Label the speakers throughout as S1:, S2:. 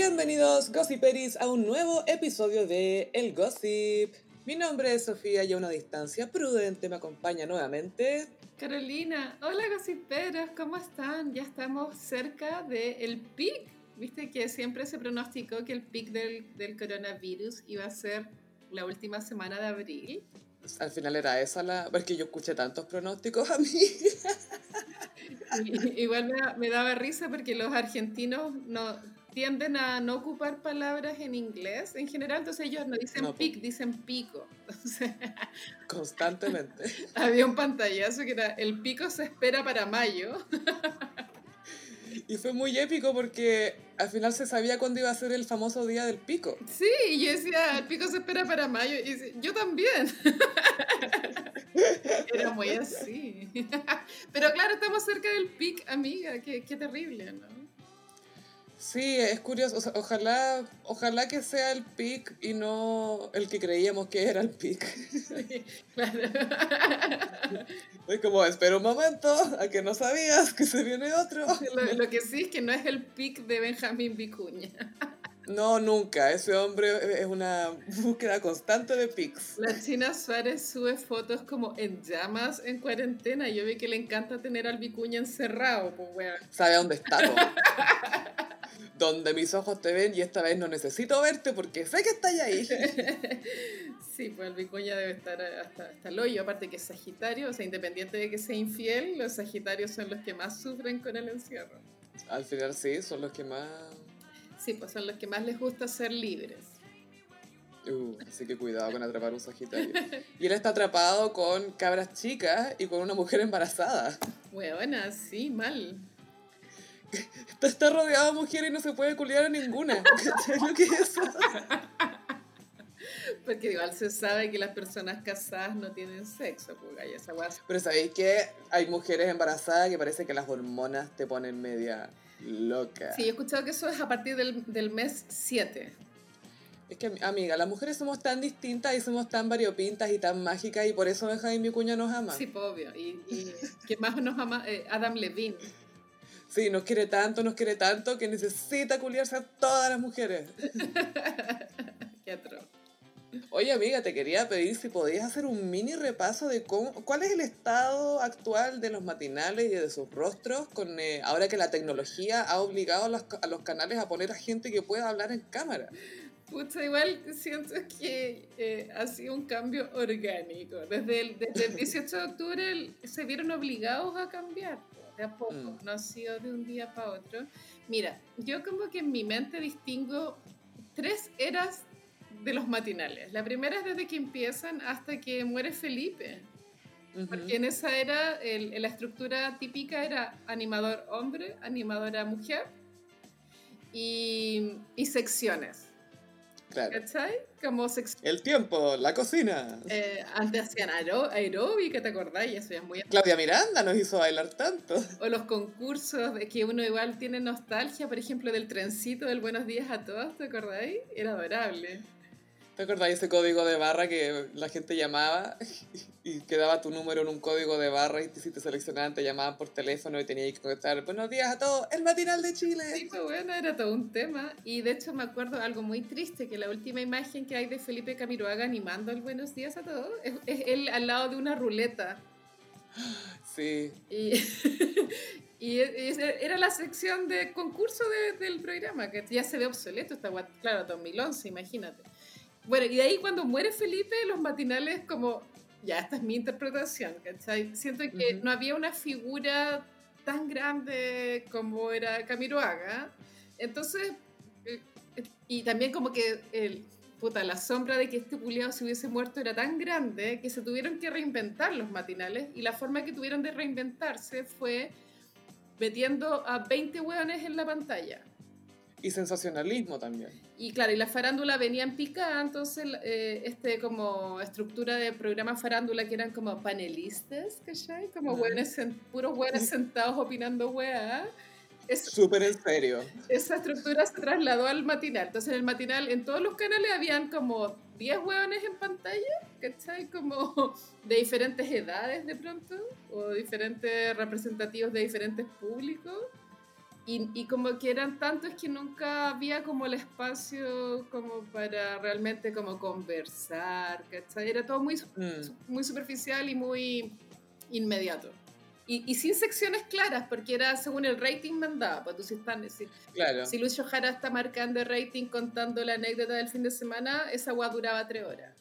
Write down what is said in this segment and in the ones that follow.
S1: Bienvenidos, Gossiperis, a un nuevo episodio de El Gossip. Mi nombre es Sofía y a una distancia prudente me acompaña nuevamente.
S2: Carolina, hola gossiperos, ¿cómo están? Ya estamos cerca del pic. Viste que siempre se pronosticó que el pic del, del coronavirus iba a ser la última semana de abril.
S1: Al final era esa la... Porque yo escuché tantos pronósticos a mí.
S2: Igual me, me daba risa porque los argentinos no tienden a no ocupar palabras en inglés en general, entonces ellos no dicen
S1: No,
S2: pic, dicen pico. Entonces,
S1: Constantemente.
S2: había un pantallazo que era el pico se espera para mayo.
S1: Y fue muy épico porque al final se sabía cuándo iba a ser el famoso día del pico.
S2: Sí, y yo decía, el pico se espera para mayo. Y yo también. Era muy así. Pero claro, estamos cerca del pic, amiga. Qué, qué terrible, ¿no?
S1: Sí, es curioso. o sea, ojalá, ojalá que sea el pic y no el que creíamos que era el pic.
S2: Claro.
S1: Es como, espera un momento, a que no sabías que se viene otro.
S2: Lo, lo que sí es que no es el pic de Benjamín Vicuña.
S1: No, nunca. Ese hombre es una búsqueda constante de pics.
S2: La China Suárez sube fotos como en llamas en cuarentena. Yo vi que le encanta tener al Vicuña encerrado, pues weón.
S1: Sabe a dónde está. Donde mis ojos te ven y esta vez no necesito verte porque sé que estás ahí.
S2: Sí, pues el Vicuña debe estar hasta, hasta el hoyo, aparte que es Sagitario, o sea, independiente de que sea infiel, los Sagitarios son los que más sufren con el encierro.
S1: Al final sí, son los que más...
S2: Sí, pues son los que más les gusta ser libres.
S1: Uh, así que cuidado con atrapar un sagitario. Y él está atrapado con cabras chicas y con una mujer embarazada.
S2: Huevona, sí, mal.
S1: Está, está rodeado de mujeres y no se puede culiar a ninguna. ¿Cachai lo que es eso?
S2: Porque igual se sabe que las personas casadas no tienen sexo, pues esa.
S1: Pero ¿sabéis que hay mujeres embarazadas que parece que las hormonas te ponen media loca?
S2: Sí, he escuchado que eso es a partir del, del mes 7.
S1: Es que, amiga, las mujeres somos tan distintas y somos tan variopintas y tan mágicas y por eso Benjamín Vicuña nos ama.
S2: Sí, pues obvio. Y, y que más nos ama eh, Adam Levine.
S1: Sí, nos quiere tanto, nos quiere tanto que necesita culiarse a todas las mujeres.
S2: Qué atroz.
S1: Oye, amiga, te quería pedir si podías hacer un mini repaso de cómo, cuál es el estado actual de los matinales y de sus rostros con eh, ahora que la tecnología ha obligado a los, a los canales a poner a gente que pueda hablar en cámara.
S2: Pucha, igual siento que eh, ha sido un cambio orgánico. Desde el, desde el 18 de octubre el- se vieron obligados a cambiar, de a poco,
S1: Mm.
S2: no ha sido de un día para otro. Mira, yo como que en mi mente distingo tres eras de los matinales. La primera es desde que empiezan hasta que muere Felipe. Porque en esa era el- la estructura típica era animador hombre, animadora mujer y, y secciones.
S1: Claro.
S2: ¿Cachai? Como.
S1: El tiempo, la cocina.
S2: Eh, antes hacían aeró- aeróbica, ¿te acordás? Y eso ya es muy...
S1: Claudia Miranda nos hizo bailar tanto.
S2: O los concursos de que uno igual tiene nostalgia, por ejemplo, del trencito del Buenos Días a Todos, ¿te acordáis? Era adorable.
S1: ¿Te acordás de ese código de barra que la gente llamaba y quedaba tu número en un código de barra y si te seleccionaban te llamaban por teléfono y tenías que contestar buenos días a todos, el matinal de Chile.
S2: Sí, pues bueno, era todo un tema. Y de hecho me acuerdo algo muy triste, que la última imagen que hay de Felipe Camiroaga animando el Buenos Días a Todos es, es él al lado de una ruleta.
S1: Sí,
S2: Y, y e- ese- era la sección de concurso de- del programa, que ya se ve obsoleto, está claro, 2011, imagínate. Bueno, y de ahí cuando muere Felipe, los matinales como, ya, esta es mi interpretación, ¿cachai? Siento que no había una figura tan grande como era Camiroaga. Entonces, eh, y también como que el, puta, la sombra de que este puliado se hubiese muerto era tan grande que se tuvieron que reinventar los matinales y la forma que tuvieron de reinventarse fue metiendo a 20 hueones en la pantalla.
S1: Y sensacionalismo también.
S2: Y claro, y la farándula venía en picada, entonces eh, este como estructura de programa farándula que eran como panelistas, ¿cachai? Como sen- puros hueones sentados opinando hueá. Es,
S1: Súper en serio.
S2: esa estructura se trasladó al matinal. Entonces en el matinal, en todos los canales habían como 10 hueones en pantalla, ¿cachai? Como de diferentes edades de pronto, o diferentes representativos de diferentes públicos. Y, y, como que eran tantos que nunca había como el espacio como para realmente como conversar, ¿cachai? Era todo muy, mm. muy superficial y muy inmediato. Y, y, sin secciones claras, porque era según el rating mandaba, pues tú si están, si, claro. si Lucio Jara está marcando el rating contando la anécdota del fin de semana, esa agua duraba tres horas.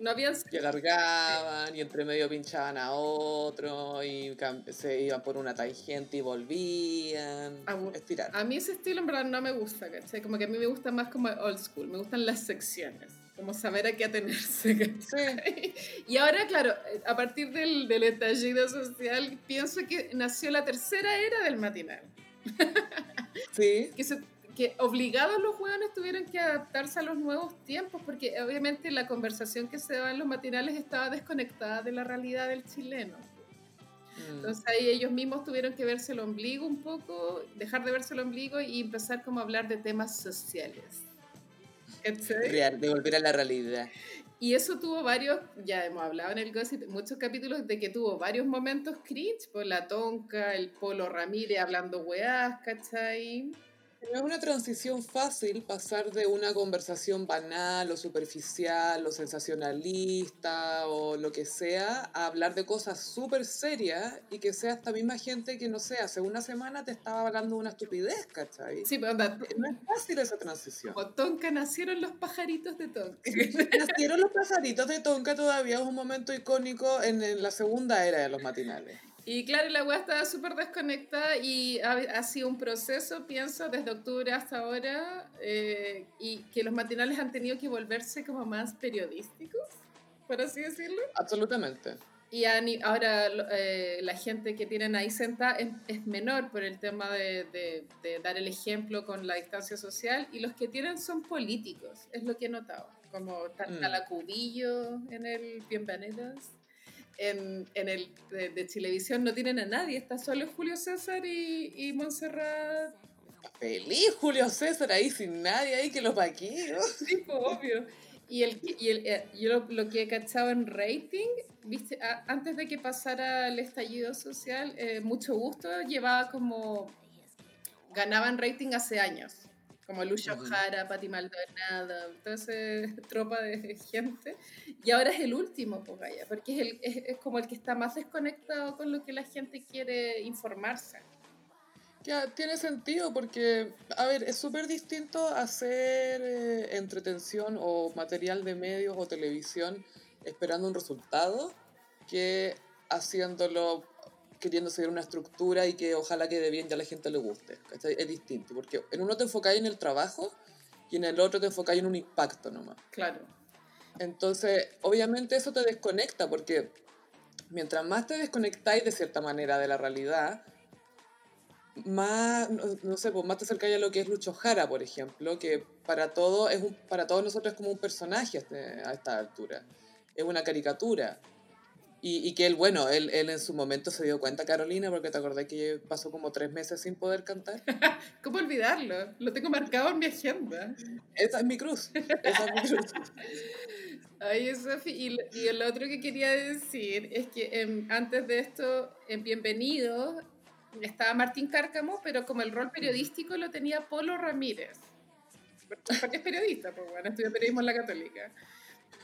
S2: No habían...
S1: Y alargaban, y entre medio pinchaban a otro, y se iban por una tangente y volvían. A, estirar.
S2: A mí ese estilo en verdad no me gusta, ¿cachai? Como que a mí me gusta más como old school, me gustan las secciones, como saber a qué atenerse. Sí. Y ahora, claro, a partir del, del estallido social, pienso que nació la tercera era del matinal. Sí. que se que obligados los jóvenes tuvieron que adaptarse a los nuevos tiempos, porque obviamente la conversación que se daba en los matinales estaba desconectada de la realidad del chileno. Mm. Entonces ahí ellos mismos tuvieron que verse el ombligo un poco, dejar de verse el ombligo y empezar como a hablar de temas sociales.
S1: Real, de volver a la realidad.
S2: Y eso tuvo varios, ya hemos hablado en el Gossip, muchos capítulos de que tuvo varios momentos cringe, por la tonca, el Polo Ramírez hablando weás, ¿cachai?
S1: No es una transición fácil pasar de una conversación banal o superficial o sensacionalista o lo que sea a hablar de cosas súper serias y que sea esta misma gente que, no sé, hace una semana te estaba hablando de una estupidez, ¿cachai?
S2: Sí, pero anda,
S1: no es fácil esa transición.
S2: O Tonka nacieron los pajaritos de Tonka.
S1: nacieron los pajaritos de Tonka todavía es un momento icónico en, en la segunda era de los matinales.
S2: Y claro, la web estaba súper desconectada y ha, sido un proceso, pienso, desde octubre hasta ahora, eh, y que los matinales han tenido que volverse como más periodísticos, por así decirlo.
S1: Absolutamente.
S2: Y ahora eh, la gente que tienen ahí sentada es, menor por el tema de, de, dar el ejemplo con la distancia social, y los que tienen son políticos, es lo que he notado, como Talacubillo mm. en el Bienvenidos en, en el de, televisión no tienen a nadie, está solo Julio César y, y Montserrat.
S1: Feliz Julio César ahí sin nadie ahí que lo paquee.
S2: Sí, pues, obvio. Y, el, y el, eh, yo lo, que he cachado en rating, viste, antes de que pasara el estallido social, eh, mucho gusto llevaba como ganaba en rating hace años como Lucio Jara, Pati Maldonado, toda esa tropa de gente. Y ahora es el último, pues vaya, porque es, el, es, es, como el que está más desconectado con lo que la gente quiere informarse.
S1: Ya, tiene sentido porque, a ver, es súper distinto hacer eh, entretención o material de medios o televisión esperando un resultado que haciéndolo queriendo seguir una estructura y que ojalá quede bien y a la gente le guste. Es distinto, porque en uno te enfocáis en el trabajo y en el otro te enfocáis en un impacto nomás.
S2: Claro.
S1: Entonces, obviamente eso te desconecta, porque mientras más te desconectáis de cierta manera de la realidad, más, no, sé, pues más te acercáis a lo que es Lucho Jara, por ejemplo, que para, todo es un, para todos nosotros es como un personaje a, este, a esta altura. Es una caricatura. Y, y, que él, bueno, él, él en su momento se dio cuenta, Carolina, porque te acordás que pasó como tres meses sin poder cantar.
S2: ¿Cómo olvidarlo? Lo tengo marcado en mi agenda.
S1: Esa es mi cruz. Esa es mi cruz.
S2: Ay, Sofi, y, y el otro que quería decir es que em, antes de esto, en Bienvenido, estaba Martín Cárcamo, pero como el rol periodístico lo tenía Polo Ramírez. Porque es periodista, pues bueno, estudió periodismo en la Católica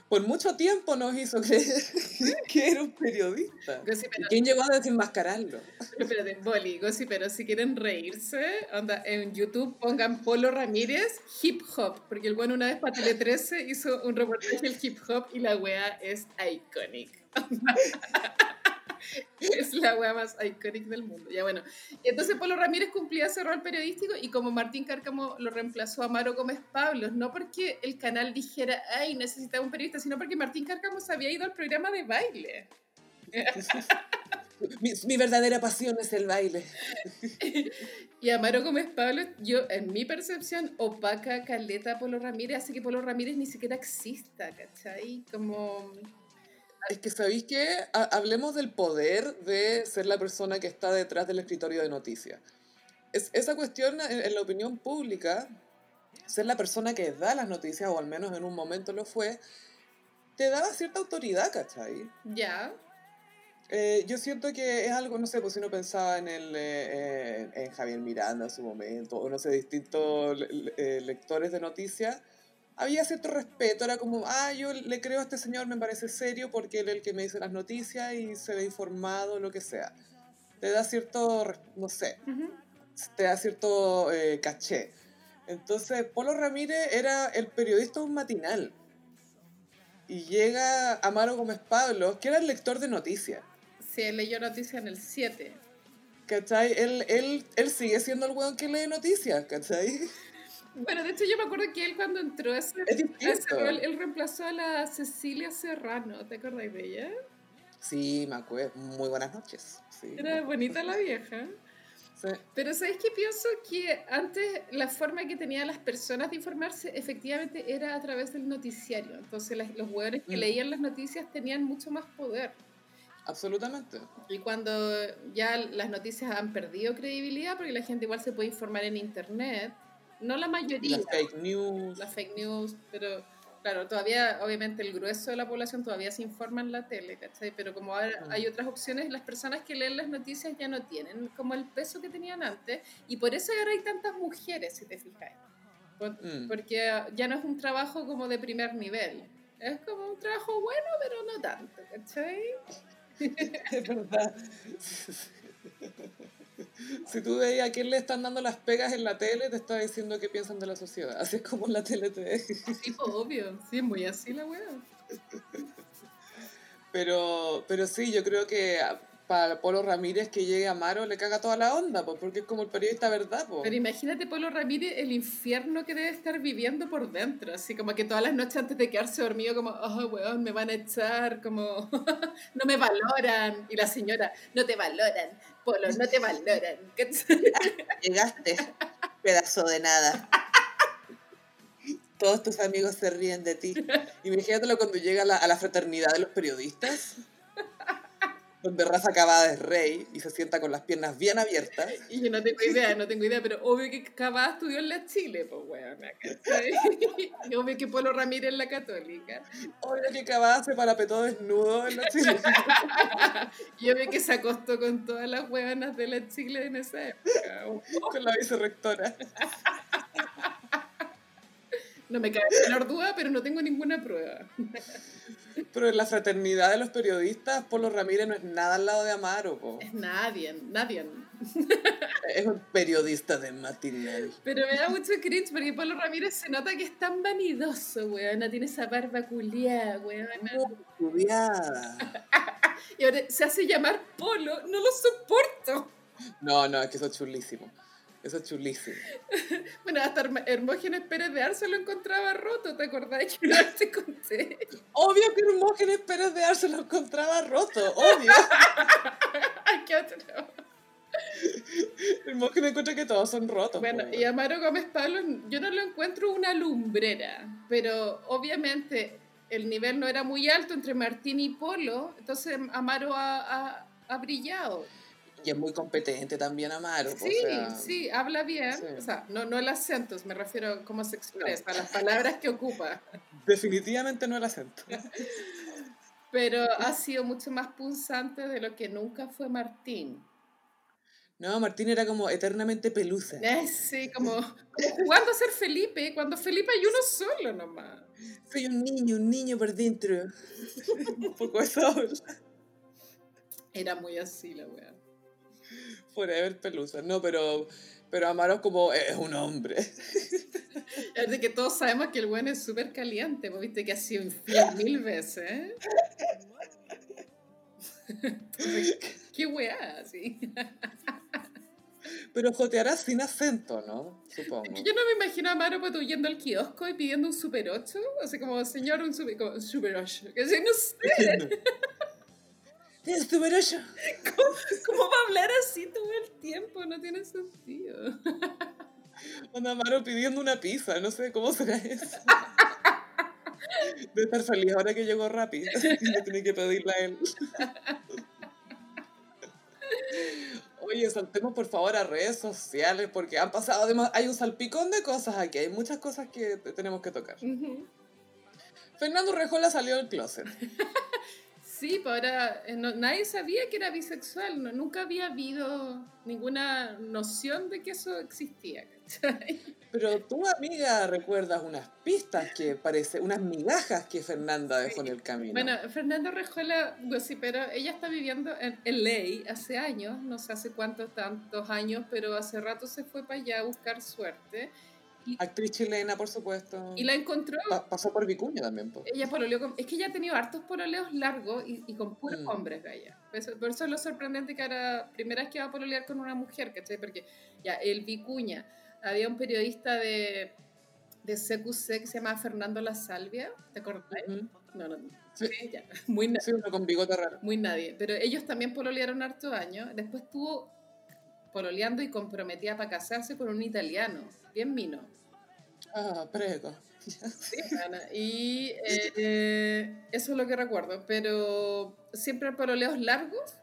S1: por mucho tiempo nos hizo creer que era un periodista. ¿Quién llegó a desenmascararlo?
S2: Espérate, Boli, Gossi, pero si quieren reírse, onda, en YouTube pongan Polo Ramírez hip hop, porque el bueno una vez para Tele 13 hizo un reportaje del hip hop y la wea es iconic. es la wea más icónica del mundo. Ya bueno. Entonces Polo Ramírez cumplía ese rol periodístico y como Martín Cárcamo lo reemplazó a Maro Gómez Pablos, no porque el canal dijera, ay, necesitaba un periodista, sino porque Martín Cárcamo se había ido al programa de baile.
S1: mi, mi, verdadera pasión es el baile.
S2: y Amaro Gómez Pablo, yo, en mi percepción, opaca caleta Polo Ramírez, hace que Polo Ramírez ni siquiera exista, ¿cachai? Como
S1: es que sabéis que hablemos del poder de ser la persona que está detrás del escritorio de noticias. Es, esa cuestión en, la opinión pública, ser la persona que da las noticias, o al menos en un momento lo fue, te daba cierta autoridad, ¿cachai?
S2: Ya.
S1: Eh, yo siento que es algo, no sé, pues si uno pensaba en, el, eh, en, Javier Miranda en su momento, o no sé, distintos eh, lectores de noticias, había cierto respeto, era como, ah, yo le creo a este señor, me parece serio porque él es el que me dice las noticias y se ve informado, lo que sea. Te da cierto, no sé, te da cierto caché. Entonces, Polo Ramírez era el periodista de un matinal. Y llega Amaro Gómez Pablo, que era el lector de noticias.
S2: Sí, él leyó noticias en el 7.
S1: ¿Cachai? Él, él, él sigue siendo el weón que lee noticias, ¿cachai?
S2: Bueno, de hecho yo me acuerdo que él cuando entró a ese, rol, él reemplazó a la Cecilia Serrano, ¿te acordáis de ella?
S1: Sí, me acuerdo. Muy buenas noches.
S2: Era bonita la vieja. Pero ¿sabéis qué pienso? Que antes la forma que tenían las personas de informarse efectivamente era a través del noticiario. Entonces los hueones que mm. leían las noticias tenían mucho más poder.
S1: Absolutamente.
S2: Y cuando ya las noticias han perdido credibilidad, porque la gente igual se puede informar en internet, no la mayoría.
S1: Las fake news.
S2: Las fake news, pero claro, todavía, obviamente, el grueso de la población todavía se informa en la tele, ¿cachai? Pero como ahora mm. hay otras opciones, las personas que leen las noticias ya no tienen como el peso que tenían antes, y por eso ahora hay tantas mujeres, si te fijas. Mm. Porque ya no es un trabajo como de primer nivel. Es como un trabajo bueno, pero no tanto, ¿cachai?
S1: es verdad. Si tú veías a quién le están dando las pegas en la tele, te está diciendo qué piensan de la sociedad. Así es como en la tele te
S2: Sí, pues, obvio. Sí, es muy así la weá.
S1: Pero, pero sí, yo creo que para Polo Ramírez que llegue a Amaro le caga toda la onda, pues, porque es como el periodista verdad. Pues.
S2: Pero imagínate Polo Ramírez el infierno que debe estar viviendo por dentro, así como que todas las noches antes de quedarse dormido como, oh, weón, me van a echar, como, no me valoran. Y la señora, no te valoran, Polo, no te valoran.
S1: Llegaste, pedazo de nada. Todos tus amigos se ríen de ti. Imagínatelo cuando llega a la, a la fraternidad de los periodistas donde Rafa Cavada es rey y se sienta con las piernas bien abiertas.
S2: Y yo no tengo idea, no tengo idea, pero obvio que Cavada estudió en la Chile, pues weón, y obvio que Polo Ramírez en la Católica.
S1: Obvio que Cavada se parapetó desnudo en la Chile.
S2: y obvio que se acostó con todas las huevanas de la Chile en esa época.
S1: Con la vicerrectora.
S2: No me cae la menor duda, pero no tengo ninguna prueba.
S1: Pero en la fraternidad de los periodistas, Polo Ramírez no es nada al lado de Amaro, po.
S2: Es nadie, nadie.
S1: Es un periodista de matinal.
S2: Pero me da mucho cringe porque Polo Ramírez se nota que es tan vanidoso, weón. No tiene esa barba culiada, weón. y ahora se hace llamar Polo. No lo soporto.
S1: No, no, es que eso es chulísimo. Eso es chulísimo.
S2: bueno, hasta Hermógenes Pérez de Arce lo encontraba roto, ¿te acordás que no te conté?
S1: Obvio que Hermógenes Pérez de Arce lo encontraba roto, obvio.
S2: ¿Qué otro?
S1: Hermógenes encuentra que todos son rotos.
S2: Bueno, y Amaro Gómez Pablo, yo no lo encuentro una lumbrera, pero obviamente el nivel no era muy alto entre Martín y Polo, entonces Amaro ha, ha brillado
S1: y es muy competente también Amaro.
S2: Sí, sí, habla bien. O sea, no, no el acento, me refiero a cómo se expresa, las palabras que ocupa.
S1: Definitivamente no el acento.
S2: Pero ha sido mucho más punzante de lo que nunca fue Martín.
S1: No, Martín era como eternamente pelusa.
S2: Eh, sí, como, jugando a ser Felipe, cuando Felipe hay uno solo nomás.
S1: Soy un niño, un niño por dentro. un poco eso.
S2: Era muy así la weá.
S1: Forever Pelusa. No, pero, pero Amaro como es un hombre.
S2: Es de que todos sabemos que el buen es súper caliente, pues viste que ha sido infiel mil veces. qué weá, sí.
S1: Pero joteará sin acento, ¿no? Supongo.
S2: Yo no me imagino a Amaro pues, yendo al kiosco y pidiendo un Super 8. O sea, como, señor, un Super, como, super 8. Que no sé.
S1: ¿Tienes tu?
S2: ¿Cómo, ¿Cómo, va a hablar así todo el tiempo? No tiene sentido.
S1: Anda Amaro pidiendo una pizza, no sé cómo será eso. De estar feliz ahora que llegó rápido y no tiene que pedirla a él. Oye, saltemos por favor a redes sociales porque han pasado, además, hay un salpicón de cosas aquí, hay muchas cosas que tenemos que tocar. Fernando Rejola salió del closet.
S2: Sí, pues ahora eh, no- nadie sabía que era bisexual, no- nunca había habido ninguna noción de que eso existía. ¿cachai?
S1: Pero tú, amiga, recuerdas unas pistas que parece, unas migajas que Fernanda dejó en el camino.
S2: Bueno, Fernando Rejuela, pero ella está viviendo en LA hace años, no sé hace cuántos tantos años, pero hace rato se fue para allá a buscar suerte
S1: Actriz chilena, por supuesto.
S2: y la encontró.
S1: Pa- pasó por Vicuña también, po.
S2: Ella pololeó con, es que ella ha tenido hartos pololeos largos y, y con puros
S1: Mm.
S2: hombres, Gaya. Por eso, por eso es lo sorprendente que ahora, primera vez que va a pololear con una mujer, ¿cachai? Porque ya, el Vicuña, había un periodista de, de CQC que se llama Fernando La Salvia, ¿te acuerdas?
S1: Ujú.
S2: No, no,
S1: Sí.
S2: sí, ya, muy, na-
S1: Sí, uno con bigote raro.
S2: muy nadie. Pero ellos también pololearon harto años. Después estuvo pololeando y comprometida para casarse con un italiano, bien mino.
S1: Ah, prego.
S2: Sí, mana. Y eh, eso es lo que recuerdo. Pero siempre pololeos largos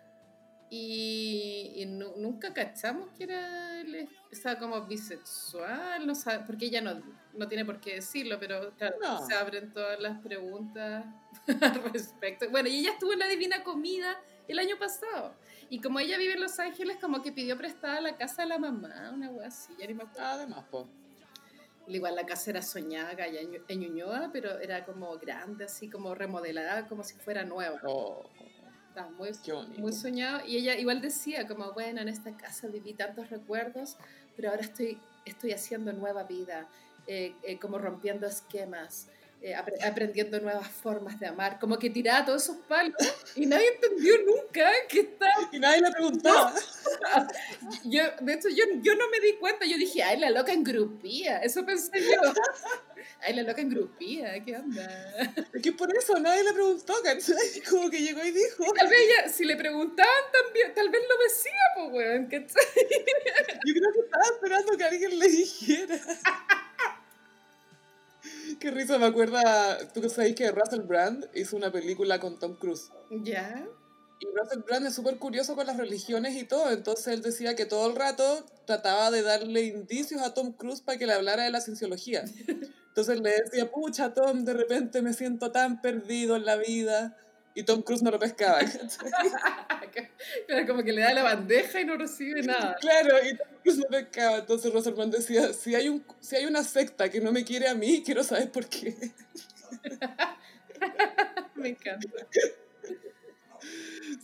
S2: y, y nu- nunca cachamos que era les- estaba como bisexual, no sabe, porque ella no, no tiene por qué decirlo, pero claro,
S1: No.
S2: se abren todas las preguntas al respecto. Bueno, y ella estuvo en la Divina Comida el año pasado. Y como ella vive en Los Ángeles, como que pidió prestada la casa de la mamá, una wea así, ya ni me acuerdo.
S1: Además, po.
S2: Igual la casa era soñada allá en Ñu- en Ñuñoa, pero era como grande, así como remodelada, como si fuera nueva.
S1: Oh,
S2: muy, muy soñado. Y ella igual decía, como, bueno, en esta casa viví tantos recuerdos, pero ahora estoy, estoy haciendo nueva vida, eh, eh, como rompiendo esquemas, eh, apre- aprendiendo nuevas formas de amar. Como que tiraba todos esos palos y nadie entendió nunca que estaba...
S1: Y nadie le preguntaba.
S2: Yo, de hecho, yo, yo no me di cuenta. Yo dije, ay, la loca engrupía. Eso pensé yo. Ay, la loca engrupía. ¿Qué onda?
S1: Es que por eso nadie le preguntó, ¿cachai? Como que llegó y dijo.
S2: Tal vez ella, si le preguntaban también, tal vez lo decía, pues, weón, ¿cachai?
S1: Yo creo que estaba esperando que alguien le dijera. Qué risa, me acuerda. Tú que sabes que Russell Brand hizo una película con Tom Cruise.
S2: Ya.
S1: Y Russell Brand es súper curioso con las religiones y todo. Entonces él decía que todo el rato trataba de darle indicios a Tom Cruise para que le hablara de la cienciología. Entonces le decía, pucha, Tom, de repente me siento tan perdido en la vida. Y Tom Cruise no lo pescaba.
S2: Pero como que le da la bandeja y no recibe nada.
S1: Claro, y Tom Cruise no pescaba. Entonces Russell Brand decía, si hay, un, si hay una secta que no me quiere a mí, quiero saber por qué.
S2: Me encanta.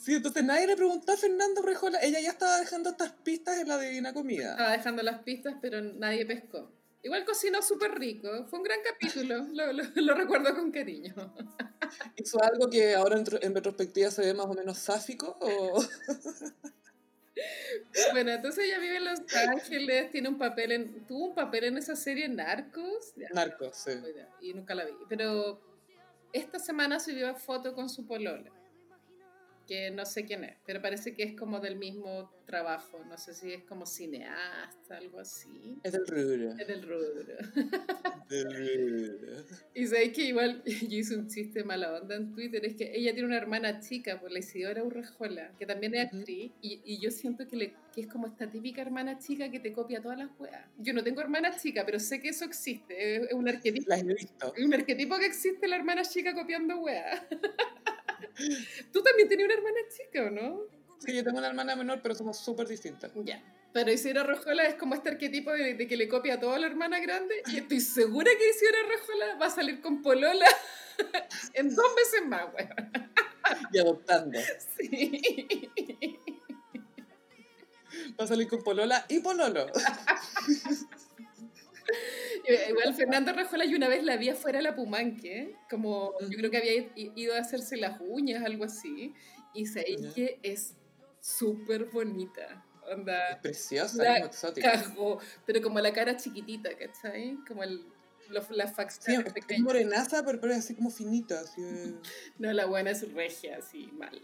S1: Sí, entonces nadie le preguntó a Fernando Rejola. Ella ya estaba dejando estas pistas en la Divina Comida.
S2: Estaba dejando las pistas, pero nadie pescó. Igual cocinó súper rico. Fue un gran capítulo. Lo, lo, lo recuerdo con cariño.
S1: ¿Hizo algo que ahora en, en retrospectiva se ve más o menos sáfico? O...
S2: Bueno, entonces ella vive en Los Ángeles, tiene un papel en, tuvo un papel en esa serie Narcos,
S1: Narcos, sí.
S2: y nunca la vi, pero esta semana subió foto con su polola, que no sé quién es, pero parece que es como del mismo trabajo, no sé si es como cineasta, algo así.
S1: Es del rubro.
S2: Es del rubro.
S1: Del rubro.
S2: Y sabéis que igual yo hice un chiste mala onda en Twitter, es que ella tiene una hermana chica, por la Isidora Urrejola, que también es actriz, y, y yo siento que, le, que es como esta típica hermana chica que te copia todas las weas. Yo no tengo hermana chica, pero sé que eso existe, es, es un arquetipo.
S1: Las he visto.
S2: Un arquetipo que existe la hermana chica copiando weas. Tú también tenías una hermana chica, ¿o no?
S1: Sí, yo tengo una hermana menor, pero somos súper distintas.
S2: Ya. Pero Isidora Rojola es como este arquetipo de, de que le copia a toda la hermana grande y estoy segura que Isidora Rojola va a salir con Polola en dos veces más, weón.
S1: Y adoptando.
S2: Sí.
S1: Va a salir con Polola y Pololo.
S2: Igual Fernando Rojola yo una vez la vi afuera de la Pumanque, como yo creo que había ido a hacerse las uñas, algo así, y sé que es súper bonita.
S1: Es
S2: Onda,
S1: preciosa,
S2: La
S1: como exótica.
S2: pero como la cara chiquitita, ¿cachai? Como el, los, las
S1: Sí,
S2: facciones
S1: es
S2: pequeñas.
S1: morenaza, pero, pero es así como finita. Así de-
S2: No, la buena es regia, así, mal.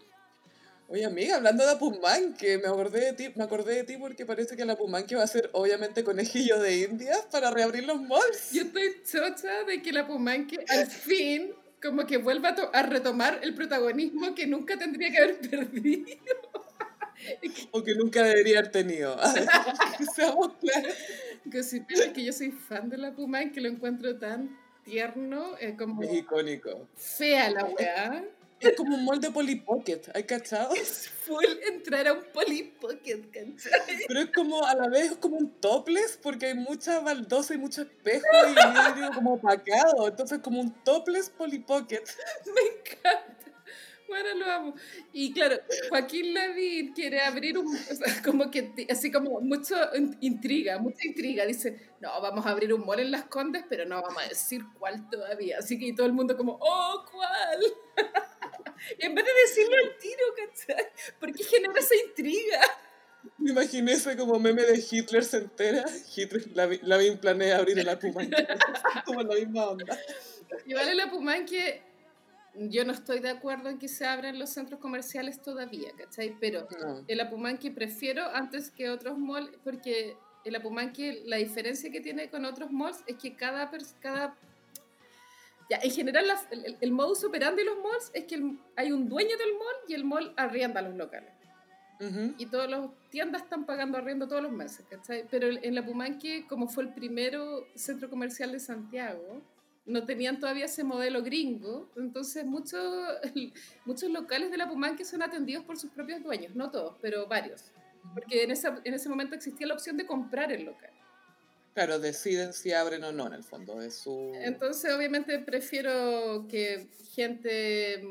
S1: Oye, amiga, hablando de Apumanque, me acordé de ti, me acordé de ti porque parece que la Apumanque va a ser obviamente conejillo de indias para reabrir los malls.
S2: Yo estoy chocha de que la Pumanque al fin como que vuelva a, a retomar el protagonismo que nunca tendría que haber perdido.
S1: O que nunca debería haber tenido. Seamos claros.
S2: Piensas que yo soy fan de la Pumanque, lo encuentro tan tierno, eh, como
S1: Es icónico.
S2: fea la weá,
S1: Es como un molde Polly Pocket, ¿hay cachado?
S2: Es full entrar a un Polly Pocket, ¿cachai?
S1: Pero es como, a la vez, es como un topless, porque hay mucha baldosa y mucho espejo y vidrio como opacado. Entonces, como un topless Polly Pocket.
S2: Me encanta. Bueno, lo amo. Y claro, Joaquín Lavín quiere abrir un, o sea, como que, así como mucho in- intriga, mucha intriga. Dice, no, vamos a abrir un mall en Las Condes, pero no vamos a decir cuál todavía. Así que todo el mundo como, oh, ¿cuál? Y en vez de decirlo al tiro, ¿cachai? Porque genera esa intriga.
S1: Me imaginé ese como meme de Hitler se entera. Hitler, Lavín Lavín planea abrir el Apumanque. como la misma onda.
S2: Y vale la Pumanque, yo no estoy de acuerdo en que se abran los centros comerciales todavía, ¿cachai? Pero
S1: No.
S2: el Apumanque prefiero antes que otros malls porque el Apumanque, la diferencia que tiene con otros malls es que cada... cada ya, en general, la- el, el- modus operandi de los malls es que el- hay un dueño del mall y el mall arrienda los locales.
S1: Ujú.
S2: Y todas las tiendas están pagando arriendo todos los meses, ¿cachai? Pero en la Pumanque, como fue el primero centro comercial de Santiago, no tenían todavía ese modelo gringo, entonces muchos, muchos locales de la Pumanque son atendidos por sus propios dueños, no todos, pero varios. Porque en, esa, en ese momento existía la opción de comprar el local.
S1: Claro, deciden si abren o no en el fondo. Es su...
S2: Entonces, obviamente, prefiero que gente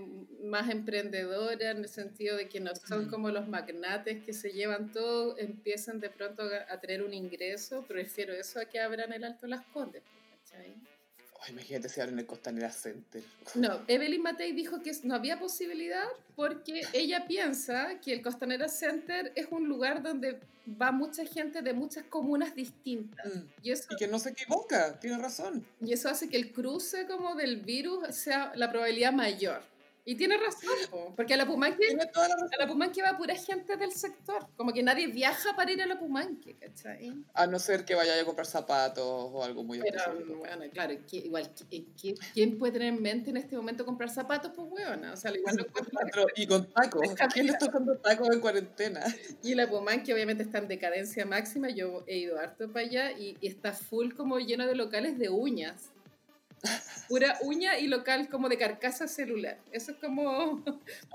S2: más emprendedora, en el sentido de que no son como los magnates que se llevan todo, empiecen de pronto a, a tener un ingreso. Prefiero eso a que abran el Alto Las Condes. ¿cachai?
S1: Ay, imagínate si abren el Costanera Center.
S2: No, Evelyn Matei dijo que no había posibilidad porque ella piensa que el Costanera Center es un lugar donde va mucha gente de muchas comunas distintas.
S1: Mm.
S2: Y eso
S1: Y que no se equivoca, tiene razón.
S2: Y eso hace que el cruce como del virus sea la probabilidad mayor. Y tiene razón, po, porque a la Pumanque, a la Pumanque va pura gente del sector. Como que nadie viaja para ir a la Pumanque, ¿cachai?
S1: A no ser que vaya a comprar zapatos o algo muy
S2: Pero,
S1: específico.
S2: bueno, claro, ¿qui- igual, ¿qui- qui- ¿quién puede tener en mente en este momento comprar zapatos? Pues, weona, o sea, igual encuentro-
S1: Cuatro- Y con tacos. ¿Quién le está dando tacos en cuarentena?
S2: Y la Pumanque obviamente está en decadencia máxima. Yo he ido harto para allá y, y está full como lleno de locales de uñas. Pura uña y local como de carcasa celular. Eso es como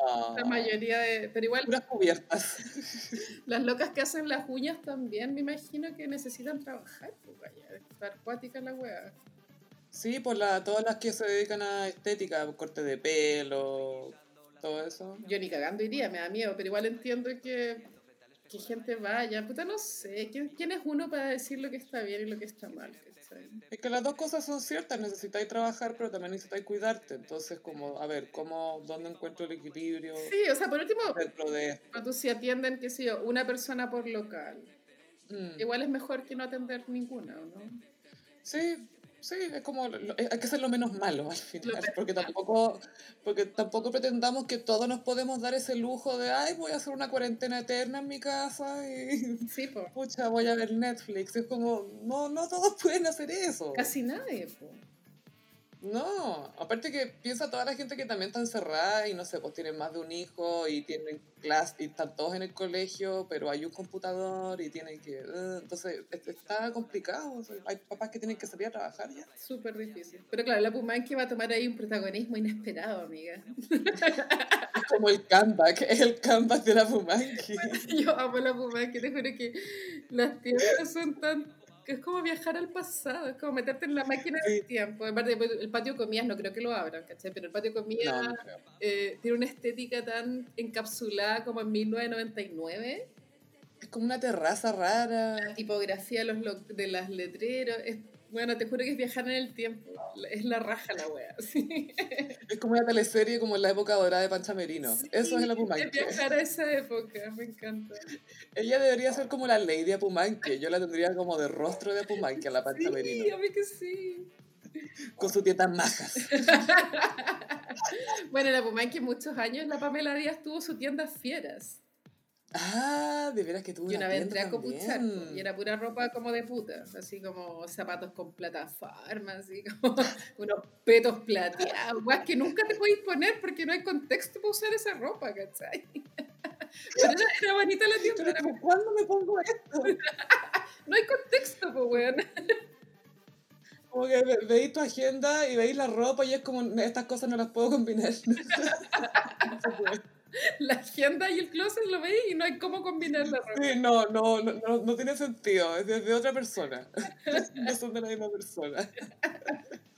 S1: Ah,
S2: la mayoría de... Pero igual
S1: Puras cubiertas.
S2: las locas que hacen las uñas también me imagino que necesitan trabajar. Pues vaya, estar la wea.
S1: Sí, por la, todas las que se dedican a estética, corte de pelo, todo eso.
S2: Yo ni cagando iría, me da miedo, pero igual entiendo que, que gente vaya. Puta, no sé. ¿Quién, quién es uno para decir lo que está bien y lo que está mal? ¿Cachai?
S1: Es que las dos cosas son ciertas, necesitáis trabajar, pero también necesitáis cuidarte. Entonces, como, a ver, ¿cómo, ¿dónde encuentro el equilibrio
S2: Sí, o sea, por último,
S1: dentro de
S2: cuando si atienden, qué sé yo, una persona por local,
S1: Mm.
S2: igual es mejor que no atender ninguna, ¿o ¿no?
S1: Sí, sí, es como, hay que ser lo menos malo al final, porque tampoco, porque tampoco pretendamos que todos nos podemos dar ese lujo de, ay, voy a hacer una cuarentena eterna en mi casa y,
S2: Sí,
S1: pucha, voy a ver Netflix. Es como, no, no todos pueden hacer eso.
S2: Casi nadie, po.
S1: No, aparte que piensa toda la gente que también está encerrada y no sé, pues tienen más de un hijo y tienen clase y están todos en el colegio, pero hay un computador y tienen que... eh, entonces, es- está complicado. o sea, hay papás que tienen que salir a trabajar ya.
S2: Súper difícil. Pero claro, la Pumanque va a tomar ahí un protagonismo inesperado, amiga.
S1: Es como el comeback, es el comeback de la Fumanqui.
S2: Yo amo la Pumanque, te juro que las tiendas son tan... que Es como viajar al pasado, es como meterte en la máquina del tiempo. En parte, pues, el patio comidas no creo que lo abran, ¿cachai? Pero el patio comidas
S1: No,
S2: eh, tiene una estética tan encapsulada como en 1999.
S1: Es como una terraza rara.
S2: La tipografía de, los lo- de las letreros. Es, bueno, te juro que es viajar en el tiempo. Es la raja la wea. Sí.
S1: Es como una teleserie como en la época dorada de Pancha Merino. Eso es la
S2: Es
S1: Pumanque.
S2: viajar a esa época, me encanta.
S1: Ella debería ser como la Lady Apumanque. Yo la tendría como de rostro de Apumanque a la Pancha
S2: Sí, a mí que sí.
S1: Con sus tietas majas.
S2: Bueno, la Pumanque muchos años la Pamela Díaz tuvo su tienda Fieras.
S1: Ah, de veras que tuvo
S2: Y una vez entré a copuchar y era pura ropa como de puta, así como zapatos con plataforma, así como unos petos plateados, que nunca te podéis poner porque no hay contexto para usar esa ropa, ¿cachai? Pero era, era bonita la tienda,
S1: Pero
S2: era
S1: ¿cuándo me pongo esto?
S2: No hay contexto, pues, weón.
S1: Como que ve- veis tu agenda y veis la ropa y es como, estas cosas no las puedo combinar.
S2: La agenda y el closet lo veis y no hay cómo combinar la ropa.
S1: Sí, no, no, no, no, no tiene sentido, es de, de otra persona. No son de la misma persona.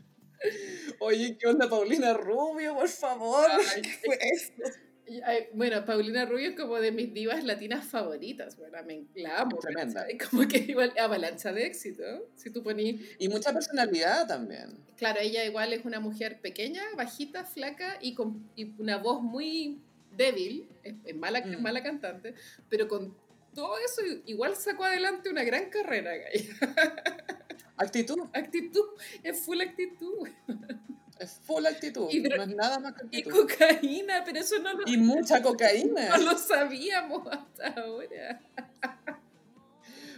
S1: Oye, ¿qué onda Paulina Rubio, por favor?
S2: Ay,
S1: ¿Qué fue esto?
S2: Y, ay, Bueno, Paulina Rubio es como de mis divas latinas favoritas, bueno, me, la amo.
S1: Tremenda.
S2: ¿cachai? Como que igual avalancha de éxito. Si tú ponís,
S1: Y mucha personalidad también.
S2: claro, ella igual es una mujer pequeña, bajita, flaca y con y una voz muy débil, es, es mala, es
S1: Mm.
S2: mala cantante, pero con todo eso igual sacó adelante una gran carrera.
S1: Actitud,
S2: Actitud, es full actitud.
S1: es full actitud,
S2: Y
S1: no es nada más que
S2: Y
S1: actitud.
S2: cocaína, pero eso no lo,
S1: Y mucha cocaína.
S2: no lo sabíamos hasta ahora.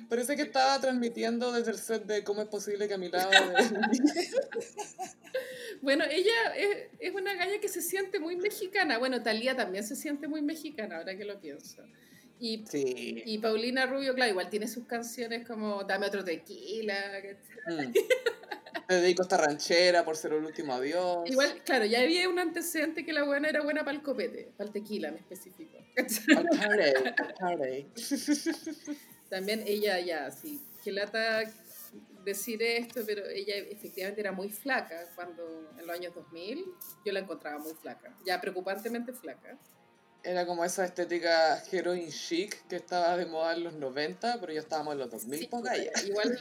S1: Parece que estaba transmitiendo desde el set de cómo es posible que a mi lado de...
S2: Bueno, ella es, es una galla que se siente muy mexicana. Bueno, Talía también se siente muy mexicana, ahora que lo pienso. Y,
S1: Sí.
S2: y Paulina Rubio, claro, igual tiene sus canciones como Dame otro tequila.
S1: Mm. Te dedico a esta ranchera por ser el último adiós.
S2: Igual, claro, ya había un antecedente que la buena era buena para el copete, para el tequila en específico. También ella ya, sí, que lata decir esto, pero ella efectivamente era muy flaca cuando en los años 2000 yo la encontraba muy flaca, ya preocupantemente flaca.
S1: Era como esa estética heroin chic que estaba de moda en los 90, pero ya estábamos en los 2000,
S2: Sí, igual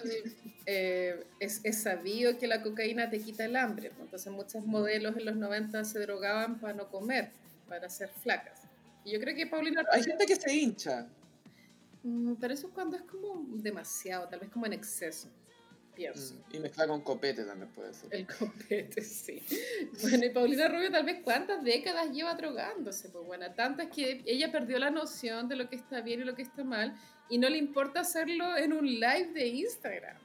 S2: eh, es, es sabido que la cocaína te quita el hambre, entonces muchos modelos en los 90 se drogaban para no comer, para ser flacas. Y yo creo que Paulina
S1: Hay gente que se hincha.
S2: Mm, pero eso es cuando es como demasiado, tal vez como en exceso,
S1: Mm, Y mezcla con copete también puede ser.
S2: El copete, sí. Bueno, y Paulina Rubio tal vez cuántas décadas lleva drogándose, pues bueno, tantas que ella perdió la noción de lo que está bien y lo que está mal y no le importa hacerlo en un live de Instagram.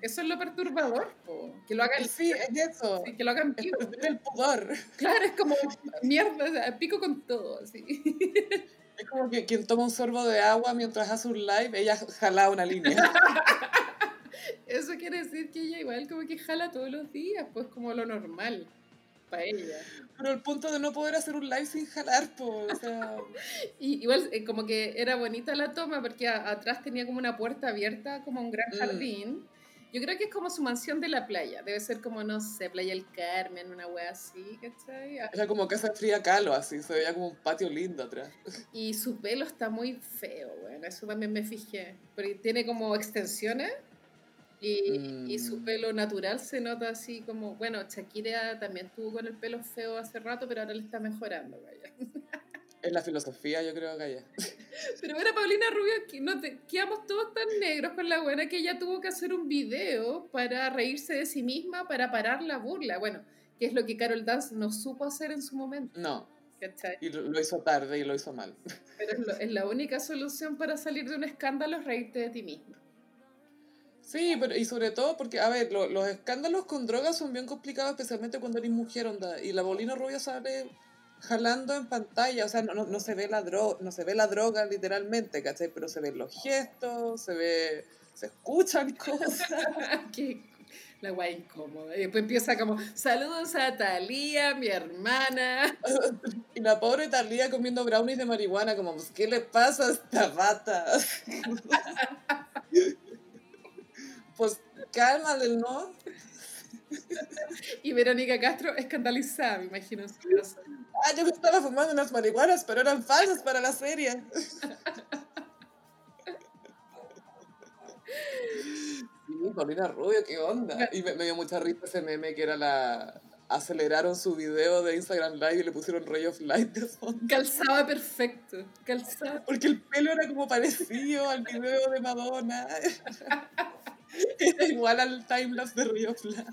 S2: Eso es lo perturbador, po, que lo hagan,
S1: Sí, es eso.
S2: que lo hagan
S1: Es
S2: vivo.
S1: perder el pudor.
S2: Claro, es como mierda, o sea, pico con todo, así.
S1: Es como que quien toma un sorbo de agua mientras hace un live, ella jala una línea.
S2: Eso quiere decir que ella igual como que jala todos los días, pues como lo normal para ella.
S1: Pero el punto de no poder hacer un live sin jalar, pues, o sea...
S2: Y igual eh, como que era bonita la toma porque a- atrás tenía como una puerta abierta, como un gran
S1: Mm.
S2: jardín. Yo creo que es como su mansión de la playa. Debe ser como, no sé, Playa del Carmen, una wea así, ¿cachai? Ah,
S1: Era como casa fría calo, así, se veía como un patio lindo atrás.
S2: Y su pelo está muy feo, bueno, eso también me fijé. Porque tiene como extensiones y, y su
S1: Mm.
S2: pelo natural se nota así como, bueno, Shakira también tuvo con el pelo feo hace rato, pero ahora le está mejorando, vaya.
S1: Es la filosofía, yo creo, Gaya.
S2: Pero era Paulina Rubio, no te, quedamos todos tan negros con la buena que ella tuvo que hacer un video para reírse de sí misma, para parar la burla. Bueno, que es lo que Carol Dance no supo hacer en su momento,
S1: No,
S2: ¿cachai?
S1: y lo, lo hizo tarde y lo hizo mal.
S2: Pero es, lo- es la única solución para salir de un escándalo, es reírte de ti misma.
S1: Sí, pero y sobre todo porque, a ver, lo- los escándalos con drogas son bien complicados, especialmente cuando eres mujer, onda. Y la Bolina Rubio sale jalando en pantalla, o sea, no, no, no se ve la droga, no se ve la droga literalmente, ¿cachai? Pero se ven los gestos, se ve, se escuchan cosas.
S2: que la guay incómoda. Y después empieza como, saludos a Talía, mi hermana.
S1: Y la pobre Talía comiendo brownies de marihuana, como, pues, ¿qué le pasa a esta rata? Pues cálmale, ¿no?
S2: Y Verónica Castro escandalizada, me imagino.
S1: Ah, yo me estaba fumando unas marihuanas, pero eran falsas para la serie. Sí, Paulina Rubio, ¿qué onda? Y me, me dio mucha risa ese meme que era la... Aceleraron su video de Instagram Live y le pusieron Ray of Light de fondo.
S2: Calzaba perfecto, calzaba.
S1: Porque el pelo era como parecido al video de Madonna. Era igual al timelapse de Ray of Light.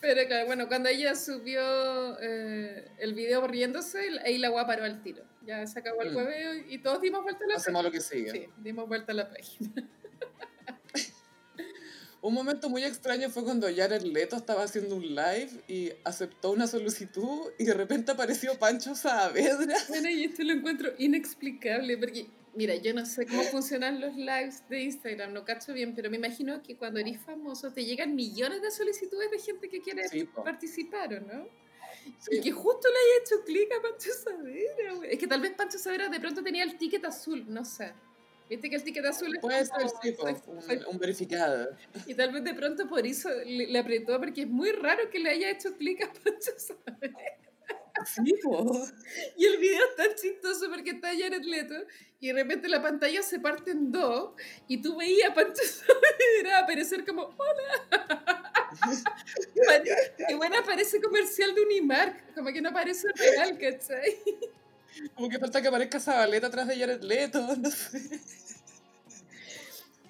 S2: Pero claro, bueno, cuando ella subió eh, el video riéndose, ahí la guapa paró al tiro. Ya se acabó el
S1: Mm.
S2: hueveo y todos dimos vuelta a la
S1: Hacemos
S2: página.
S1: lo que sigue.
S2: Sí, dimos vuelta a la página.
S1: Un momento muy extraño fue cuando Jared Leto estaba haciendo un live y aceptó una solicitud y de repente apareció Pancho Saavedra.
S2: Bueno, y esto lo encuentro inexplicable porque Mira, yo no sé cómo funcionan los lives de Instagram, no cacho bien, pero me imagino que cuando eres famoso te llegan millones de solicitudes de gente que quiere participar, ¿o no? Y que justo le haya hecho clic a Pancho Savera, güey. Es que tal vez Pancho Savera de pronto tenía el ticket azul, no sé. Viste que el ticket azul es
S1: Puede ser, sí, un, verificado.
S2: Y tal vez de pronto por eso le, apretó, porque es muy raro que le haya hecho clic a Pancho Savera.
S1: Sí,
S2: Y el video es tan chistoso porque está Jared Leto y de repente la pantalla se parte en dos y tú veías a Pancho aparecer como ¡Hola! y bueno, aparece comercial de Unimark, como que no aparece real, ¿cachai?
S1: Como que falta que aparezca Zabaleta atrás de Jared Leto, no sé.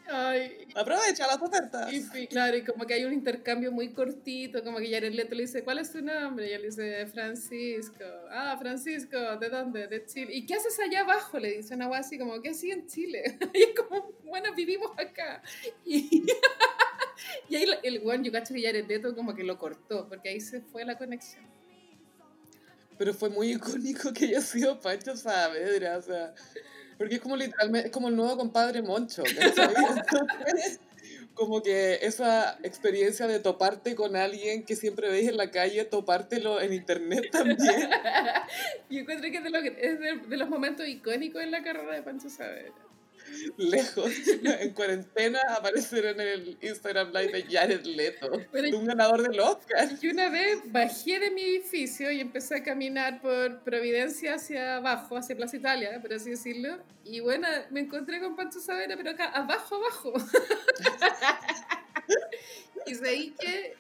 S2: Ay.
S1: Aprovecha las ofertas.
S2: Y, claro, y como que hay un intercambio muy cortito, como que Jared Leto le dice, ¿cuál es tu nombre? Y él dice, Francisco. Ah, Francisco, ¿de dónde? De Chile. ¿Y qué haces allá abajo? Le dice una así como, ¿qué así en Chile? Y es como, bueno, vivimos acá. Y, y ahí el one, yo cacho que Jared Leto como que lo cortó, porque ahí se fue la conexión.
S1: Pero fue muy icónico que haya sido Pancho Saavedra, o sea, porque es como literalmente, es como el nuevo compadre Moncho, como que esa experiencia de toparte con alguien que siempre veis en la calle, topártelo en internet también.
S2: Yo encuentro que es, de, de los momentos icónicos en la carrera de Pancho Saavedra
S1: lejos, en cuarentena, aparecer en el Instagram Live de Jared Leto, un ganador del Oscar.
S2: Y una vez bajé de mi edificio y empecé a caminar por Providencia hacia abajo, hacia Plaza Italia, por así decirlo. Y bueno, me encontré con Pancho Savera, pero acá, abajo, abajo. y ahí que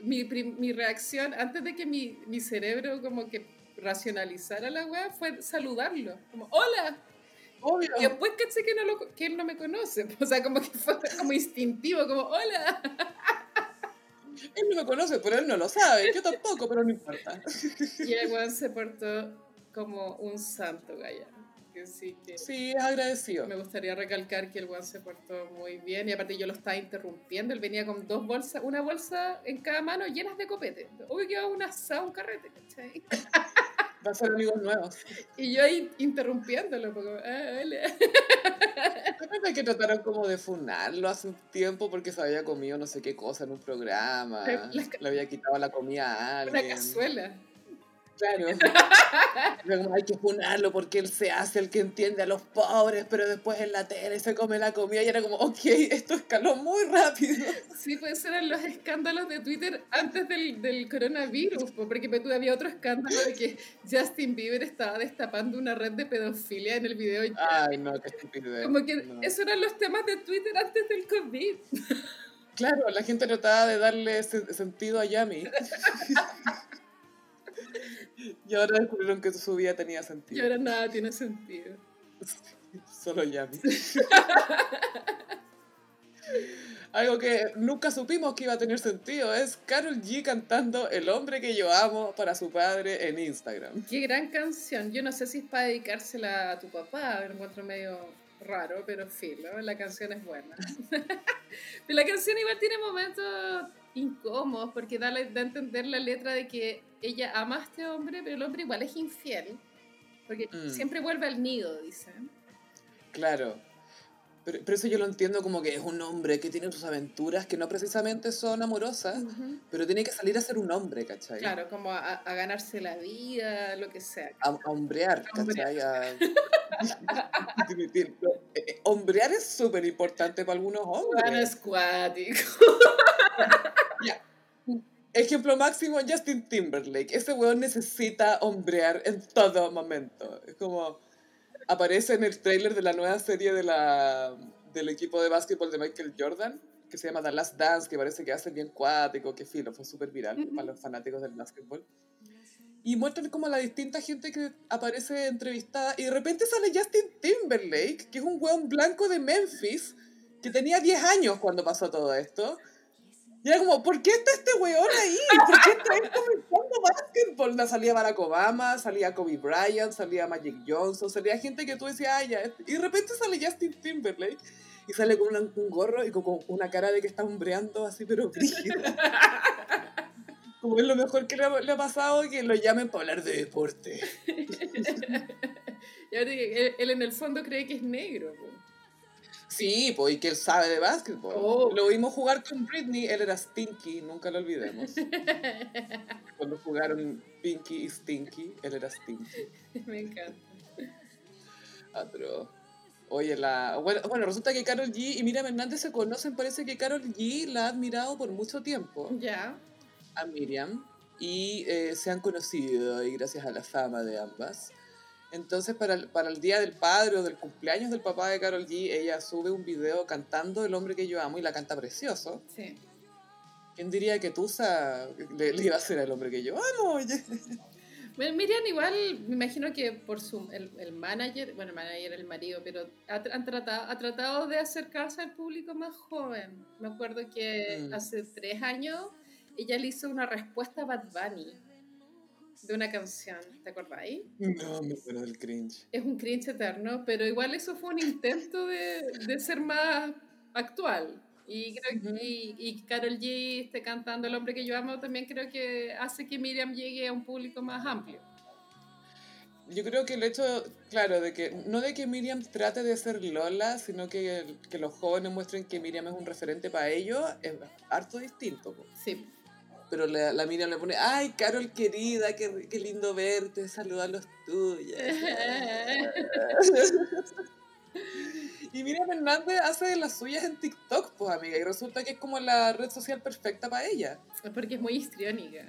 S2: mi, mi, reacción, antes de que mi, mi cerebro como que racionalizara la web, fue saludarlo. Como, hola. Y después caché que, no lo, que él no me conoce. O sea, como que fue como instintivo, como, hola.
S1: Él no me conoce, pero él no lo sabe. Yo tampoco, pero no importa.
S2: Y el weón se portó como un santo, Gaya. Que sí, que
S1: sí, es agradecido.
S2: Me gustaría recalcar que el weón se portó muy bien y aparte yo lo estaba interrumpiendo. Él venía con dos bolsas, una bolsa en cada mano llenas de copete. Uy, que un asado, un carrete, ¿cachai?
S1: Va a ser amigos nuevos.
S2: Y yo ahí interrumpiéndolo, porque,
S1: ah, que trataron como de funarlo hace un tiempo porque se había comido no sé qué cosa en un programa. Le había quitado la comida a alguien.
S2: Una cazuela.
S1: Claro. hay que funarlo porque él se hace el que entiende a los pobres, pero después en la tele se come la comida y era como, ok, esto escaló muy rápido.
S2: Sí, puede ser en los escándalos de Twitter antes del, del coronavirus, porque había otro escándalo de que Justin Bieber estaba destapando una red de pedofilia en el video.
S1: Ay, no, qué estupidez.
S2: Como que esos eran los temas de Twitter antes del COVID.
S1: Claro, la gente trataba de darle sentido a Yami. Y ahora descubrieron que su vida tenía sentido.
S2: Y ahora nada tiene sentido.
S1: Solo Yami. Algo que nunca supimos que iba a tener sentido es Carol G cantando El hombre que yo amo para su padre en Instagram.
S2: Qué gran canción. Yo no sé si es para dedicársela a tu papá, me encuentro medio raro, pero filo, la canción es buena. pero la canción igual tiene momentos incómodos porque da, da a entender la letra de que ella ama a este hombre, pero el hombre igual es infiel. Porque mm. siempre vuelve al nido, dicen.
S1: Claro. Pero, pero, eso yo lo entiendo como que es un hombre que tiene sus aventuras que no precisamente son amorosas, pero tiene que salir a ser un hombre, ¿cachai?
S2: Claro, como a, ganarse la vida, lo que sea.
S1: A, hombrear, ¿cachai? Eh, hombrear es súper importante para algunos hombres.
S2: Juan
S1: Ejemplo máximo, Justin Timberlake. Ese weón necesita hombrear en todo momento. Es como aparece en el trailer de la nueva serie de la, del equipo de básquetbol de Michael Jordan, que se llama The Last Dance, que parece que hace bien cuático, que filo, fue súper viral para los fanáticos del básquetbol. Y muestran como la distinta gente que aparece entrevistada, y de repente sale Justin Timberlake, que es un weón blanco de Memphis, que tenía 10 años cuando pasó todo esto y era como, ¿por qué está este weón ahí? ¿Por qué está ahí comenzando básquetbol? Salía Barack Obama, salía Kobe Bryant, salía Magic Johnson, salía gente que tú decías, ay, ya. Y de repente sale Justin Timberlake y sale con un gorro y con, una cara de que está hombreando así, pero brígida. Como es lo mejor que le ha, pasado que lo llamen para hablar de deporte.
S2: Y ahora él, él en el fondo cree que es negro. po.
S1: Sí, pues, y que él sabe de básquetbol.
S2: Oh.
S1: Lo vimos jugar con Britney, él era Stinky, nunca lo olvidemos. Cuando jugaron Pinky y Stinky, él era Stinky.
S2: Me encanta.
S1: Oye, la... Bueno, bueno, resulta que Carol G y Miriam Hernández se conocen, parece que Carol G la ha admirado por mucho tiempo
S2: Ya.
S1: a Miriam y eh, se han conocido y gracias a la fama de ambas. Entonces, para el, para el día del padre o del cumpleaños del papá de Carol G, ella sube un video cantando El hombre que yo amo y la canta precioso.
S2: Sí.
S1: ¿Quién diría que Tusa le, le iba a hacer al hombre que yo amo? Oye.
S2: Bueno, Miriam igual, me imagino que por su, el, el manager, bueno, el manager, el marido, pero ha, han tratado, ha tratado de acercarse al público más joven. Me acuerdo que
S1: Mm.
S2: hace tres años ella le hizo una respuesta a Bad Bunny de una canción, ¿te acordáis?
S1: No, me acuerdo del cringe.
S2: Es un cringe eterno, pero igual eso fue un intento de, de ser más actual. Y creo que y, y Carol G esté cantando El hombre que yo amo también creo que hace que Miriam llegue a un público más amplio.
S1: Yo creo que el hecho, claro, de que no de que Miriam trate de ser Lola, sino que, que los jóvenes muestren que Miriam es un referente para ellos, es harto distinto.
S2: Sí.
S1: Pero la, la Miriam le pone, ay, Carol querida, qué, qué lindo verte, saluda a los tuyos. y Miriam Hernández hace de las suyas en TikTok, pues amiga, y resulta que es como la red social perfecta para ella.
S2: Porque es muy histriónica.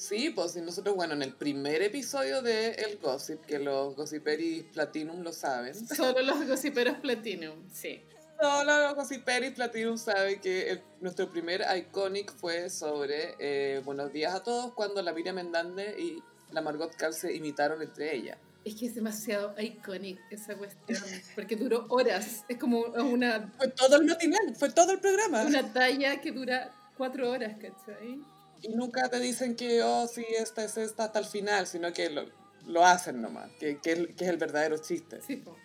S1: Sí, pues y nosotros, bueno, en el primer episodio de El Gossip, que los Gossiperis Platinum lo saben,
S2: Solo los gossiperos Platinum, sí.
S1: Solo los Gossiperis Platinum saben que el- nuestro primer iconic fue sobre eh, Buenos días a todos, cuando la Miriam Hernández y la Margot Cal se imitaron entre ellas.
S2: Es que es demasiado iconic esa cuestión, porque duró horas. Es como una,
S1: Fue todo el matinal, fue todo el programa.
S2: una talla que dura cuatro horas, ¿cachai?
S1: Y nunca te dicen que, oh, sí, esta es esta hasta el final, sino que lo, lo hacen nomás, que, que, es- que es el verdadero chiste.
S2: Sí, po.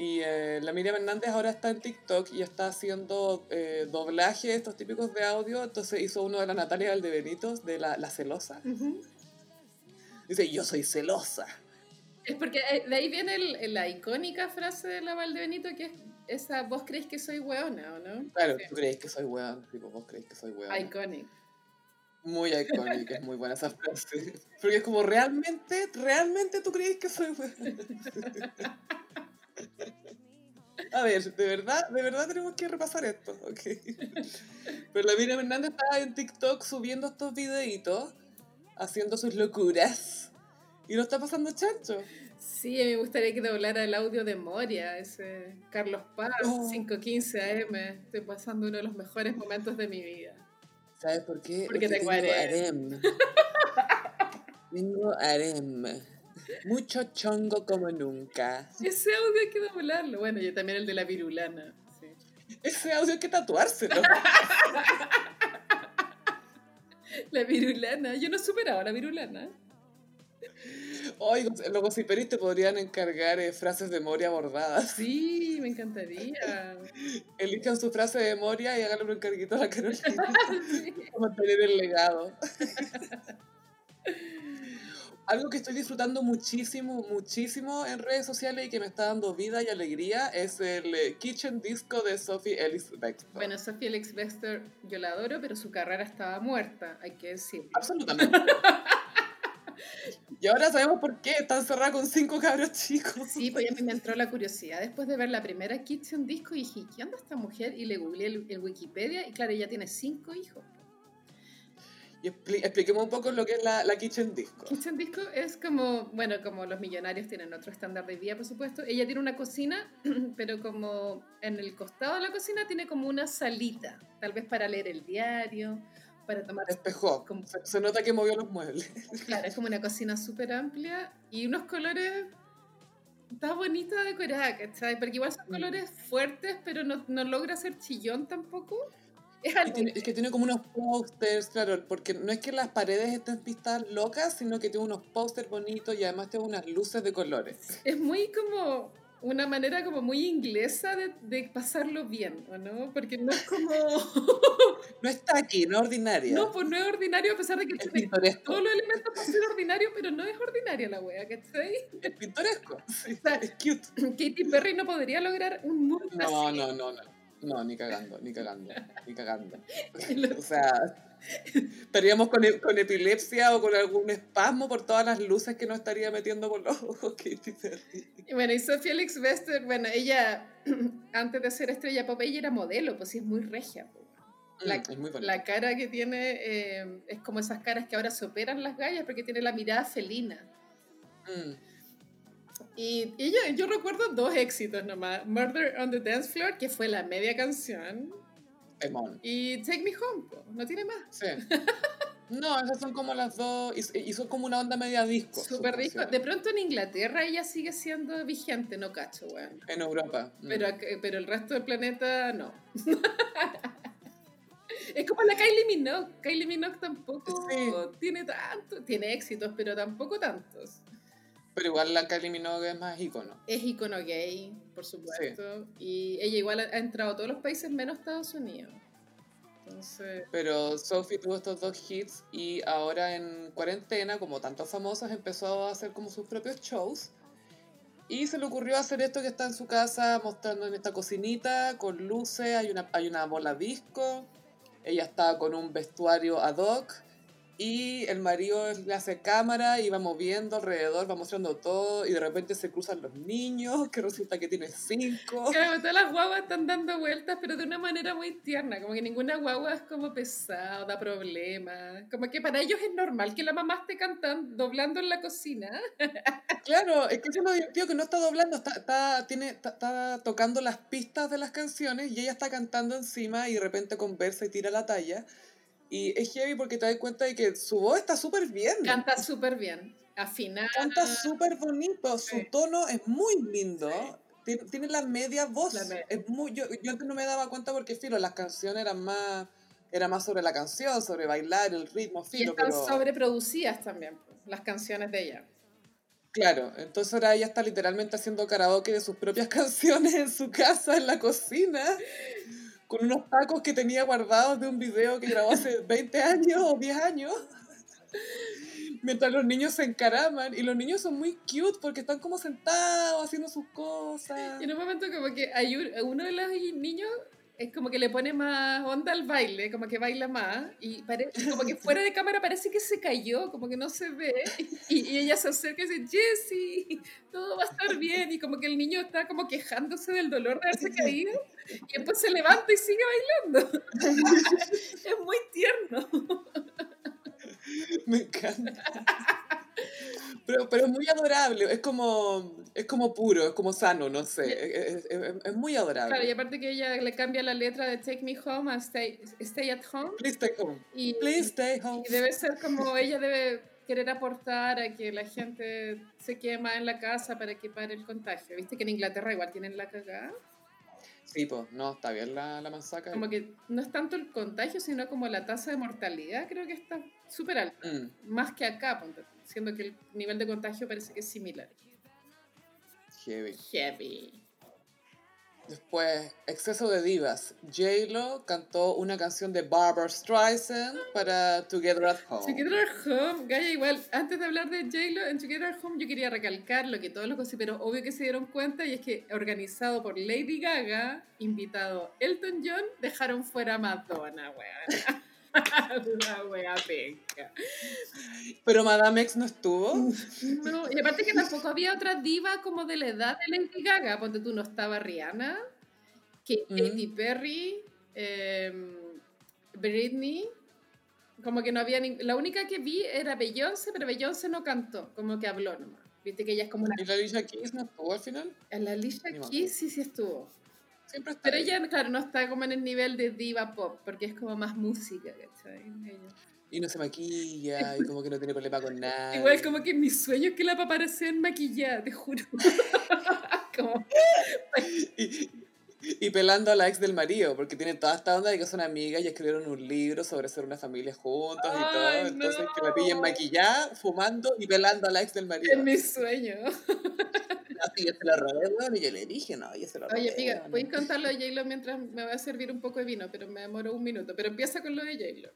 S1: Y eh, la Miriam Hernández ahora está en TikTok y está haciendo eh, doblaje, estos típicos de audio. Entonces hizo uno de la Natalia Valdebenitos, de la, la celosa. Dice, yo soy celosa.
S2: Es porque eh, de ahí viene el- la icónica frase de la Valdebenito que es esa, vos creéis que soy weona, ¿o no?
S1: Claro,
S2: Sí.
S1: tú creéis que soy weón. Tipo, vos creéis que soy weón.
S2: Iconic.
S1: Muy icónica, es muy buena esa frase. Porque es como, ¿realmente, realmente tú crees que soy weón? A ver, de verdad, de verdad tenemos que repasar esto, ok. Pero la Miriam Hernández está en TikTok subiendo estos videitos, haciendo sus locuras, y lo está pasando chancho.
S2: Sí, me gustaría que doblara el audio de Moria, ese Carlos Paz,
S1: Oh.
S2: 515 AM. Estoy pasando uno de los mejores momentos de mi vida.
S1: ¿Sabes por qué?
S2: Porque tengo harem.
S1: Tengo harem. Mucho chongo como nunca.
S2: Ese audio hay que doblarlo. Bueno, y también el de la virulana. sí.
S1: Ese audio hay que tatuárselo.
S2: La virulana. Yo no he superado la virulana.
S1: Hoy los gossiperis te podrían encargar eh, frases de memoria bordadas.
S2: Sí, me encantaría.
S1: Elijan su frase de memoria y háganle un encarguito a la Carolina
S2: Sí.
S1: para mantener el legado. Algo que estoy disfrutando muchísimo, muchísimo en redes sociales y que me está dando vida y alegría es el eh, Kitchen Disco de Sophie Ellis Bextor.
S2: Bueno, Sofía Alex Bextor yo la adoro, pero su carrera estaba muerta, hay que decirlo.
S1: Absolutamente. y ahora sabemos por qué está encerrada con cinco cabros chicos.
S2: Sí, pues ya me entró la curiosidad después de ver la primera Kitchen Disco y dije, ¿qué anda esta mujer? Y le googleé el, el Wikipedia y claro, ella tiene cinco hijos.
S1: Y expli- expliquemos un poco lo que es la, la Kitchen Disco.
S2: Kitchen Disco es como, bueno, como los millonarios tienen otro estándar de vida, por supuesto. Ella tiene una cocina, pero como en el costado de la cocina tiene como una salita, tal vez para leer el diario, para tomar...
S1: Despejó.
S2: Como-
S1: Se, se nota que movió los muebles.
S2: Claro, es como una cocina súper amplia y unos colores... Está bonita decorada, ¿cachai? Porque igual son
S1: Mm.
S2: colores fuertes, pero no, no logra ser chillón tampoco. Es
S1: tiene- que tiene como unos posters, claro, porque no es que las paredes estén pintadas locas, sino que tiene unos posters bonitos y además tiene unas luces de colores.
S2: Es muy como una manera como muy inglesa de, de pasarlo bien, ¿o no? Porque no es como...
S1: no está aquí, no es ordinaria.
S2: No, pues no es ordinario a pesar de que
S1: es pintoresco.
S2: todos los elementos para ser ordinario, pero no es ordinaria la wea, ¿cachai?
S1: Es pintoresco. Sí,
S2: sea,
S1: es cute.
S2: Katy Perry no podría lograr un mundo
S1: No,
S2: así.
S1: no, no, no. No, ni cagando, ni cagando, ni cagando. O sea, estaríamos con, e- con epilepsia o con algún espasmo por todas las luces que nos estaría metiendo por los ojos Katy Perry.
S2: Y bueno, y Sofía Alex bueno, ella, antes de ser estrella pop, ella era modelo, pues sí es muy regia. La,
S1: Mm, muy
S2: la cara que tiene eh, es como esas caras que ahora se operan las gallas porque tiene la mirada felina.
S1: Mm.
S2: Y ella, yo recuerdo dos éxitos nomás. Murder on the Dance Floor, que fue la media canción,
S1: Temón.
S2: y Take Me Home, po, no tiene más.
S1: Sí. No, esas son como las dos. Y, y son como una onda media disco.
S2: Super disco. De pronto en Inglaterra ella sigue siendo vigente, no cacho, weón.
S1: En Europa. mm.
S2: Pero, pero el resto del planeta no. es como la Kylie Minogue. Kylie Minogue tampoco
S1: Sí.
S2: tiene tanto, tiene éxitos, pero tampoco tantos.
S1: Pero igual la Kylie Minogue es más ícono.
S2: Es icono gay, por supuesto. Y ella igual ha, ha entrado a todos los países menos Estados Unidos. Entonces,
S1: Pero Sophie tuvo estos dos hits y ahora en cuarentena, como tantos famosos, empezó a hacer como sus propios shows. Y se le ocurrió hacer esto que está en su casa mostrando en esta cocinita con luces, hay una, hay una bola disco, ella está con un vestuario ad hoc y el marido le hace cámara y va moviendo alrededor, va mostrando todo y de repente se cruzan los niños, que resulta que tiene cinco.
S2: claro, todas las guaguas están dando vueltas, pero de una manera muy tierna. Como que ninguna guagua es como pesada, da problemas. Como que para ellos es normal que la mamá esté cantando, doblando en la cocina.
S1: Claro, es que es lo divertido que no está doblando, está, está, tiene, está, está tocando las pistas de las canciones y ella está cantando encima y de repente conversa y tira la talla. Y es heavy porque te das cuenta de que su voz está súper bien.
S2: Canta súper bien, afinada.
S1: Canta súper bonito, su
S2: Sí.
S1: tono es muy lindo. Tiene, tiene la media voz.
S2: La media.
S1: Es muy, yo, yo antes no me daba cuenta porque, filo, las canciones eran más, era más sobre la canción, sobre bailar, el ritmo,
S2: Y
S1: filo,
S2: están
S1: pero...
S2: sobreproducidas también, las canciones de ella.
S1: Claro, entonces ahora ella está literalmente haciendo karaoke de sus propias canciones en su casa, en la cocina, con unos tacos que tenía guardados de un video que grabó hace 20 años o 10 años. Mientras los niños se encaraman y los niños son muy cute porque están como sentados haciendo sus cosas.
S2: Y en un momento como que hay un- uno de los niños es como que le pone más onda al baile, como que baila más, y parece, como que fuera de cámara parece que se cayó, como que no se ve, y, y ella se acerca y dice, Jessie, todo va a estar bien, y como que el niño está como quejándose del dolor de haberse caído, y después se levanta y sigue bailando. es muy tierno.
S1: Me encanta. Pero, pero es muy adorable, es como, es como puro, es como sano, no sé, es, es- es muy adorable.
S2: Claro, y aparte que ella le cambia la letra de Take Me Home a Stay, stay at Home,
S1: Please stay home.
S2: y,
S1: Please stay home.
S2: Y debe ser como ella debe querer aportar a que la gente se quede más en la casa para que pare el contagio. Viste que en Inglaterra igual tienen la cagada.
S1: Sí, pues, no, está bien la, la manzaca.
S2: Como que no es tanto el contagio, sino como la tasa de mortalidad, creo que está súper alta.
S1: Mm,
S2: Más que acá, ponte, siendo que el nivel de contagio parece que es similar.
S1: heavy.
S2: Heavy.
S1: Después, exceso de divas. J-Lo cantó una canción de Barbara Streisand para Together at Home.
S2: Together at Home, Gaya, igual, antes de hablar de J-Lo en Together at Home, yo quería recalcar lo que todos los gossiperos obvio que se dieron cuenta, y es que organizado por Lady Gaga, invitado Elton John, dejaron fuera a Madonna, weón. Una wea penca.
S1: Pero Madame X no estuvo.
S2: No, y aparte que tampoco había otra diva como de la edad de Lady Gaga, ponte tú, no estaba Rihanna, que
S1: Mm.
S2: Katy Perry, em, Britney, como que no había, nin- la única que vi era Beyoncé, pero Beyoncé no cantó, como que habló nomás. Viste que ella es como la...
S1: ¿Y la Alicia Keys no estuvo al final?
S2: La Alicia
S1: Ni
S2: Keys sí, sí estuvo.
S1: Siempre está
S2: Pero
S1: ahí.
S2: ella, claro, no está como en el nivel de diva pop, porque es como más música, ¿cachai? Ella.
S1: Y no se maquilla, y como que no tiene problema con nada.
S2: Igual como que mi sueño es que la paparazzian maquillada, te juro. como,
S1: Y, y pelando a la ex del marido, porque tienen toda esta onda de que son amigas y escribieron un libro sobre ser una familia juntos y todo. Entonces, que la pillen maquillada, fumando y pelando a la ex del marido.
S2: es mi sueño.
S1: Así yo se lo robé, weón, y yo le dije, no, yo se lo robé.
S2: Oye, amiga,
S1: weón.
S2: voy a contar lo de J-Lo mientras me voy a servir un poco de vino, pero me demoró un minuto. Pero empieza con lo de J-Lo.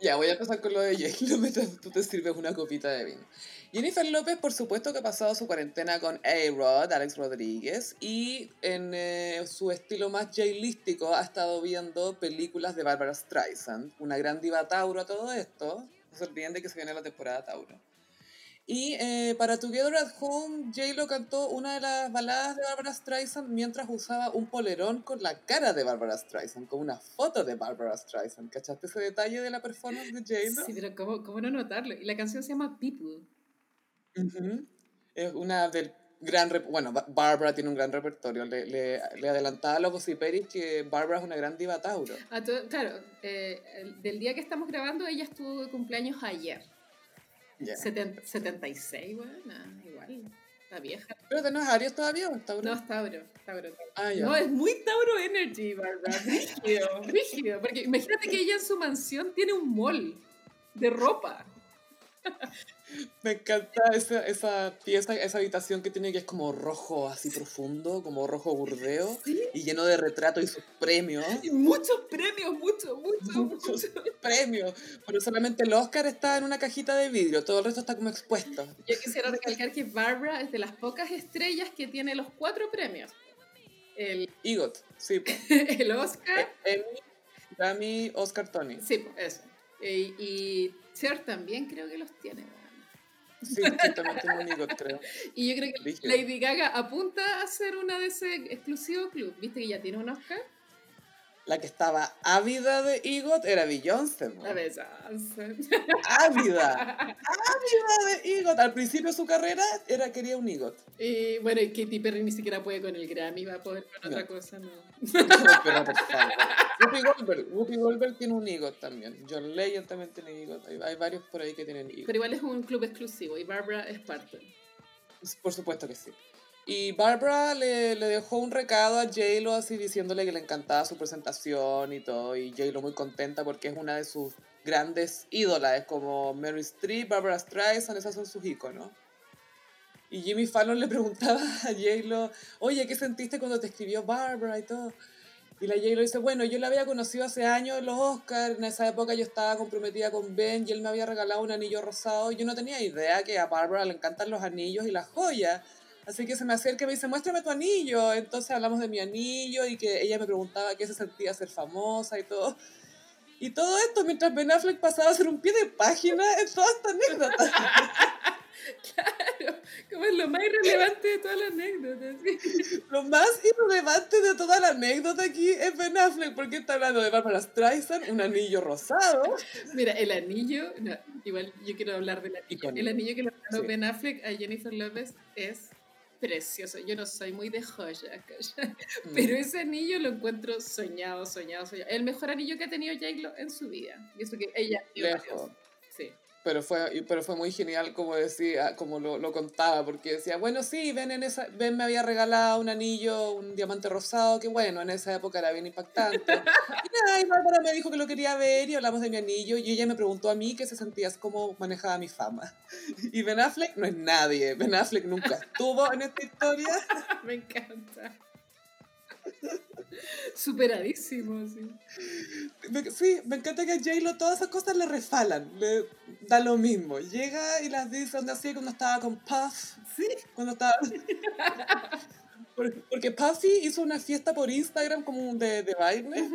S1: Ya, voy a empezar con lo de J-Lo mientras tú te sirves una copita de vino. Jennifer López, por supuesto que ha pasado su cuarentena con A-Rod, Alex Rodríguez, y en eh, su estilo más J-lístico ha estado viendo películas de Barbara Streisand, una gran diva Tauro a todo esto. No se olviden de que se viene la temporada Tauro. Y eh, para Together at Home, J-Lo cantó una de las baladas de Barbara Streisand mientras usaba un polerón con la cara de Barbara Streisand, con una foto de Barbara Streisand. ¿Cachaste ese detalle de la performance de J-Lo?
S2: Sí, pero ¿cómo, ¿cómo no notarlo? Y la canción se llama People.
S1: Ujú. Es una del gran... Bueno, Ba- Barbara tiene un gran repertorio. Le, le, le adelantaba a los gossiperis que Barbara es una gran diva Tauro.
S2: Todo- claro, eh, el- del día que estamos grabando, ella estuvo de cumpleaños ayer.
S1: Ya.
S2: Seten- 76, bueno, igual, la vieja.
S1: Pero no es Aries todavía o es Tauro?
S2: No, es Tauro, Tauro. Tauro.
S1: Ah.
S2: No, es muy Tauro Energy, Barbara. Rígido, rígido. Porque imagínate que ella en su mansión tiene un mall de ropa.
S1: Me encanta esa, esa pieza, esa habitación que tiene que es como rojo así profundo, como rojo burdeo,
S2: Sí.
S1: y lleno de retratos y sus premios.
S2: Y muchos premios, muchos, muchos,
S1: Muchos.
S2: muchos.
S1: Premios. Pero solamente el Oscar está en una cajita de vidrio, todo el resto está como expuesto.
S2: Yo quisiera recalcar que Barbara es de las pocas estrellas que tiene los cuatro premios. El,
S1: EGOT, sí.
S2: el Oscar,
S1: Emmy, Grammy, Oscar, Tony.
S2: sí, eso. Y, y Cher también creo que los tiene.
S1: Sí, sí, también tiene un creo.
S2: Y yo creo que
S1: Rígido.
S2: Lady Gaga apunta a ser una de ese exclusivo club. ¿Viste que ya tiene un Oscar?
S1: La que estaba ávida de EGOT era Beyoncé. po.
S2: La besas.
S1: Ávida. Ávida de EGOT. Al principio de su carrera era, quería un EGOT.
S2: Y bueno, y Katy Perry ni siquiera puede con el Grammy, va a poder con
S1: No.
S2: otra cosa, no.
S1: Pero por favor. Whoopi Goldberg. Whoopi Goldberg tiene un EGOT también. John Legend también tiene EGOT. Hay, hay varios por ahí que tienen EGOT.
S2: Pero igual es un club exclusivo y Barbara es parte.
S1: Por supuesto que sí. Y Barbara le, le dejó un recado a J-Lo así diciéndole que le encantaba su presentación y todo. Y J-Lo muy contenta porque es una de sus grandes ídolas. Es como Mary Streep, Barbara Streisand, esas son sus íconos. Y Jimmy Fallon le preguntaba a J-Lo, oye, ¿qué sentiste cuando te escribió Barbara y todo? Y la J-Lo dice, bueno, yo la había conocido hace años en los Oscars, en esa época yo estaba comprometida con Ben y él me había regalado un anillo rosado. Yo no tenía idea que a Barbara le encantan los anillos y las joyas. Así que se me acerca y me dice, muéstrame tu anillo. Entonces hablamos de mi anillo y que ella me preguntaba qué se sentía ser famosa y todo. Y todo esto mientras Ben Affleck pasaba a ser un pie de página en toda esta anécdota.
S2: Claro, como es lo más irrelevante de todas las anécdotas. ¿sí?
S1: Lo más irrelevante de toda la anécdota aquí es Ben Affleck, porque está hablando de Barbara Streisand, un anillo rosado.
S2: Mira, el anillo, no, igual yo quiero hablar del anillo. El anillo que le regaló
S1: Sí.
S2: Ben Affleck a Jennifer López es precioso. Yo no soy muy de joya, ¿cachai?
S1: Mm.
S2: pero ese anillo lo encuentro soñado, soñado, soñado. El mejor anillo que ha tenido J-Lo en su vida. Y eso que ella
S1: Lejos. Pero fue, pero fue muy genial como decía, como lo, lo contaba, porque decía, bueno, sí, Ben, en esa, ben me había regalado un anillo, un diamante rosado, que bueno, en esa época era bien impactante. Y nada, y Bárbara me dijo que lo quería ver y hablamos de mi anillo, y ella me preguntó a mí qué se sentía, cómo manejaba mi fama. Y Ben Affleck no es nadie, Ben Affleck nunca estuvo en esta historia.
S2: Me encanta. Superadísimo, sí.
S1: Me- Sí, me encanta que a J-Lo todas esas cosas le refalan, le da lo mismo. Llega y las dice donde así cuando estaba con Puff,
S2: Sí.
S1: cuando estaba... Porque, Puffy hizo una fiesta por Instagram como de, de baile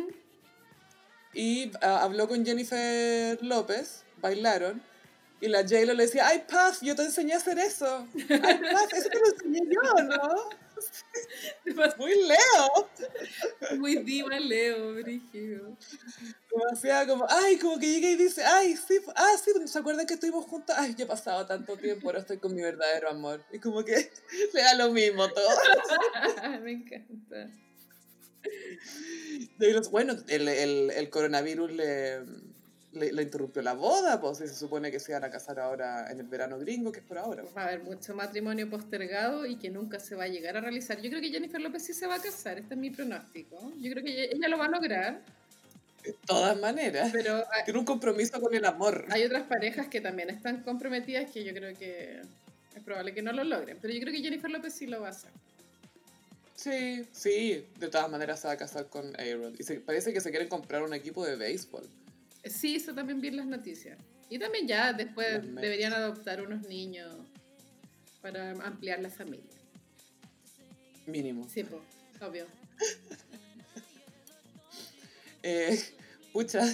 S1: y ah, habló con Jennifer López, bailaron, y la J-Lo le decía, ay Puff, yo te enseñé a hacer eso. Ay Puff, eso te lo enseñé yo, ¿no? Muy Leo.
S2: Muy diva Leo, brígido.
S1: Demasiado como, ay, como que llega y dice, ay, sí, ah, sí, ¿se acuerdan que estuvimos juntos? Ay, ya he pasado tanto tiempo, ahora estoy con mi verdadero amor. Y como que le da lo mismo todo.
S2: Me encanta.
S1: Bueno, el, el, el coronavirus le, le, le interrumpió la boda, pues se supone que se iban a casar ahora en el verano gringo, que es por ahora.
S2: Va a haber mucho matrimonio postergado y que nunca se va a llegar a realizar. Yo creo que Jennifer López sí se va a casar, este es mi pronóstico. Yo creo que ella, lo va a lograr,
S1: De todas maneras,
S2: pero hay,
S1: tiene un compromiso con el amor.
S2: hay otras parejas que también están comprometidas que yo creo que probable que no lo logren. Pero yo creo que Jennifer López sí lo va a hacer.
S1: Sí, sí, de todas maneras se va a casar con Aaron. Y se, parece que se quieren comprar un equipo de béisbol.
S2: Sí, eso también vi en las noticias. Y también ya después deberían adoptar unos niños para ampliar la familia.
S1: Mínimo.
S2: Sí, pues, obvio.
S1: eh, pucha,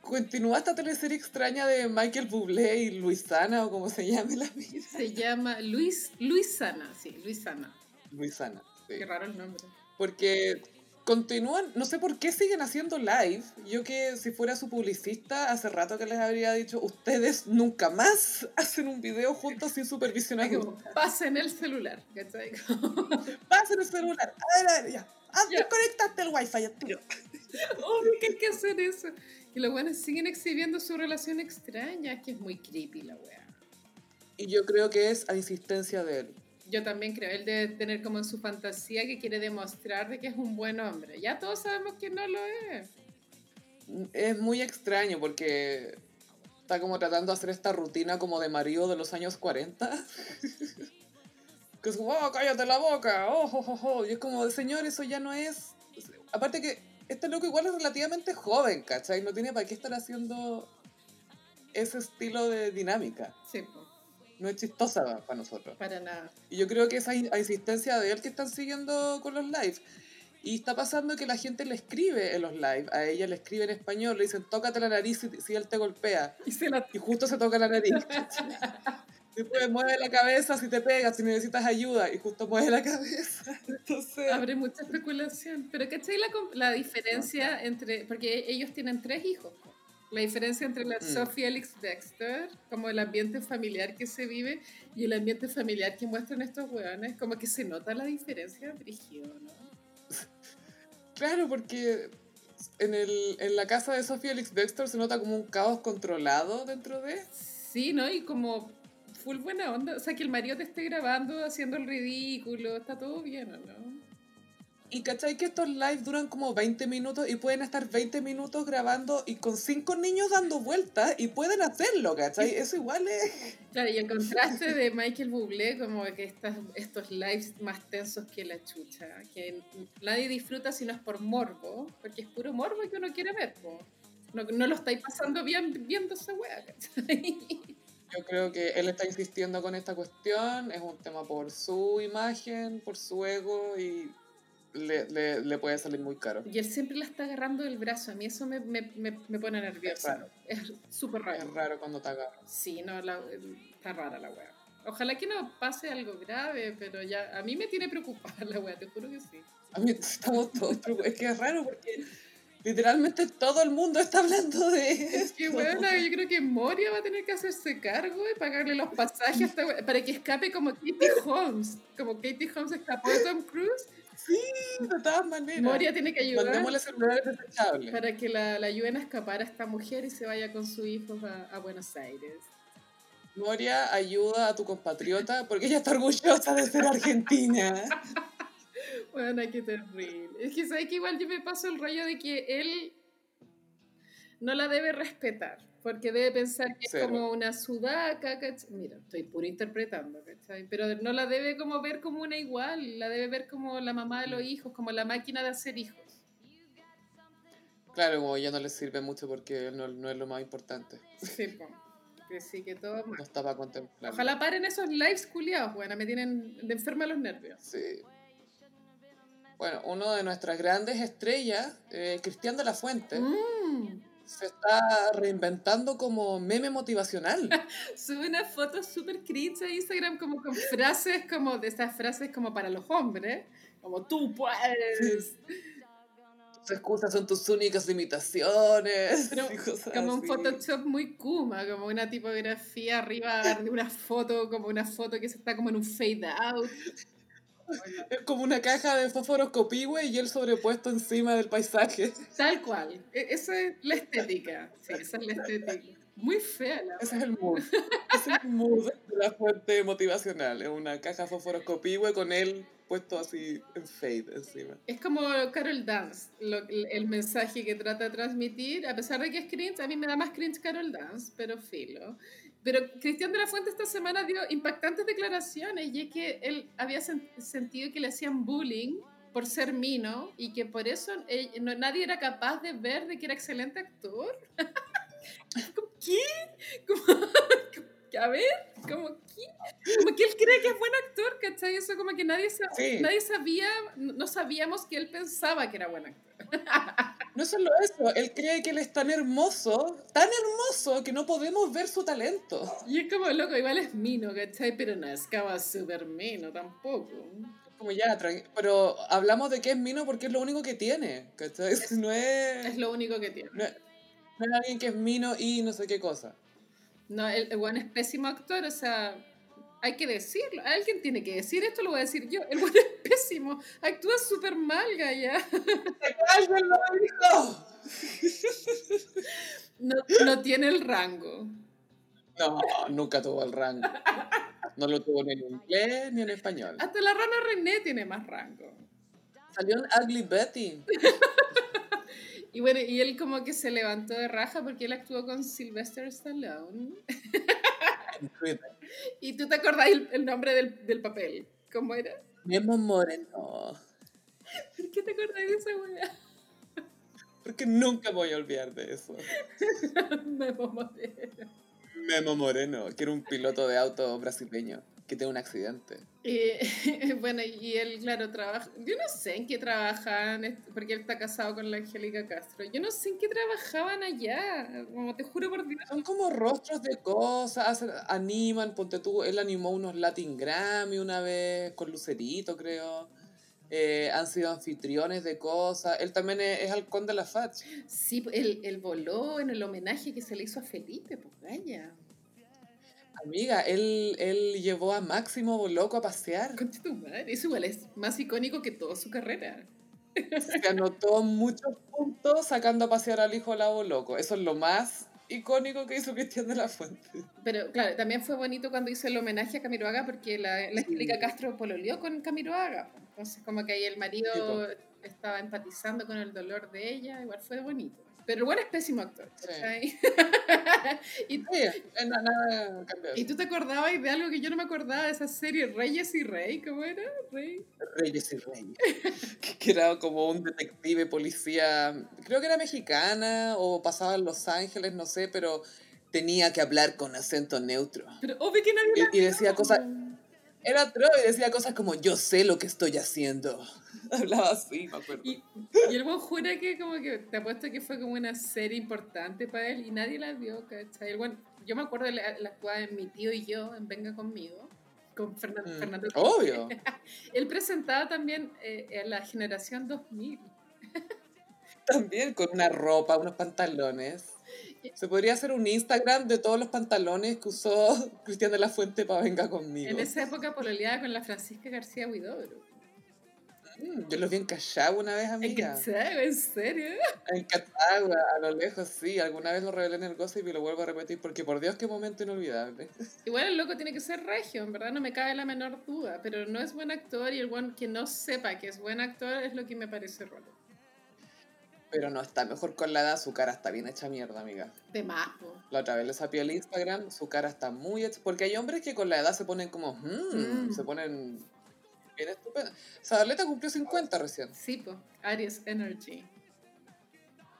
S1: continúa esta teleserie extraña de Michael Bublé y Luisana o como se llame la vida.
S2: Se llama Luis, Luisana, sí, Luisana.
S1: Luisana.
S2: Qué raro el nombre.
S1: Porque continúan, no sé por qué siguen haciendo live. Yo que si fuera su publicista, hace rato que les habría dicho, ustedes nunca más hacen un video juntos sin supervisión
S2: Pasen el celular, ¿cachai?
S1: Pasen el celular. A ver, a ver, ya. Ah, el wifi, ya tiro.
S2: Obvio que hay que hacer eso. Y los buenos siguen exhibiendo su relación extraña, que es muy creepy la wea.
S1: Y yo creo que es a insistencia de él.
S2: Yo también creo, él debe tener como en su fantasía que quiere demostrar de que es un buen hombre. Ya todos sabemos que no lo es.
S1: Es muy extraño porque está como tratando de hacer esta rutina como de marido de los años 40. que es como, oh, cállate la boca, oh, oh, oh, Y es como, señor, eso ya no es... Aparte que este loco igual es relativamente joven, ¿cachai? No tiene para qué estar haciendo ese estilo de dinámica.
S2: Sí, pues
S1: no es chistosa para nosotros.
S2: Para nada.
S1: Y yo creo que esa insistencia de él que están siguiendo con los lives. Y está pasando que la gente le escribe en los lives, a ella le escribe en español, le dicen, tócate la nariz si, él te golpea.
S2: Y, se la...
S1: y justo se toca la nariz. Después mueve la cabeza si te pega, si necesitas ayuda, y justo mueve la cabeza. Entonces...
S2: Abre mucha especulación. Pero ¿cachai la, la diferencia entre...? Porque ellos tienen tres hijos. La diferencia entre la mm. Sophie Elix Dexter, como el ambiente familiar que se vive, y el ambiente familiar que muestran estos hueones, como que se nota la diferencia, Brigio, ¿no?
S1: Claro, porque en, el, en la casa de Sophie Elix Dexter se nota como un caos controlado dentro de...
S2: Sí, ¿no? Y como full buena onda. O sea, que el marido te esté grabando haciendo el ridículo, está todo bien, no?
S1: Y cachai que estos lives duran como 20 minutos y pueden estar 20 minutos grabando y con cinco niños dando vueltas y pueden hacerlo, ¿cachai? Eso igual es...
S2: Claro, y el contraste de Michael Bublé, como que estas, estos lives más tensos que la chucha, que nadie disfruta si no es por morbo, porque es puro morbo que uno quiere ver, No, no lo estáis pasando bien viendo esa wea, ¿cachai?
S1: Yo creo que él está insistiendo con esta cuestión, es un tema por su imagen, por su ego y le, le, le, puede salir muy caro.
S2: Y él siempre la está agarrando del brazo. A mí eso me, me, me, pone nerviosa. Es súper raro.
S1: Es raro cuando te agarra.
S2: Sí, no, la, está rara la wea. Ojalá que no pase algo grave, pero ya a mí me tiene preocupada la wea, te juro que sí.
S1: A mí estamos todos preocupados. Es que es raro porque literalmente todo el mundo está hablando de.
S2: Es que bueno, yo creo que Moria va a tener que hacerse cargo y pagarle los pasajes para que escape como Katie Holmes. Como Katie Holmes escapó de Tom Cruise
S1: Sí, de todas maneras.
S2: Moria tiene que ayudar.
S1: Mandémosle celulares desechables.
S2: Para que la, la, ayuden a escapar a esta mujer y se vaya con su hijo a, a Buenos Aires.
S1: Moria, ayuda a tu compatriota porque ella está orgullosa de ser argentina.
S2: bueno, qué terrible. Es que sabes que igual yo me paso el rollo de que él no la debe respetar porque debe pensar que es como una sudaca, Mira, estoy puro interpretando, ¿cachai? Pero no la debe como ver como una igual, la debe ver como la mamá de los hijos, como la máquina de hacer hijos.
S1: Claro, como ya no le sirve mucho porque no, no es lo más importante.
S2: Sí, pues. Que sí, que todo
S1: No estaba contemplando.
S2: Ojalá paren esos lives culiados, bueno, me tienen de enferma los nervios.
S1: Sí. Bueno, uno de nuestras grandes estrellas, eh, Cristian de la Fuente.
S2: Mm
S1: se está reinventando como meme motivacional.
S2: Sube una foto súper cringe a Instagram como con frases como de esas frases como para los hombres, como tú puedes.
S1: Tus excusas son tus únicas limitaciones.
S2: como un Photoshop muy kuma, como una tipografía arriba de una foto, como una foto que se está como en un fade out.
S1: Es como una caja de fósforos copihue y él sobrepuesto encima del paisaje.
S2: Tal cual. E, esa es la estética. Sí, esa es la estética. Muy fea la
S1: Ese es el mood. Ese es el mood de la fuente motivacional. Es una caja de fósforos copihue con él puesto así en fade encima.
S2: Es como Carol Dance, el mensaje que trata de transmitir, a pesar de que es cringe, a mí me da más cringe Carol Dance, pero filo. Pero Cristian de la Fuente esta semana dio impactantes declaraciones y es que él había sentido que le hacían bullying por ser mino y que por eso eh, nadie era capaz de ver de que era excelente actor. ¿Qué? Como, a ver, como, ¿qué? como que él cree que es buen actor, ¿cachai? Eso como que nadie, nadie sabía, no sabíamos que él pensaba que era buen actor.
S1: No solo eso, él cree que él es tan hermoso, tan hermoso, que no podemos ver su talento.
S2: Y es como, loco, igual es mino, ¿cachai? Pero no es como súper mino tampoco.
S1: Como ya, pero hablamos de que es mino porque es lo único que tiene, ¿cachai? No es...
S2: Es lo único que tiene.
S1: No es, alguien que es mino y no sé qué cosa.
S2: No, el, el es pésimo actor, o sea, hay que decirlo. Alguien tiene que decir esto, lo voy a decir yo. El buen es pésimo. Actúa súper mal, Gaya. No, no tiene el rango.
S1: No, nunca tuvo el rango. No lo tuvo ni en inglés ni en español.
S2: Hasta la rana René tiene más rango.
S1: Salió en Ugly Betty.
S2: y bueno, y él como que se levantó de raja porque él actuó con Sylvester Stallone. ¿Y tú te acordás el, nombre del, del, papel? ¿Cómo era?
S1: Memo Moreno.
S2: ¿Por qué te acordás de esa weá?
S1: Porque nunca voy a olvidar de eso.
S2: Memo Moreno.
S1: Memo Moreno, que era un piloto de auto brasileño que tiene un accidente.
S2: Y, bueno, y él, claro, trabaja. Yo no sé en qué trabajan, porque él está casado con la Angélica Castro. Yo no sé en qué trabajaban allá, como te juro por Dios.
S1: Son como rostros de cosas, animan, ponte tú. Él animó unos Latin Grammy una vez, con Lucerito, creo. Eh, han sido anfitriones de cosas. Él también es, halcón de la FAT.
S2: Sí, él, él, voló en el homenaje que se le hizo a Felipe, pues vaya.
S1: Amiga, él, él llevó a Máximo Loco a pasear.
S2: tu madre, eso igual es más icónico que toda su carrera.
S1: Se anotó muchos puntos sacando a pasear al hijo Lavo Loco. Eso es lo más icónico que hizo Cristian de la Fuente.
S2: Pero claro, también fue bonito cuando hizo el homenaje a Camiroaga porque la, la explica Castro pololeó con Camiroaga. Entonces como que ahí el marido estaba empatizando con el dolor de ella, igual fue bonito. Pero el bueno es pésimo actor. Sí. y,
S1: nada
S2: ¿Y tú te acordabas de algo que yo no me acordaba de esa serie Reyes y Rey? ¿Cómo era? Rey.
S1: Reyes y Rey. que era como un detective policía, creo que era mexicana o pasaba en Los Ángeles, no sé, pero tenía que hablar con acento neutro.
S2: Pero obvio que nadie
S1: y, y decía cosas. Era otro y decía cosas como: Yo sé lo que estoy haciendo. Hablaba así, me acuerdo.
S2: Y, y el buen jura que como que te apuesto que fue como una serie importante para él y nadie la vio, ¿cachai? El buen, yo me acuerdo de la, la jugada de mi tío y yo en Venga Conmigo, con Fernando. Mm, Fernando
S1: obvio.
S2: él presentaba también eh, a la generación 2000.
S1: también con una ropa, unos pantalones. Se podría hacer un Instagram de todos los pantalones que usó Cristian de la Fuente para Venga Conmigo.
S2: En esa época pololeaba con la Francisca García Huidobro.
S1: Mm, yo los vi en Cachagua una vez, amiga.
S2: ¿En serio?
S1: En Cachagua, a lo lejos, sí. Alguna vez lo revelé en el gossip y lo vuelvo a repetir porque, por Dios, qué momento inolvidable.
S2: Igual el loco tiene que ser regio, en verdad no me cabe la menor duda. Pero no es buen actor y el buen que no sepa que es buen actor es lo que me parece raro.
S1: Pero no está mejor con la edad, su cara está bien hecha mierda, amiga.
S2: De más.
S1: La otra vez le sapió el Instagram, su cara está muy hecha. Porque hay hombres que con la edad se ponen como, hmm", mm. se ponen bien estupendo. Sadarleta cumplió 50 recién.
S2: Sí, pues, Aries Energy.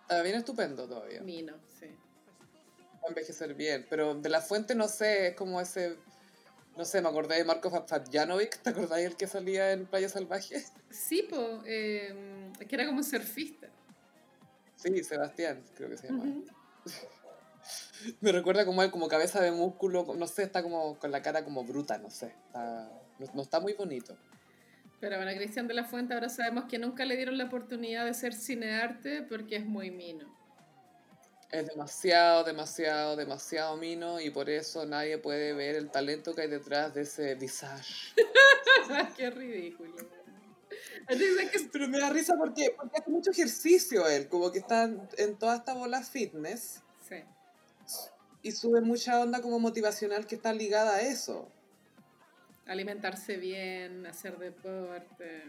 S1: Está bien estupendo todavía.
S2: Mino, sí.
S1: Va a envejecer bien, pero de la fuente no sé, es como ese... No sé, me acordé de Marco Fabjanovic, ¿te acordáis el que salía en Playa Salvaje?
S2: Sí, pues, eh, que era como surfista.
S1: Sí, Sebastián, creo que se llama. Me recuerda como él, como cabeza de músculo, no sé, está como con la cara como bruta, no sé. no, está muy bonito.
S2: Pero bueno, Cristian de la Fuente ahora sabemos que nunca le dieron la oportunidad de ser cinearte porque es muy mino.
S1: Es demasiado, demasiado, demasiado mino y por eso nadie puede ver el talento que hay detrás de ese visage.
S2: Qué ridículo.
S1: Pero me da risa porque, porque hace mucho ejercicio él, como que está en toda esta bola fitness.
S2: Sí.
S1: Y sube mucha onda como motivacional que está ligada a eso.
S2: Alimentarse bien, hacer deporte.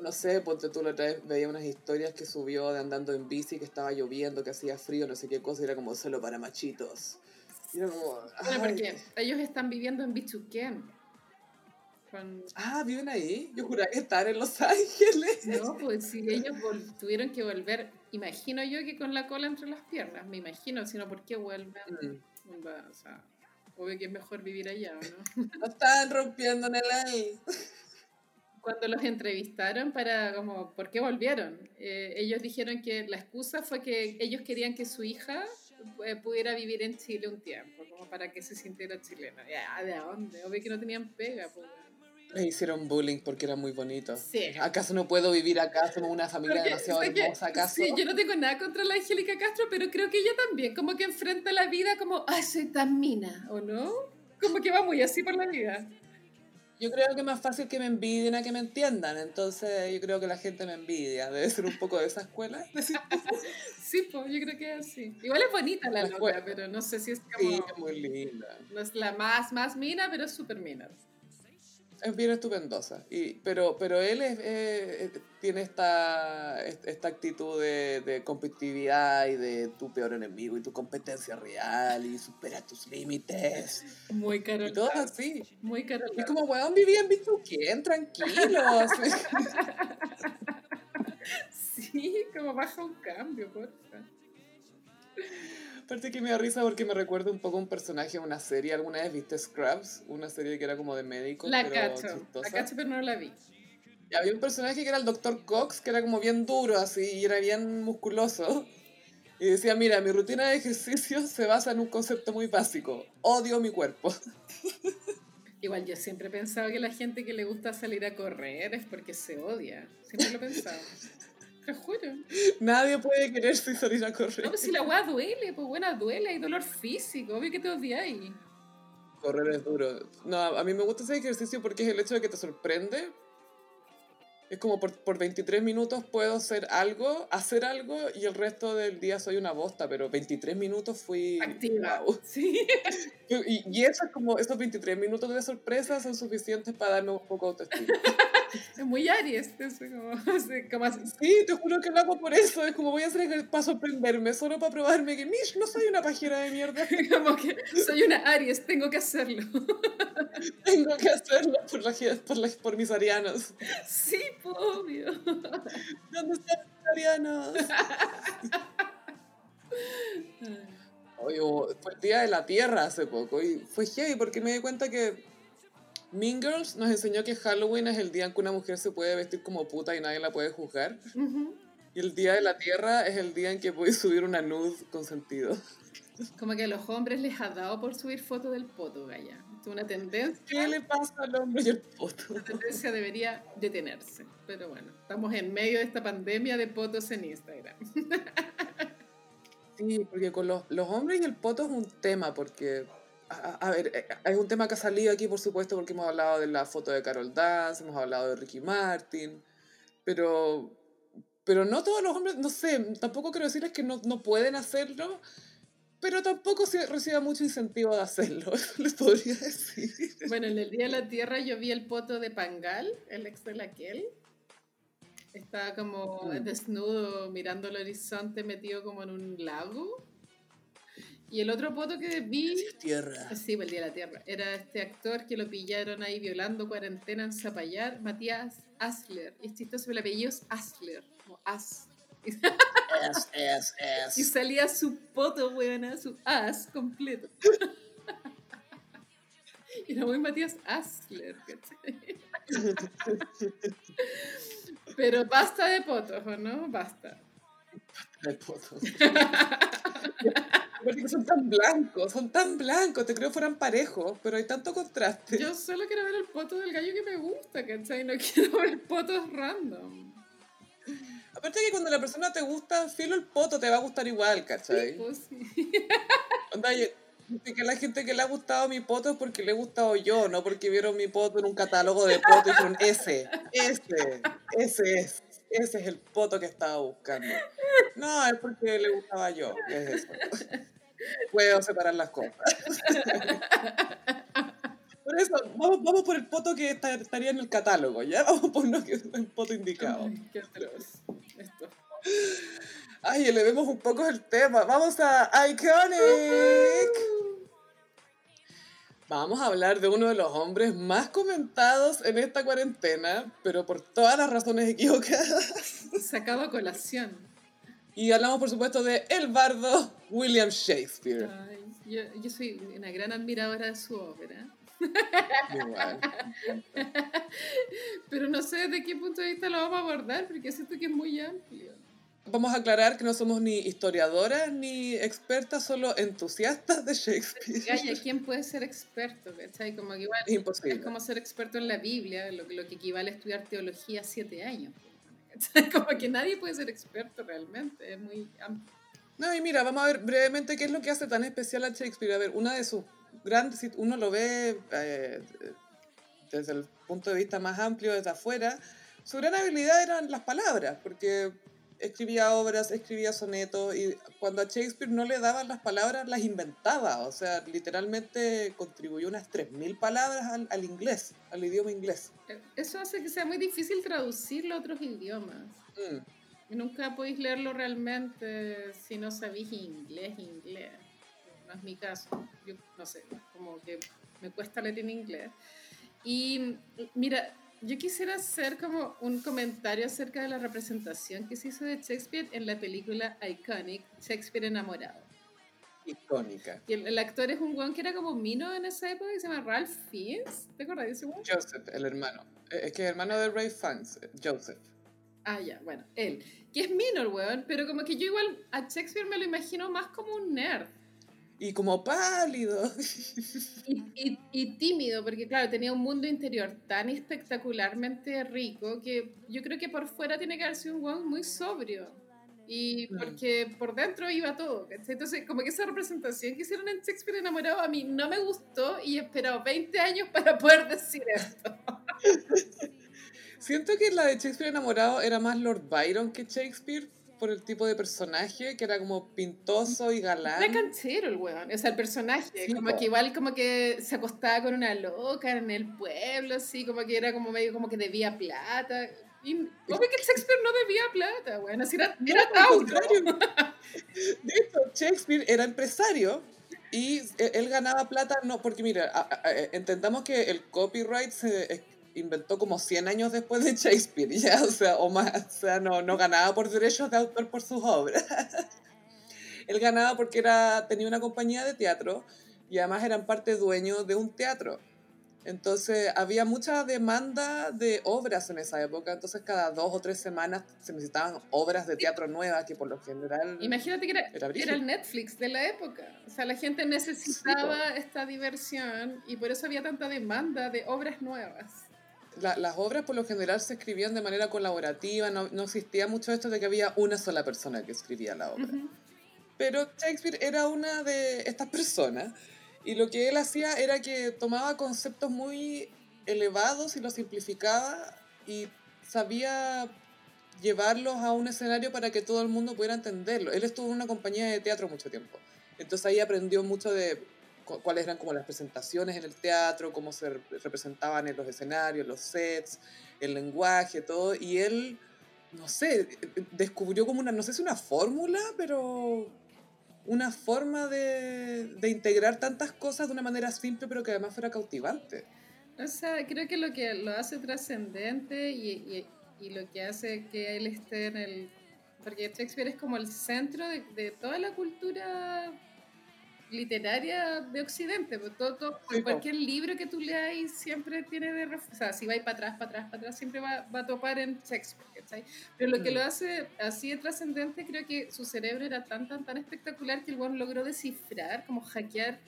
S1: No sé, porque tú la otra vez veía unas historias que subió de andando en bici, que estaba lloviendo, que hacía frío, no sé qué cosa, y era como solo para machitos. Y era como,
S2: Bueno, porque ellos están viviendo en Bichuquén. Con...
S1: Ah, viven ahí. Yo juraba que estaban en Los Ángeles.
S2: No, pues si ellos tuvieron que volver, imagino yo que con la cola entre las piernas, me imagino, si no, ¿por qué vuelven?
S1: Mm.
S2: O sea, obvio que es mejor vivir allá, ¿o ¿no?
S1: No estaban rompiendo en el aire.
S2: Cuando los entrevistaron para, como, ¿por qué volvieron? Eh, ellos dijeron que la excusa fue que ellos querían que su hija eh, pudiera vivir en Chile un tiempo, como para que se sintiera chilena. Ya, ¿de dónde? Obvio que no tenían pega, pues.
S1: Les hicieron bullying porque era muy bonito.
S2: Sí.
S1: ¿Acaso no puedo vivir acá? Somos una familia
S2: Porque,
S1: demasiado hermosa, ¿acaso?
S2: Sí, yo no tengo nada contra la Angélica Castro, pero creo que ella también como que enfrenta la vida como, ay, soy tan mina, ¿o no? Como que va muy así por la vida.
S1: Yo creo que es más fácil que me envidien a que me entiendan. Entonces yo creo que la gente me envidia. Debe ser un poco de esa escuela.
S2: Sí, pues yo creo que es así. Igual es bonita la
S1: escuela.
S2: pero no sé si es
S1: Sí,
S2: como...
S1: es muy linda.
S2: No es la más, más mina, pero es súper mina.
S1: Es bien estupendosa. Y, pero, pero él es, eh, eh, tiene esta, esta actitud de, de competitividad y de tu peor enemigo y tu competencia real y supera tus límites.
S2: Muy caro.
S1: Y todo así.
S2: Muy caro.
S1: Es como, weón, vivía en Bichuquén, tranquilos.
S2: Sí, como baja un cambio, porfa.
S1: Aparte que me da risa porque me recuerda un poco a un personaje de una serie. ¿Alguna vez viste Scrubs? Una serie que era como de médicos,
S2: La
S1: pero
S2: cacho,
S1: chistosa.
S2: la cacho, pero no la vi.
S1: Y había un personaje que era el Dr. Cox, que era como bien duro así, y era bien musculoso. Y decía, mira, mi rutina de ejercicio se basa en un concepto muy básico. Odio mi cuerpo.
S2: Igual yo siempre he pensado que la gente que le gusta salir a correr es porque se odia. Siempre lo he pensado. Te juro.
S1: Nadie puede quererse y salir a
S2: No, pues si la weá duele, pues buena duele, hay dolor físico, obvio que te odiáis.
S1: Correr es duro. No, a mí me gusta ese ejercicio porque es el hecho de que te sorprende. Es como por, por 23 minutos puedo hacer algo, hacer algo y el resto del día soy una bosta, pero 23 minutos fui...
S2: Activa.
S1: Wow.
S2: Sí.
S1: Y, y eso es como, esos 23 minutos de sorpresa son suficientes para darme un poco de autoestima.
S2: Es muy Aries, eso como, así, como así.
S1: Sí, te juro que lo hago por eso. Es como voy a hacer el- para sorprenderme, solo para probarme que, Mish, no soy una pajera de mierda.
S2: Como que soy una Aries, tengo que hacerlo.
S1: Tengo que hacerlo por, la, por, la- por mis arianos.
S2: Sí, obvio.
S1: ¿Dónde están mis arianos? Oye, fue el Día de la Tierra hace poco y fue heavy porque me di cuenta que Mean Girls nos enseñó que Halloween es el día en que una mujer se puede vestir como puta y nadie la puede juzgar.
S2: Ujú.
S1: Y el Día de la Tierra es el día en que puedes subir una nude con sentido.
S2: Como que a los hombres les ha dado por subir fotos del poto, Gaya. Es una tendencia.
S1: ¿Qué le pasa al hombre y al poto?
S2: La tendencia debería detenerse. Pero bueno, estamos en medio de esta pandemia de potos en Instagram.
S1: Sí, porque con los, los hombres y el poto es un tema, porque, a, ver, eh, es un tema que ha salido aquí, por supuesto, porque hemos hablado de la foto de Carol Dance, hemos hablado de Ricky Martin, pero, pero no todos los hombres, no sé, tampoco quiero decirles que no, no pueden hacerlo, pero tampoco se recibe mucho incentivo de hacerlo, les podría decir.
S2: Bueno, en el Día de la Tierra yo vi el poto de Pangal, el ex de Laquel. Estaba como
S1: Mm.
S2: desnudo mirando el horizonte metido como en un lago. Y el otro poto que vi,
S1: Tierra.
S2: sí, el Día de la Tierra, era este actor que lo pillaron ahí violando cuarentena en Zapallar, Matías Asler. Y es chistoso, el apellido es Asler, como As.
S1: Es, es,
S2: Y
S1: es.
S2: salía su poto, weona, su as completo. Y era muy Matías Asler, ¿cachai? Pero basta de potos, ¿o no? Basta.
S1: De poto. Porque son tan blancos, son tan blancos, te creo fueran parejos, pero hay tanto contraste.
S2: Yo solo quiero ver el poto del gallo que me gusta, ¿cachai? No quiero ver potos random.
S1: Aparte que cuando la persona te gusta, filo el poto te va a gustar igual,
S2: Sí,
S1: ¿cachai?
S2: pues, sí.
S1: Onda, y- y que la gente que le ha gustado mi poto es porque le he gustado yo, no porque vieron mi poto en un catálogo de poto y dijeron, ese, ese, ese es, ese es el poto que estaba buscando. No, es porque le gustaba yo, es eso. Puedo separar las cosas. Por eso, vamos, vamos por el poto que está- estaría en el catálogo, ¿ya? Vamos por no que es el poto indicado.
S2: Ay, qué atroz. Esto.
S1: Ay, elevemos un poco el tema. Vamos a Iconic. Vamos a hablar de uno de los hombres más comentados en esta cuarentena, pero por todas las razones equivocadas.
S2: Sacado a colación.
S1: Y hablamos, por supuesto, de el bardo William Shakespeare.
S2: Ay, yo, yo soy una gran admiradora de su ópera.
S1: Igual.
S2: Pero no sé de qué punto de vista lo vamos a abordar, porque siento que es muy amplio.
S1: Vamos a aclarar que no somos ni historiadoras ni expertas, solo entusiastas de Shakespeare.
S2: ¿quién puede ser experto? ¿cachai? Como que igual
S1: Es imposible.
S2: es como ser experto en la Biblia, lo, que- lo que equivale a estudiar teología siete años. ¿cachai? Como que nadie puede ser experto realmente, es muy amplio.
S1: No, y mira, vamos a ver brevemente qué es lo que hace tan especial a Shakespeare. A ver, una de sus grandes, si uno lo ve eh, desde el punto de vista más amplio, desde afuera, su gran habilidad eran las palabras, porque escribía obras, escribía sonetos, y cuando a Shakespeare no le daban las palabras, las inventaba. O sea, literalmente contribuyó unas 3.000 palabras al, al inglés, al idioma inglés.
S2: Eso hace que sea muy difícil traducirlo a otros idiomas.
S1: Mm.
S2: Nunca podéis leerlo realmente si no sabéis inglés, inglés. No es mi caso. Yo no sé, como que me cuesta leer en inglés. Y mira, yo quisiera hacer como un comentario acerca de la representación que se hizo de Shakespeare en la película Iconic, Shakespeare enamorado.
S1: Icónica.
S2: Y el, el actor es un weón que era como mino en esa época que se llama Ralph Fiennes. ¿Te acuerdas de ese weón?
S1: Joseph, el hermano. Eh, Es que es hermano de Ray Fiennes, eh, Joseph.
S2: Ah, ya, bueno, él. Que es mino el weón, pero como que yo igual a Shakespeare me lo imagino más como un nerd.
S1: Y como pálido.
S2: Y, y- y tímido, porque claro, tenía un mundo interior tan espectacularmente rico que yo creo que por fuera tiene que haber sido un weón muy sobrio. Y porque por dentro iba todo. ¿cachai? Entonces, como que esa representación que hicieron en Shakespeare enamorado a mí no me gustó y he esperado 20 años para poder decir esto.
S1: Siento que la de Shakespeare enamorado era más Lord Byron que Shakespeare por el tipo de personaje, que era como pintoso y galán.
S2: Era canchero el weón, o sea, el personaje,
S1: Sí,
S2: como
S1: po.
S2: que igual como que se acostaba con una loca en el pueblo, así, como que era como medio como que debía plata. Y obvio que Shakespeare no debía plata, weón, así era,
S1: No,
S2: era Tauro.
S1: De hecho, Shakespeare era empresario y e- él ganaba plata, no, porque mira, entendamos que el copyright se inventó como 100 años después de Shakespeare, ya, o sea, o más, o sea, no, no ganaba por derechos de autor por sus obras. Él ganaba porque era, tenía una compañía de teatro y además eran parte dueños de un teatro. Entonces había mucha demanda de obras en esa época, entonces cada dos o tres semanas se necesitaban obras de teatro nuevas que por lo general...
S2: Imagínate que era,
S1: era
S2: el Netflix de la época. O sea, la gente necesitaba esta diversión y por eso había tanta demanda de obras nuevas.
S1: La- las obras por lo general se escribían de manera colaborativa, no, no existía mucho esto de que había una sola persona que escribía la obra. Pero Shakespeare era una de estas personas y lo que él hacía era que tomaba conceptos muy elevados y los simplificaba y sabía llevarlos a un escenario para que todo el mundo pudiera entenderlo. Él estuvo en una compañía de teatro mucho tiempo, entonces ahí aprendió mucho de cu- cuáles eran como las presentaciones en el teatro, cómo se re- representaban en los escenarios, los sets, el lenguaje, todo, y él no sé, descubrió como una, no sé si una fórmula, pero una forma de, de integrar tantas cosas de una manera simple, pero que además fuera cautivante.
S2: O sea, creo que lo que lo hace trascendente y, y- y lo que hace que él esté en el... Porque Shakespeare es como el centro de, de toda la cultura literaria de Occidente. pues todo, todo-
S1: Sí, po.
S2: cualquier libro que tú leas siempre tiene de... O sea, si va para atrás, para atrás, para atrás, siempre va, va a topar en Shakespeare, ¿cachai? Pero lo que
S1: Mm.
S2: lo hace así de trascendente, creo que su cerebro era tan, tan, tan espectacular que el buen logró descifrar, como hackear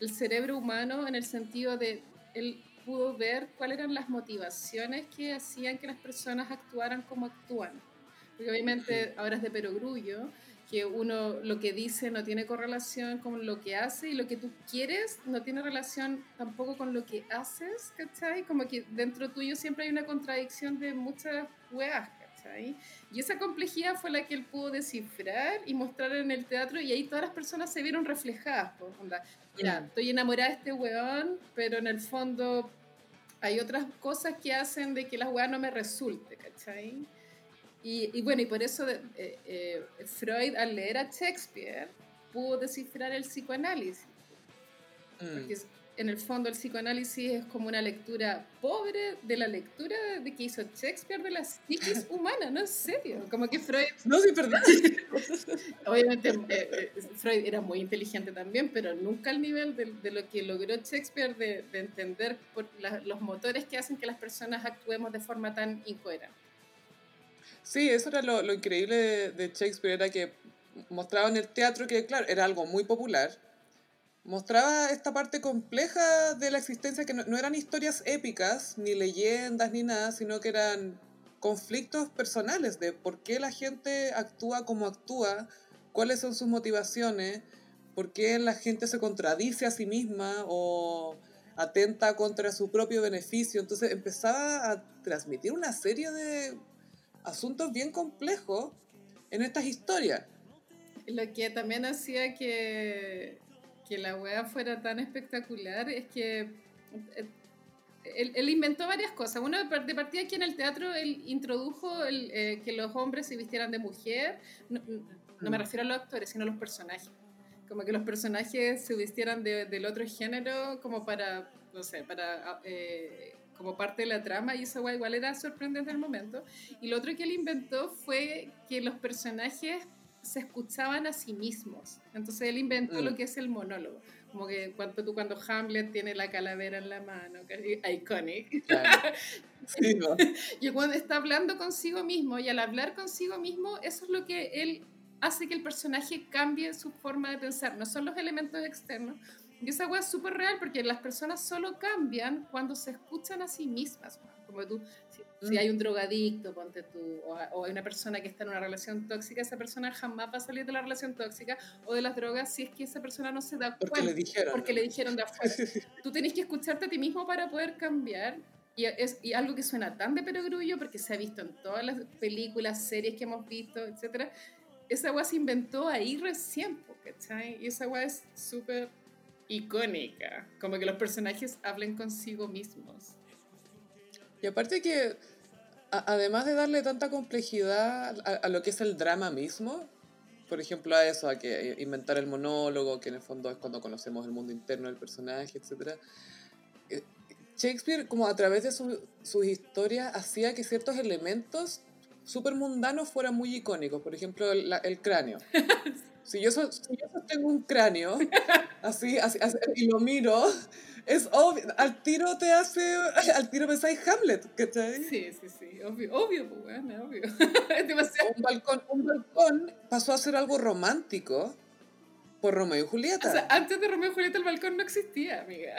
S2: el cerebro humano en el sentido de él pudo ver cuáles eran las motivaciones que hacían que las personas actuaran como actúan. Porque obviamente ahora es de perogrullo que uno lo que dice no tiene correlación con lo que hace y lo que tú quieres no tiene relación tampoco con lo que haces, ¿cachai? Como que dentro tuyo siempre hay una contradicción de muchas weas, ¿cachai? Y esa complejidad fue la que él pudo descifrar y mostrar en el teatro y ahí todas las personas se vieron reflejadas, pues, onda,
S1: Mm.
S2: estoy enamorada de este weón, pero en el fondo hay otras cosas que hacen de que la weá no me resulte, ¿cachai? Y, y bueno, y por eso eh, eh, Freud al leer a Shakespeare pudo descifrar el psicoanálisis.
S1: Mm.
S2: Porque en el fondo el psicoanálisis es como una lectura pobre de la lectura de que hizo Shakespeare de la psiquis humana, no en serio. Como que Freud...
S1: No, sí, perdón.
S2: Obviamente eh, eh, Freud era muy inteligente también, pero nunca al nivel de, de lo que logró Shakespeare de, de entender por los motores que hacen que las personas actuemos de forma tan incoherente.
S1: Sí, eso era lo, lo increíble de, de Shakespeare, era que mostraba en el teatro que, claro, era algo muy popular, mostraba esta parte compleja de la existencia, que no, eran historias épicas, ni leyendas, ni nada, sino que eran conflictos personales de por qué la gente actúa como actúa, cuáles son sus motivaciones, por qué la gente se contradice a sí misma o atenta contra su propio beneficio. Entonces empezaba a transmitir una serie de asuntos bien complejos en estas historias.
S2: Lo que también hacía que que la wea fuera tan espectacular es que eh, él, inventó varias cosas. Uno, de partida aquí en el teatro, él introdujo el, eh, que los hombres se vistieran de mujer. No, me mm. refiero a los actores, sino a los personajes. Como que los personajes se vistieran de, del otro género como para, no sé, para... Eh, como parte de la trama y eso igual era sorprendente en el momento. Y lo otro que él inventó fue que los personajes se escuchaban a sí mismos. Entonces él inventó lo mm. que es el monólogo. Como que cuando tú cuando Hamlet tiene la calavera en la mano, iconic. y cuando está hablando consigo mismo y al hablar consigo mismo, eso es lo que él hace que el personaje cambie su forma de pensar. No son los elementos externos. Y esa hueá es súper real porque las personas solo cambian cuando se escuchan a sí mismas. Como tú, si hay un drogadicto, ponte tú, o, hay una persona que está en una relación tóxica, esa persona jamás va a salir de la relación tóxica o de las drogas si es que esa persona no se da
S1: cuenta. Porque le dijeron.
S2: Porque le dijeron de afuera. tú tenés que escucharte a ti mismo para poder cambiar. Y, es, y algo que suena tan de perogrullo, porque se ha visto en todas las películas, series que hemos visto, etc. Esa agua se inventó ahí recién, ¿cachai? Y esa agua es súper icónica. Como que los personajes hablen consigo mismos.
S1: Y aparte que además de darle tanta complejidad a, lo que es el drama mismo, por ejemplo a eso, a que inventar el monólogo, que en el fondo es cuando conocemos el mundo interno del personaje, etc. Eh, Shakespeare, como a través de sus historias, hacía que ciertos elementos súper mundanos fueran muy icónicos. Por ejemplo, el, el cráneo. Si yo, so, si yo sostengo un cráneo, así, así, así, y lo miro, es obvio, al tiro te hace, al tiro pensáis Hamlet, ¿cachai?
S2: Sí, sí, sí, obvio, obvio, pues bueno, obvio.
S1: Un balcón, un balcón pasó a ser algo romántico por Romeo y Julieta.
S2: O sea, antes de Romeo y Julieta el balcón no existía, amiga.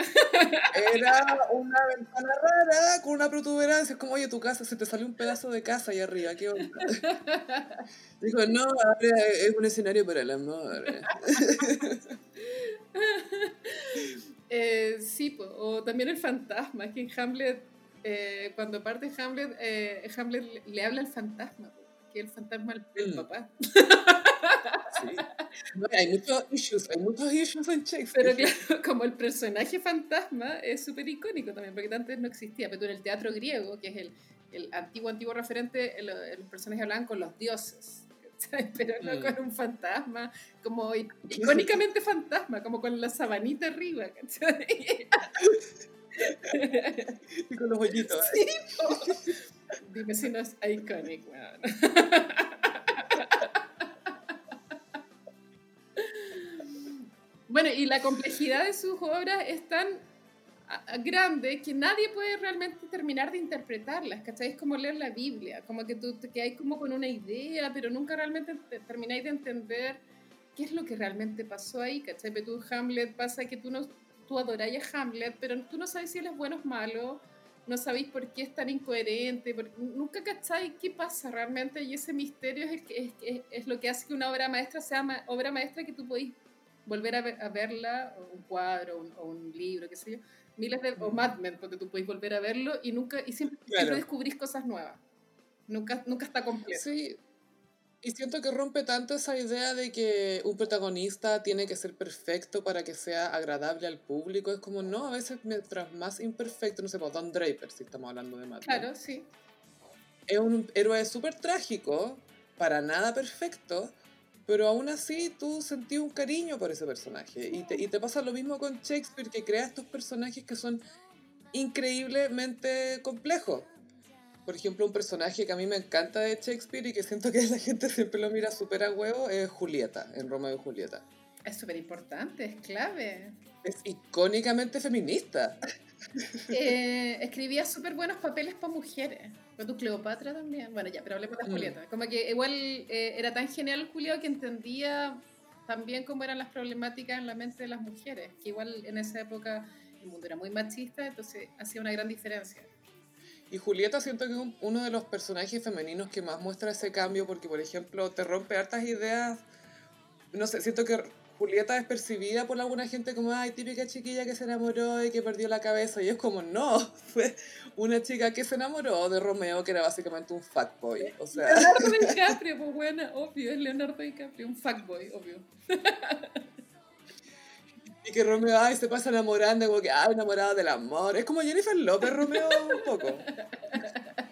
S1: Era una ventana rara con una protuberancia. Es como, oye, tu casa, se te salió un pedazo de casa ahí arriba, ¿qué onda? Dijo, no, es un escenario para el amor.
S2: Eh, sí, o también el fantasma, que en Hamlet, eh, cuando parte Hamlet, eh, Hamlet le habla al fantasma, que el fantasma del mm. papá.
S1: Sí. hay muchos issues, hay muchos issues en Shakespeare.
S2: Pero claro, como el personaje fantasma es súper icónico también, porque antes no existía, pero en el teatro griego, que es el, el antiguo, antiguo referente, los personajes hablaban con los dioses pero no mm. con un fantasma, como icónicamente fantasma, como con la sabanita arriba,
S1: y con los hoyitos.
S2: Dime si no es icónico. Bueno, y la complejidad de sus obras es tan grande que nadie puede realmente terminar de interpretarlas, ¿cachai? Es como leer la Biblia, como que tú te hay como con una idea, pero nunca realmente termináis de entender qué es lo que realmente pasó ahí, ¿cachai? Pero tú, Hamlet, pasa que tú, no, tú adoráis a Hamlet, pero tú no sabes si él es bueno o malo, no sabéis por qué es tan incoherente, nunca cacháis qué pasa realmente y ese misterio es, es, es, es, lo que hace que una obra maestra sea obra maestra que tú podéis volver a, a verla, o un cuadro o un, libro, qué sé yo, miles de, o Mad Men, porque tú puedes volver a verlo y nunca, y siempre, descubrís cosas nuevas. Nunca, nunca está completo.
S1: Sí. Y siento que rompe tanto esa idea de que un protagonista tiene que ser perfecto para que sea agradable al público. Es como, no, a veces mientras más imperfecto, no sé, pues Don Draper, si estamos hablando de Mad
S2: Men. Claro, sí.
S1: Es un héroe súper trágico, para nada perfecto, pero aún así tú sentí un cariño por ese personaje. Y te, y te pasa lo mismo con Shakespeare, que crea estos personajes que son increíblemente complejos. Por ejemplo, un personaje que a mí me encanta de Shakespeare y que siento que la gente siempre lo mira súper a huevo es Julieta, en Romeo y Julieta.
S2: Es súper importante, es clave.
S1: Es icónicamente feminista.
S2: Eh, escribía súper buenos papeles para mujeres. Con tu Cleopatra también. Bueno, ya, pero hablemos de
S1: Mm.
S2: Julieta. Como que igual eh, era tan genial Julio que entendía también cómo eran las problemáticas en la mente de las mujeres. Que igual en esa época el mundo era muy machista, entonces hacía una gran diferencia.
S1: Y Julieta siento que es un- uno de los personajes femeninos que más muestra ese cambio porque, por ejemplo, te rompe hartas ideas. No sé, siento que Julieta es percibida por alguna gente como, ay, típica chiquilla que se enamoró y que perdió la cabeza. Y es como, no, fue una chica que se enamoró de Romeo, que era básicamente un fuckboy. O sea,
S2: Leonardo DiCaprio, pues buena, obvio, es Leonardo DiCaprio, un fuckboy, obvio.
S1: y que Romeo, ay, se pasa enamorando, como que, ay, enamorado del amor. Es como Jennifer López, Romeo, un poco.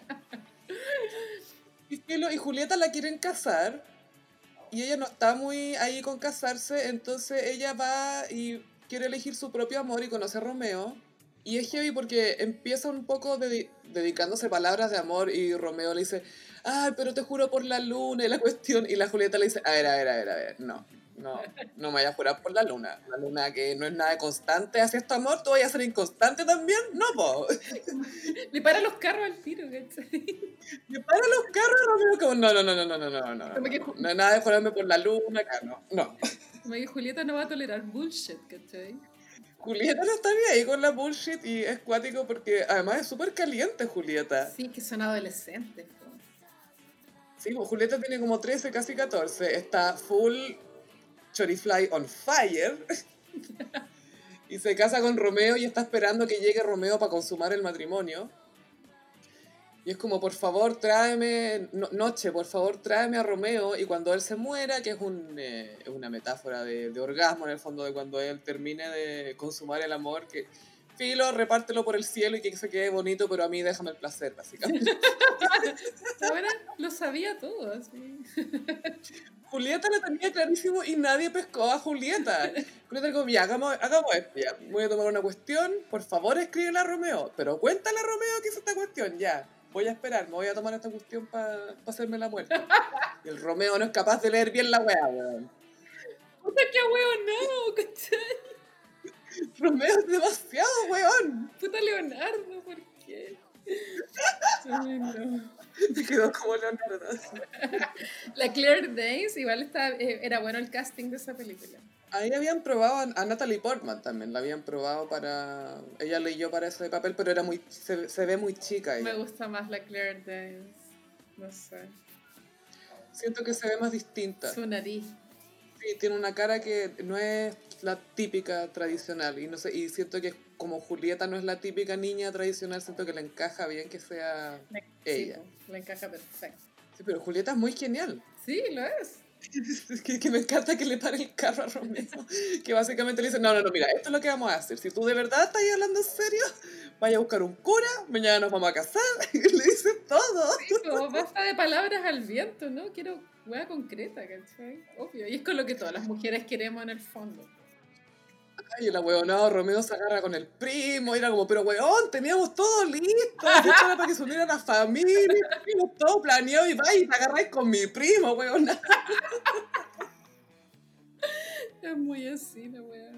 S1: Y, Julieta la quieren casar y ella no está muy ahí con casarse, entonces ella va y quiere elegir su propio amor y conoce a Romeo. Y es heavy porque empieza un poco dedi- dedicándose palabras de amor y Romeo le dice, ay, pero te juro por la luna y la cuestión. Y la Julieta le dice, a ver, a ver, a ver, a ver, no, no, no me vayas a jurar por la luna. La luna que no es nada constante hacia este amor, ¿tú vayas a ser inconstante también? No, po.
S2: Le para los carros al tiro, ¿cachai?
S1: Me para los carros, como, no, no, no, no, no, no, no, no, no, no, nada de jurarme por la luna acá, no, no.
S2: Como que Julieta no va a tolerar bullshit, ¿cachai?
S1: Julieta no está bien ahí con la bullshit y es cuático porque además es súper caliente Julieta.
S2: Sí, que son adolescentes. po.
S1: Sí, pues Julieta tiene como 13, casi 14. Está full Chorifly on fire. y se casa con Romeo y está esperando que llegue Romeo para consumar el matrimonio. Y es como, por favor, tráeme, no- noche, por favor, tráeme a Romeo. Y cuando él se muera, que es un, eh, una metáfora de orgasmo en el fondo, de cuando él termine de consumar el amor, que filo, repártelo por el cielo y que se quede bonito, pero a mí déjame el placer, básicamente.
S2: Ahora lo sabía todo, así.
S1: Julieta lo tenía clarísimo y nadie pescó a Julieta. Julieta dijo, ya, hagamos, hagamos esto, ya. Voy a tomar una cuestión, por favor escríbela a Romeo. Pero cuéntale a Romeo que hizo esta cuestión, ya. Voy a esperar, me voy a tomar esta cuestión para hacerme la muerte. Y el Romeo no es capaz de leer bien la weá, weón.
S2: Puta, qué huevo, no, ¿cachai?
S1: Romeo es demasiado weón.
S2: Puta Leonardo, ¿por qué? Ay, no.
S1: Y quedó como Leonardo.
S2: La Claire Danes, igual está, eh, era bueno el casting de esa película.
S1: Ahí habían probado a- a Natalie Portman también, la habían probado para... Ella leyó para ese papel, pero era muy se, se ve muy chica ella.
S2: Me gusta más la Claire Danes. No sé.
S1: Siento que se ve más distinta.
S2: Su nariz.
S1: Sí, tiene una cara que no es la típica tradicional y no sé y siento que como Julieta no es la típica niña tradicional siento que le encaja bien que sea ella.
S2: Sí, po, le encaja perfecto.
S1: sí, pero Julieta es muy genial
S2: Sí, lo es.
S1: es que, que me encanta que le pare el carro a Romeo que básicamente le dice no no no mira esto es lo que vamos a hacer si tú de verdad estás hablando en serio vaya a buscar un cura mañana nos vamos a casar y le dice todo
S2: Sí, como basta de palabras al viento, ¿no? Quiero hueá concreta, ¿cachai? Obvio. Y es con lo que todas las mujeres queremos en el fondo.
S1: Ay, el ahueonado Romeo se agarra con el primo, y era como, pero weón, teníamos todo listo, era para que se uniera la familia, teníamos todo planeado y va y te agarráis con mi primo, weón.
S2: Es muy así la weá.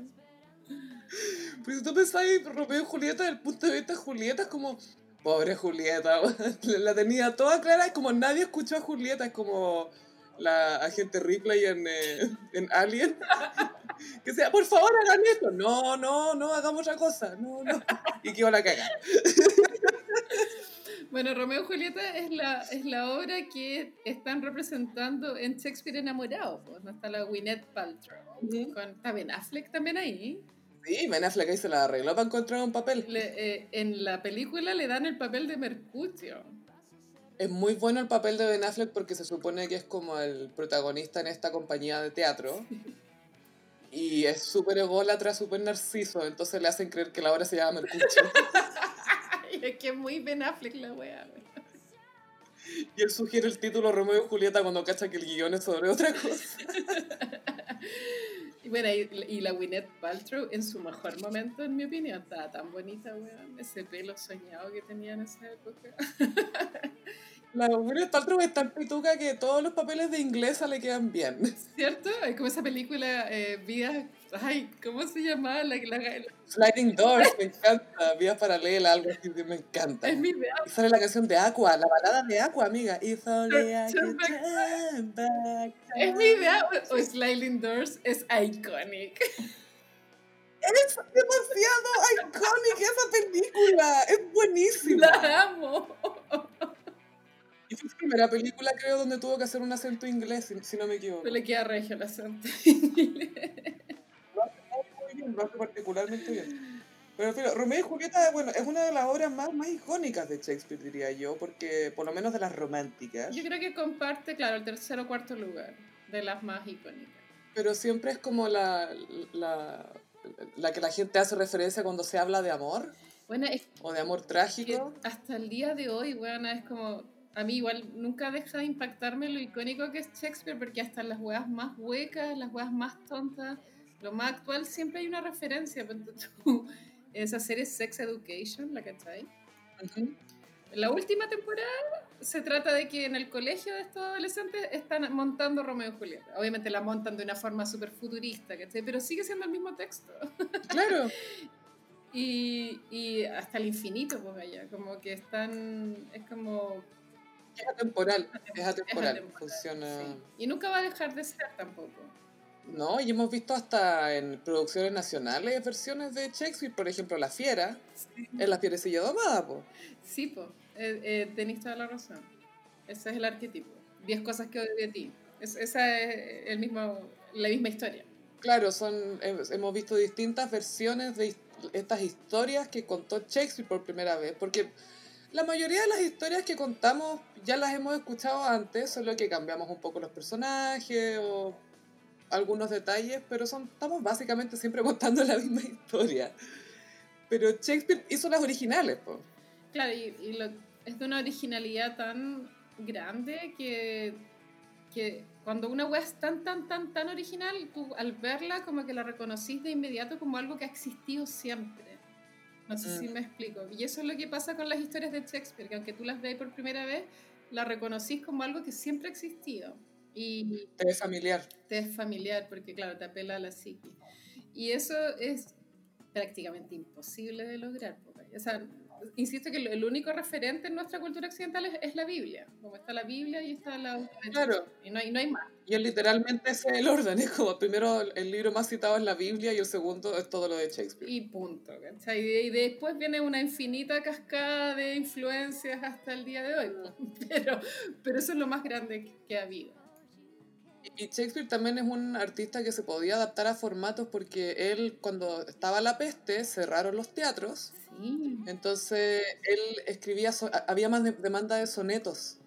S1: Pues si tú pensáis Romeo y Julieta, desde el punto de vista de Julieta, es como, pobre Julieta, weón, la tenía toda clara, es como nadie escuchó a Julieta, es como la agente Ripley en, eh, en Alien. Que sea, por favor, hagan esto. No, no, no, hagamos otra cosa. No, no. Y que la cagar.
S2: Bueno, Romeo y Julieta es la, es la obra que están representando en Shakespeare enamorado. Pues, ¿no? Está la Gwyneth Paltrow. Con, está Ben Affleck también ahí.
S1: Sí, Ben Affleck ahí se la arregló para encontrar un papel.
S2: Le- eh, en la película le dan el papel de Mercutio.
S1: Es muy bueno el papel de Ben Affleck porque se supone que es como el protagonista en esta compañía de teatro. Y es súper ególatra, súper narciso, entonces le hacen creer que la obra se llama Mercurio.
S2: Ay, es que es muy Ben Affleck la wea.
S1: Y él sugiere el título Romeo y Julieta cuando cacha que el guion es sobre otra cosa.
S2: Y bueno, y, y la Gwyneth Paltrow en su mejor momento, en mi opinión, estaba tan bonita, weón. Ese pelo soñado que tenía en esa época.
S1: La Gwyneth Paltrow es tan pituca que todos los papeles de inglesa le quedan bien.
S2: ¿Cierto? Es como esa película, eh, Vidas... Ay, ¿cómo se llamaba? La, la, la-
S1: Sliding Doors, me encanta. Vía paralela, algo así, me encanta.
S2: es mi idea.
S1: Y sale la canción de Aqua, la balada de Aqua, amiga. If only I
S2: Turn
S1: could
S2: back
S1: turn back
S2: Es mi idea. O, Sliding Doors es iconic.
S1: Es demasiado icónica esa película. Es buenísima.
S2: La amo.
S1: Y fue su primera película, creo, donde tuvo que hacer un acento inglés, si, si no me equivoco.
S2: Pero le queda regio el acento.
S1: Lo hace muy bien, lo hace particularmente bien. Pero fíjate, Romeo y Julieta, bueno, es una de las obras más, más icónicas de Shakespeare, diría yo, porque por lo menos de las románticas.
S2: Yo creo que comparte, claro, el tercer o cuarto lugar de las más icónicas.
S1: Pero siempre es como la, la, la que la gente hace referencia cuando se habla de amor,
S2: Bueno, es
S1: o de amor trágico.
S2: hasta el día de hoy, bueno, es como... A mí igual nunca deja de impactarme lo icónico que es Shakespeare, porque hasta las weas más huecas, las weas más tontas, lo más actual, siempre hay una referencia. Esa serie Sex Education, la cachai. La última temporada se trata de que en el colegio de estos adolescentes están montando Romeo y Julieta. Obviamente la montan de una forma súper futurista, ¿cachai? Pero sigue siendo el mismo texto.
S1: Claro.
S2: Y, y hasta el infinito, pues allá. Como que están. Es como.
S1: Es atemporal, es atemporal,
S2: atemporal,
S1: funciona.
S2: sí. Y nunca va a dejar de ser tampoco.
S1: No, y hemos visto hasta en producciones nacionales versiones de Shakespeare, por ejemplo, La Fiera, en La Fierecilla Domada, po.
S2: Sí, pues. Eh, eh, tenéis toda la razón. Ese es el arquetipo. Diez cosas que odio de ti. Es, esa es el mismo, la misma historia.
S1: Claro, son, he- hemos visto distintas versiones de estas historias que contó Shakespeare por primera vez, porque la mayoría de las historias que contamos ya las hemos escuchado antes, solo que cambiamos un poco los personajes o algunos detalles, pero son, estamos básicamente siempre contando la misma historia. Pero Shakespeare hizo las originales, pues.
S2: Claro, y, y lo- es de una originalidad tan grande que, que cuando una web es tan, tan, tan, tan original, tú al verla como que la reconocís de inmediato como algo que ha existido siempre. No sé si
S1: Mm.
S2: me explico. Y eso es lo que pasa con las historias de Shakespeare, que aunque tú las veas por primera vez, la reconocís como algo que siempre ha existido. Y
S1: Te es familiar.
S2: te es familiar porque, claro, te apela a la psique. Y eso es prácticamente imposible de lograr. po, ¿cachai? O sea, insisto que el único referente en nuestra cultura occidental es, es la Biblia. Como está la Biblia y está la...
S1: Claro.
S2: Y no hay, no hay más.
S1: Y es literalmente ese es el orden, es como primero el libro más citado es la Biblia y el segundo es todo lo de Shakespeare.
S2: Y punto. ¿cachai? Y, de- y después viene una infinita cascada de influencias hasta el día de hoy. po. Pero, pero eso es lo más grande que, que ha habido.
S1: Y Shakespeare también es un artista que se podía adaptar a formatos porque él, cuando estaba la peste, cerraron los teatros.
S2: Sí.
S1: Entonces, él escribía, so- había más de- demanda de sonetos,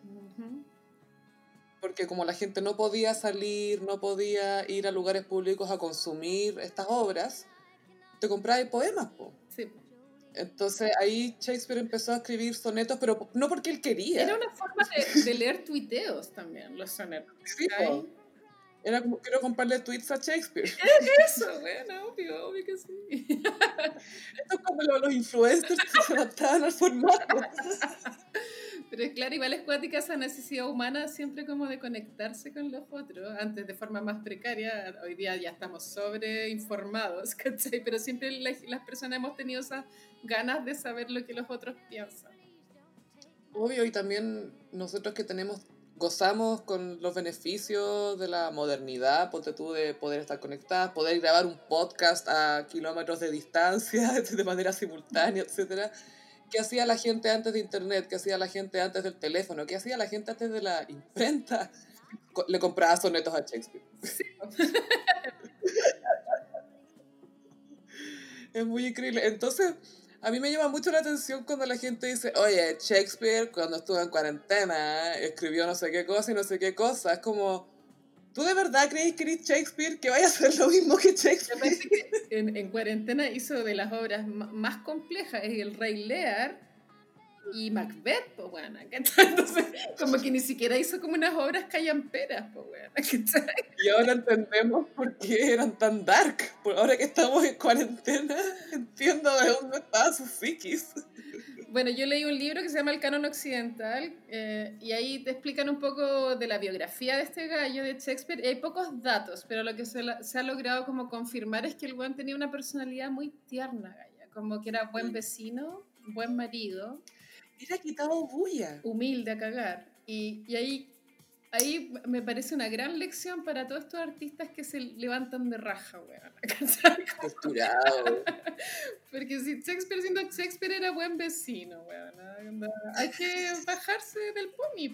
S1: porque como la gente no podía salir, no podía ir a lugares públicos a consumir estas obras, te comprabas poemas, po.
S2: Sí.
S1: Entonces ahí Shakespeare empezó a escribir sonetos, pero no porque él quería.
S2: Era una forma de, de leer tuiteos también, los sonetos.
S1: Sí, po. Era como, quiero comprarle tweets a Shakespeare.
S2: Eso, bueno, obvio, obvio que sí.
S1: Esto es como lo- los influencers que se adaptaban al formato.
S2: Pero es claro, igual es cuática esa necesidad humana siempre como de conectarse con los otros, antes de forma más precaria, hoy día ya estamos sobreinformados, ¿cachai? Pero siempre la- las personas hemos tenido esas ganas de saber lo que los otros piensan.
S1: Obvio, y también nosotros que tenemos, gozamos con los beneficios de la modernidad, ponte tú de poder estar conectadas, poder grabar un podcast a kilómetros de distancia, de manera simultánea, etcétera. ¿Qué hacía la gente antes de internet? ¿Qué hacía la gente antes del teléfono? ¿Qué hacía la gente antes de la imprenta? Le compraba sonetos a Shakespeare. Es muy increíble. Entonces, a mí me llama mucho la atención cuando la gente dice, oye, Shakespeare cuando estuvo en cuarentena escribió no sé qué cosa y no sé qué cosa. Es como, ¿tú de verdad crees que eres Shakespeare? Que vaya a hacer lo mismo que Shakespeare.
S2: Que en, en cuarentena hizo de las obras más complejas, es el Rey Lear, y Macbeth, pues bueno, Entonces, como que ni siquiera hizo como unas obras callamperas, pues bueno,
S1: Y ahora entendemos por qué eran tan dark. Por ahora que estamos en cuarentena, entiendo de dónde estaba su psiquis.
S2: Bueno, yo leí un libro que se llama El Canon Occidental eh, y ahí te explican un poco de la biografía de este gallo de Shakespeare. Y hay pocos datos, pero lo que se, se ha logrado como confirmar es que el buen tenía una personalidad muy tierna, galla, como que era buen vecino, buen marido.
S1: Era quitado bulla.
S2: Humilde a cagar. Y, y ahí ahí me parece una gran lección para todos estos artistas que se levantan de raja, weón.
S1: Posturado.
S2: Porque si Shakespeare siendo Shakespeare era buen vecino, weón. Hay que bajarse del pony,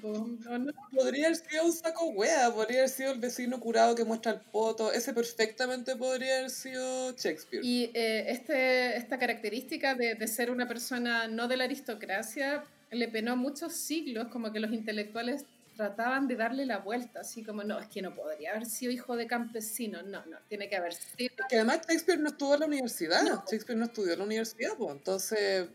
S2: no?
S1: Podría haber sido un saco wea, podría haber sido el vecino curado que muestra el poto. Ese perfectamente podría haber sido Shakespeare.
S2: Y eh, este, esta característica de, de ser una persona no de la aristocracia le penó muchos siglos, como que los intelectuales trataban de darle la vuelta, así como, no, es que no podría haber sido hijo de campesino, no, no, tiene que haber sido...
S1: Que además Shakespeare no estuvo en la universidad, Shakespeare no estudió en la universidad, pues, entonces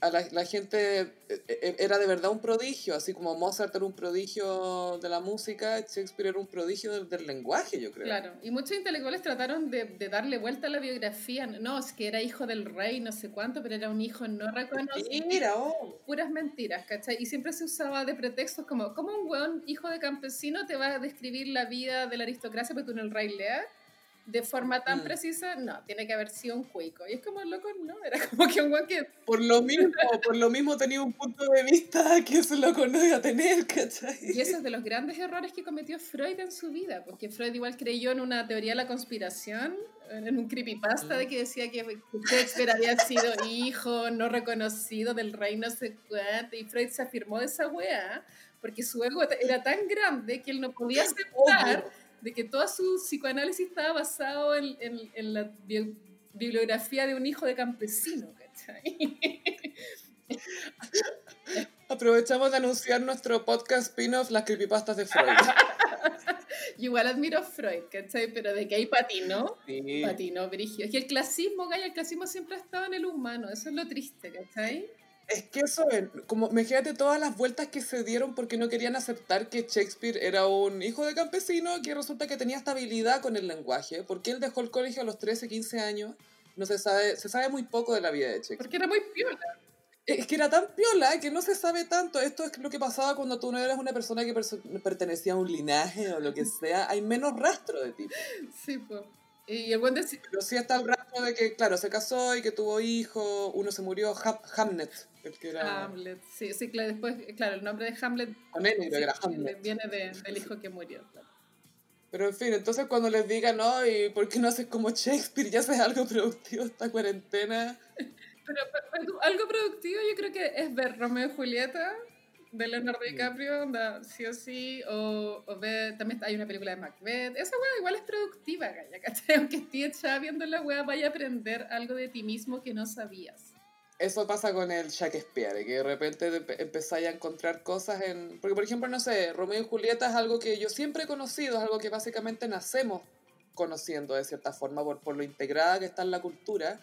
S1: a la, la, gente eh, eh, era de verdad un prodigio, así como Mozart era un prodigio de la música, Shakespeare era un prodigio del, lenguaje, yo creo.
S2: Claro, y muchos intelectuales trataron de, de, darle vuelta a la biografía, no, es que era hijo del rey, no sé cuánto, pero era un hijo no reconocido.
S1: Mentira, oh.
S2: Puras mentiras, ¿cachai? Y siempre se usaba de pretextos como, ¿cómo un weón hijo de campesino te va a describir la vida de la aristocracia porque tú en el rey Lear? De forma tan mm. precisa, no, tiene que haber sido un cuico. Y es como loco, no, era como que un guan que...
S1: Por lo mismo, por lo mismo tenía un punto de vista que ese loco no iba a tener, ¿cachai?
S2: Y ese es de los grandes errores que cometió Freud en su vida, porque Freud igual creyó en una teoría de la conspiración, en un creepypasta de mm. que decía que Shakespeare había sido hijo no reconocido del rey no sé cuánto, y Freud se afirmó de esa wea, porque su ego era tan grande que él no podía aceptar de que todo su psicoanálisis estaba basado en, en, en la bibliografía de un hijo de campesino, ¿cachai?
S1: Aprovechamos de anunciar nuestro podcast spin-off Las creepypastas de Freud.
S2: igual admiro a Freud, ¿cachai? Pero de que hay patino, sí. patino, brigio. Es que el clasismo, Gaya, el clasismo siempre ha estado en el humano, eso es lo triste, ¿cachai?
S1: Es que eso, como imagínate todas las vueltas que se dieron porque no querían aceptar que Shakespeare era un hijo de campesino que resulta que tenía estabilidad con el lenguaje, porque él dejó el colegio a los 13, 15 años, no se sabe, se sabe muy poco de la vida de Shakespeare.
S2: Porque era muy piola.
S1: Es que era tan piola que no se sabe tanto. Esto es lo que pasaba cuando tú no eres una persona que pertenecía a un linaje o lo que sea. Hay menos rastro de ti.
S2: Sí, pues. Y el buen.
S1: Pero sí está el rastro de que, claro, se casó y que tuvo hijos, uno se murió, Hamlet
S2: Hamlet, sí, sí, claro, después, claro, el nombre de Hamlet viene del hijo que murió.
S1: Pero en fin, entonces cuando les digan, no, ¿y por qué no haces como Shakespeare? Ya haces algo productivo esta cuarentena.
S2: Pero, algo productivo yo creo que es ver Romeo y Julieta de Leonardo DiCaprio, sí o sí, o, o ver, también hay una película de Macbeth. Esa weá igual es productiva, Gaya, Aunque estés ya viendo la weá, vaya a aprender algo de ti mismo que no sabías.
S1: Eso pasa con el Shakespeare, que de repente empezáis a encontrar cosas en... Porque, por ejemplo, no sé, Romeo y Julieta es algo que yo siempre he conocido, es algo que básicamente nacemos conociendo de cierta forma por, por lo integrada que está en la cultura.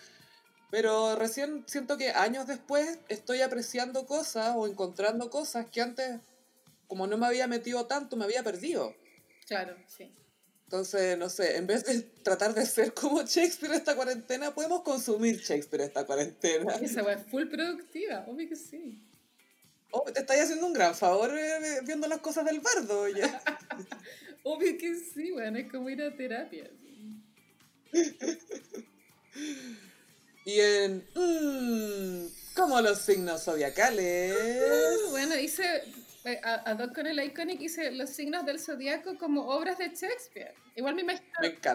S1: Pero recién siento que años después estoy apreciando cosas o encontrando cosas que antes, como no me había metido tanto, me había perdido.
S2: Claro, sí.
S1: Entonces, no sé, en vez de tratar de ser como Shakespeare esta cuarentena, podemos consumir Shakespeare esta cuarentena.
S2: Esa es full productiva, obvio que sí.
S1: Oh, te estáis haciendo un gran favor eh, viendo las cosas del bardo, ya.
S2: obvio que sí, bueno, es como ir a terapia.
S1: Y en... Mmm, como los signos zodiacales.
S2: Uh, bueno, dice eh, a, dos con el Iconic hice los signos del zodiaco como obras de Shakespeare. Igual me imagino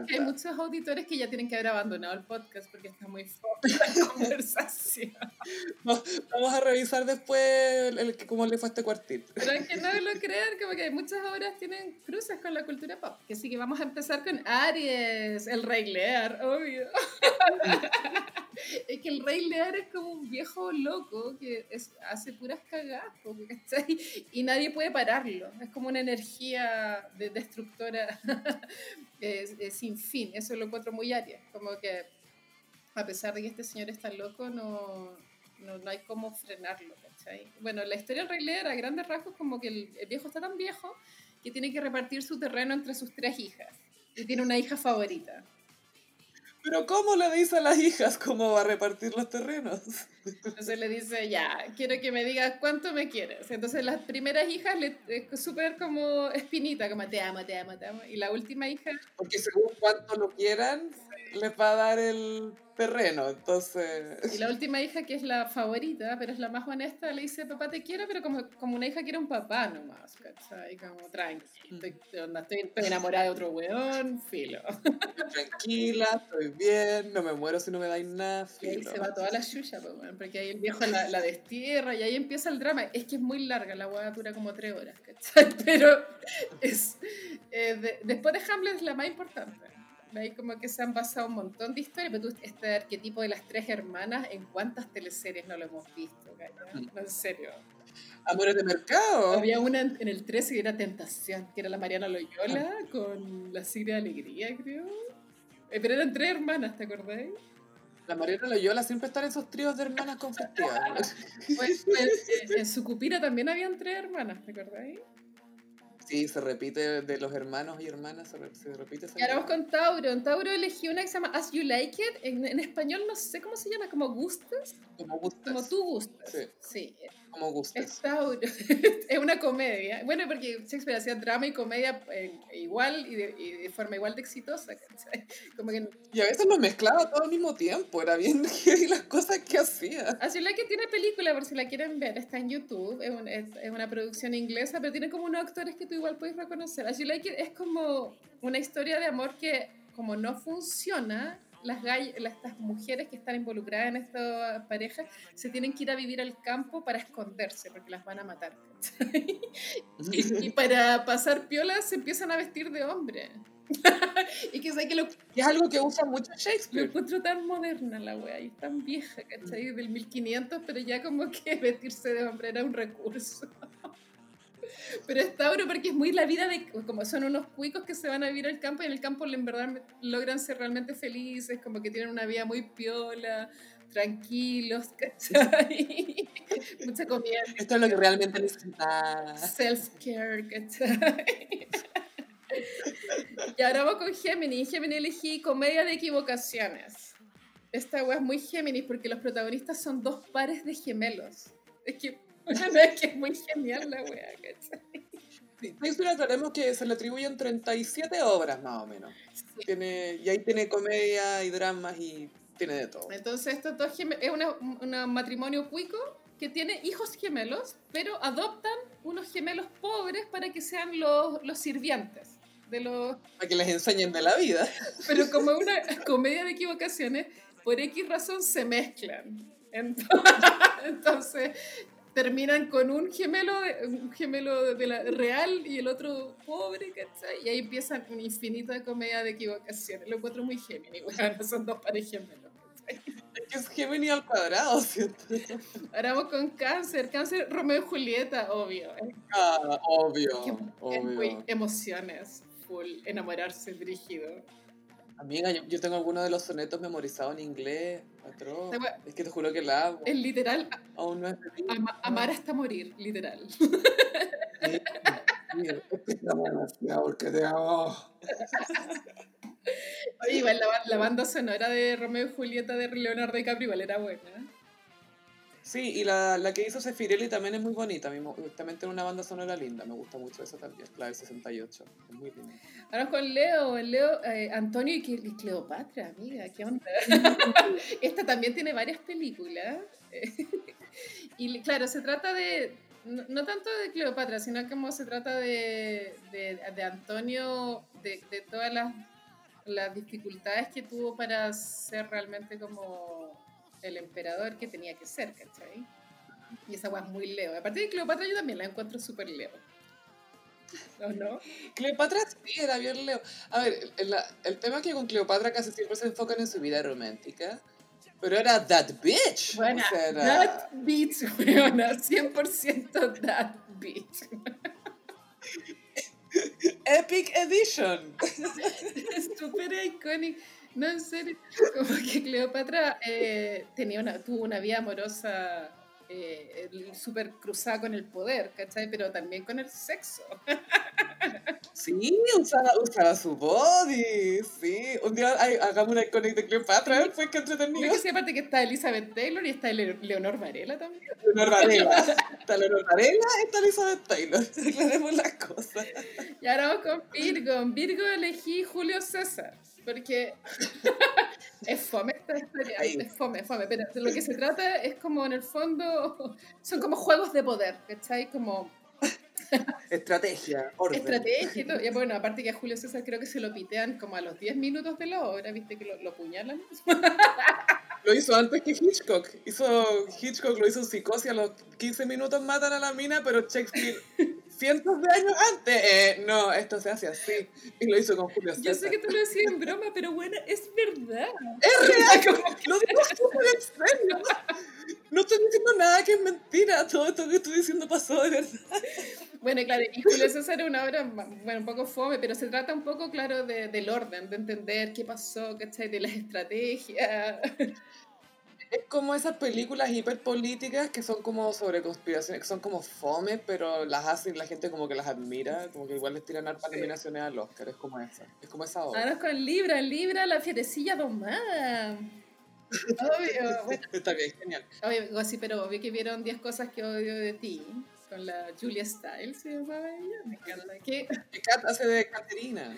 S2: que hay muchos auditores que ya tienen que haber abandonado el podcast porque está muy fuerte la conversación.
S1: Vamos a revisar después el, cómo le fue a este cuartito.
S2: Pero es que no lo crean, como que muchas obras tienen cruces con la cultura pop. Que sí que vamos a empezar con Aries, el Rey Lear, obvio. es que el Rey Lear es como un viejo loco que es, hace puras cagadas, y nadie puede pararlo. Es como una energía de destructora sin fin. Eso lo encuentro muy área. Como que a pesar de que este señor está loco, no, no, no hay cómo frenarlo, ¿cachai? Bueno, la historia del Rey Lear a grandes rasgos como que el, el viejo está tan viejo que tiene que repartir su terreno entre sus tres hijas y tiene una hija favorita.
S1: Pero ¿cómo le dice a las hijas cómo va a repartir los terrenos?
S2: Entonces le dice, ya, quiero que me digas cuánto me quieres. Entonces las primeras hijas le es súper como espinita, como te amo, te amo, te amo. Y la última hija...
S1: Porque según cuánto lo quieran, les va a dar el terreno, entonces...
S2: Y la última hija, que es la favorita, pero es la más honesta, le dice, papá te quiero, pero como, como una hija quiere un papá nomás, ¿cachai? Como tranqui, estoy, estoy, estoy enamorada de otro weón, filo.
S1: Tranquila, estoy bien, no me muero si no me dais nada,
S2: Y ahí
S1: filo.
S2: se va toda la chucha, pues, porque ahí el viejo la, la destierra y ahí empieza el drama. Es que es muy larga, la hueá dura como tres horas, ¿cachai? Pero es, eh, de- después de Hamlet es la más importante. Ahí como que se han basado un montón de historias, pero tú, este arquetipo de las tres hermanas, ¿en cuántas teleseries no lo hemos visto? cachai? No, en serio.
S1: Amores de mercado.
S2: Había una en, el 13 que era Tentación, que era la Mariana Loyola con la Siria Alegría, creo. Eh, Pero eran tres hermanas, ¿te acordáis?
S1: La Mariana Loyola siempre está en esos tríos de hermanas conflictivas.
S2: Pues, pues, en, en Sucupira también habían tres hermanas, ¿te acordáis?
S1: Sí, se repite de los hermanos y hermanas, se, re- se repite
S2: Y ahora vamos con Tauro. En Tauro elegí una que se llama As You Like It. En, en español no sé cómo se llama, como gustas.
S1: Como gustes.
S2: Como tú gustas.
S1: Sí.
S2: Sí,
S1: Como gustes.
S2: es Tauro. es una comedia. Bueno, porque Shakespeare hacía drama y comedia eh, igual y de, y de forma igual de exitosa. Como que
S1: Y a veces los mezclaba todo al mismo tiempo. Era bien heavy las cosas que hacía.
S2: As You Like It tiene película, por si la quieren ver, está en YouTube, es, un- es- es una producción inglesa, pero tiene como unos actores que tú igual puedes reconocer. As You Like It es como una historia de amor que como no funciona, las, las estas mujeres que están involucradas en esta pareja se tienen que ir a vivir al campo para esconderse, porque las van a matar. y, y para pasar piolas se empiezan a vestir de hombre. y que que lo
S1: es algo que usa mucho
S2: lo
S1: Shakespeare.
S2: encuentro tan moderna la wea, y tan vieja, ¿cachai? Del 1500, pero ya como que vestirse de hombre era un recurso. Pero es Tauro porque es muy la vida de, como son unos cuicos que se van a vivir al campo y en el campo en verdad logran ser realmente felices, como que tienen una vida muy piola, tranquilos, ¿cachai? Mucha comida,
S1: Esto es lo que realmente necesitaba.
S2: self-care, ¿cachai? Y ahora vamos con Géminis. Géminis elegí comedia de equivocaciones. Esta wea es muy Géminis porque los protagonistas son dos pares de gemelos. Es que, bueno, es que es muy genial la wea, ¿cachai?
S1: Sí, Shakespeare aclaremos que se le atribuyen 37 obras más o menos.
S2: Sí.
S1: Tiene, y ahí tiene comedia y dramas y tiene de todo.
S2: Entonces, estos dos es un matrimonio cuico que tiene hijos gemelos, pero adoptan unos gemelos pobres para que sean los, los sirvientes de los
S1: Para que les enseñen de la vida.
S2: Pero como una comedia de equivocaciones, por X razón se mezclan. Ent- Entonces terminan con un gemelo, de- un gemelo de la real y el otro pobre, ¿cachai? Y ahí empiezan una infinita comedia de equivocaciones. Lo encuentro muy Gemini, bueno, son dos pares gemelos. ¿cachai?
S1: Es que es Gemini al cuadrado, ¿cierto?
S2: Ahora vamos con cáncer. Cáncer, Romeo y Julieta, obvio. Es,
S1: Ah, obvio,
S2: que- es muy
S1: obvio.
S2: emociones, full, enamorarse, brígido.
S1: Amiga, yo, yo tengo algunos de los sonetos memorizados en inglés, atroz. Es que te juro que la amo.
S2: Es literal
S1: Aún no es
S2: ama- amar hasta morir, literal.
S1: Sí, demasiado porque te amo.
S2: Oye, igual la, la banda sonora de Romeo y Julieta de Leonardo DiCaprio igual era buena.
S1: Sí, y la, la que hizo Sefirelli también es muy bonita. También tiene una banda sonora linda. Me gusta mucho esa también, la del 68. Es muy linda.
S2: Ahora con Leo, Leo, eh, Antonio y, Cle- y Cleopatra, amiga, ¿qué onda? Esta también tiene varias películas. y claro, se trata de, no, no tanto de Cleopatra, sino como se trata de, de, de Antonio, de, de todas las, las dificultades que tuvo para ser realmente como el emperador que tenía que ser, ¿cachai? Y esa weá es muy Leo. Aparte de Cleopatra yo también la encuentro súper Leo. ¿O no?
S1: Cleopatra sí era bien Leo. A ver, el, tema es que con Cleopatra casi siempre se enfocan en su vida romántica. Pero era that bitch.
S2: Buena,
S1: O sea, era-
S2: that beat, weona, 100% that beat.
S1: Epic Edition.
S2: Súper icónico. No, en serio. Como que Cleopatra eh, tenía una, tuvo una vida amorosa eh, súper cruzada con el poder, ¿cachai? Pero también con el sexo.
S1: Sí, usaba, usaba su body, sí. Un día ay, hagamos una iconic de Cleopatra, ¿eh? fue que entretenido.
S2: Es que aparte que está Elizabeth Taylor y está Leonor Varela también.
S1: Leonor Varela. Está Leonor Varela y está Elizabeth Taylor. Aclaremos las cosas.
S2: Y ahora vamos con Virgo. En Virgo elegí Julio César. Porque es fome esta historia, es fome, fome, pero de lo que se trata es como en el fondo, son como juegos de poder, ¿cachai? Como...
S1: Estrategia, orden.
S2: Estrategia y todo. Y bueno, aparte que a Julio César creo que se lo pitean como a los 10 minutos de la obra, ¿viste? Que lo, lo puñalan.
S1: Lo hizo antes que Hitchcock. Hizo, Hitchcock lo hizo en psicosis, a los 15 minutos matan a la mina, pero Shakespeare cientos de años antes. Eh, no, esto se hace así. Y lo hizo con Julio César.
S2: Yo sé que tú lo decías en broma, pero bueno, es verdad.
S1: Es real, lo digo súper en serio. No estoy diciendo nada que es mentira. Todo esto que estoy diciendo pasó de verdad.
S2: Bueno, claro, y Julio César es una obra, bueno, un poco fome, pero se trata un poco, claro, de, del orden, de entender qué pasó, ¿cachai? De las estrategias.
S1: Es como esas películas hiperpolíticas que son como sobre conspiraciones, que son como fome, pero las hacen la gente como que las admira, como que igual les tiran hartas nominaciones al Oscar, es como esa, es como esa obra.
S2: Ahora con Libra, Libra, la fierecilla domada. Obvio.
S1: Está bien, genial.
S2: Obvio, sí, pero obvio que vieron 10 cosas que odio de ti con la Julia Stiles, se llamaba ella, me encanta. Que,
S1: hace de Caterina.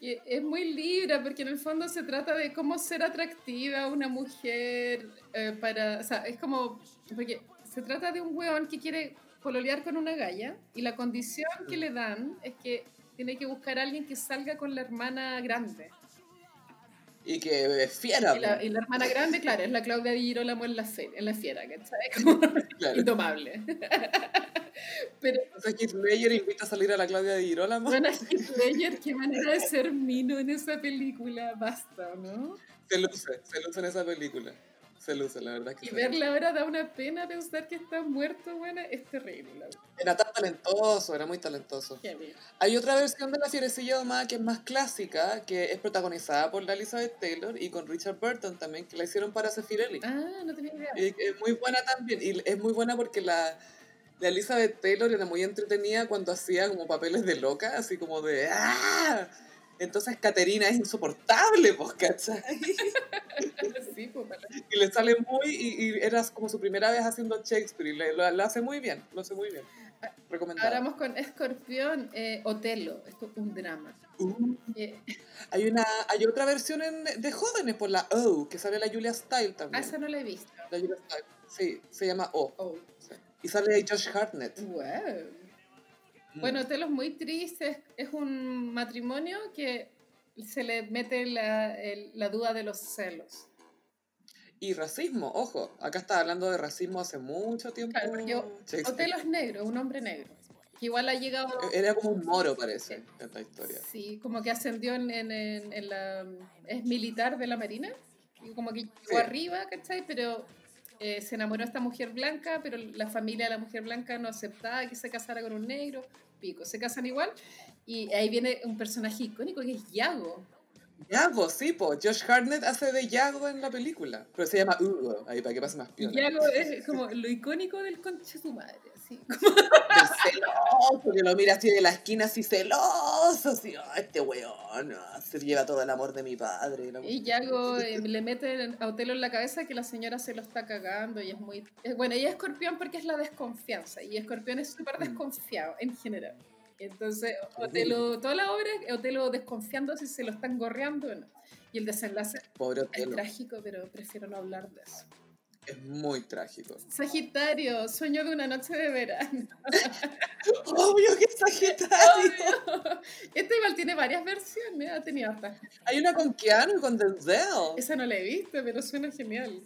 S2: es muy libre porque en el fondo se trata de cómo ser atractiva a una mujer eh, para, o sea, es como, porque se trata de un weón que quiere pololear con una galla y la condición que le dan es que tiene que buscar a alguien que salga con la hermana grande.
S1: Y que es fiera.
S2: Y la, y la, hermana grande, claro, es la Claudia Di Girolamo en la, fe, en la fiera, ¿cachai? Como claro. indomable.
S1: Pero, Keith Ledger invita a salir a la Claudia de Girolamo.
S2: Bueno, Ledger, qué manera de ser mino en esa película, basta, ¿no?
S1: Se luce, se luce en esa película. Se luce, la verdad. Que
S2: y verla ahora da una pena pensar que está muerto, bueno, es terrible.
S1: Era tan talentoso, era muy talentoso. Hay otra versión de La Fierecilla Domada que es más clásica, que es protagonizada por la Elizabeth Taylor y con Richard Burton también, que la hicieron para Sefirelli.
S2: Ah, no tenía idea.
S1: Y es muy buena también, y es muy buena porque la la Elizabeth Taylor era muy entretenida cuando hacía como papeles de loca, así como de ¡ah! Entonces Caterina es insoportable, pues, ¿cachai?
S2: Sí, pues,
S1: y le sale muy, y, y, era como su primera vez haciendo Shakespeare, y lo, lo, hace muy bien, lo hace muy bien. Recomendado.
S2: Ahora vamos con Escorpión, eh, Otelo, esto es un drama.
S1: Uh, eh. hay, una, hay otra versión en, de jóvenes por la O, que sale la Julia Style también.
S2: Ah, esa no la he visto.
S1: La Julia Style, sí, se llama O. o. Y sale Josh Hartnett.
S2: Wow. Bueno, Telos muy triste. Es un matrimonio que se le mete la, el, la duda de los celos.
S1: Y racismo, ojo, acá está hablando de racismo hace mucho tiempo.
S2: Claro, yo, Otelo es negro, un hombre negro. Que igual ha llegado.
S1: E-, era como un moro, parece, sí. esta historia.
S2: Sí, como que ascendió en, en, en, la. Es militar de la Marina. Y como que llegó sí. arriba, ¿cachai? Pero eh, se enamoró esta mujer blanca, pero la familia de la mujer blanca no aceptaba que se casara con un negro, pico, se casan igual, y ahí viene un personaje icónico que es Yago.
S1: Yago, sí, po. Josh Hartnett hace de Yago en la película, pero se llama Hugo, ahí para que pase más piola.
S2: Yago es como lo icónico del conche su madre, así.
S1: celoso, que lo mira así de la esquina así celoso, así, oh, este weón, se lleva todo el amor de mi padre.
S2: Y Yago eh, le mete a Otelo en la cabeza que la señora se lo está cagando y es muy... Bueno, ella es escorpión porque es la desconfianza y escorpión es súper desconfiado en general. Entonces, Otelo, toda la obra, Otelo desconfiando si se lo están gorreando o no. Y el desenlace es trágico, pero prefiero no hablar de eso.
S1: Es muy trágico.
S2: Sagitario, sueño de una noche de verano.
S1: Obvio que es Sagitario.
S2: Obvio. Este igual tiene varias versiones, ha tenido hasta.
S1: Hay una con Keanu y con Denzel.
S2: Esa no la he visto, pero suena genial.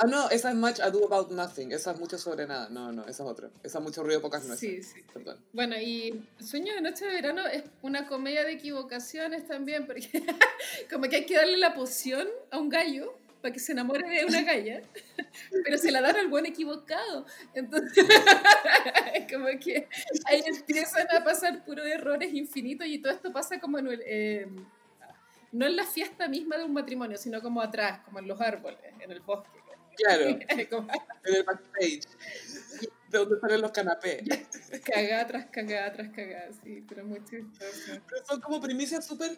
S1: Ah, no, esa es Much Ado About Nothing. Esa es mucho sobre nada. No, no, esa es otra. Esa es mucho ruido, pocas nueces.
S2: Sí, sí. Perdón. Bueno, y Sueño de Noche de Verano es una comedia de equivocaciones también, porque como que hay que darle la poción a un gallo para que se enamore de una galla, pero se la dan al buen equivocado. Entonces, como que ahí empiezan a pasar puros errores infinitos y todo esto pasa como en el... Eh, no en la fiesta misma de un matrimonio, sino como atrás, como en los árboles, en el bosque.
S1: Claro, en el backstage, de donde salen los canapés.
S2: Cagada tras cagada tras cagada, sí, pero muy chistoso.
S1: Pero son como primicias súper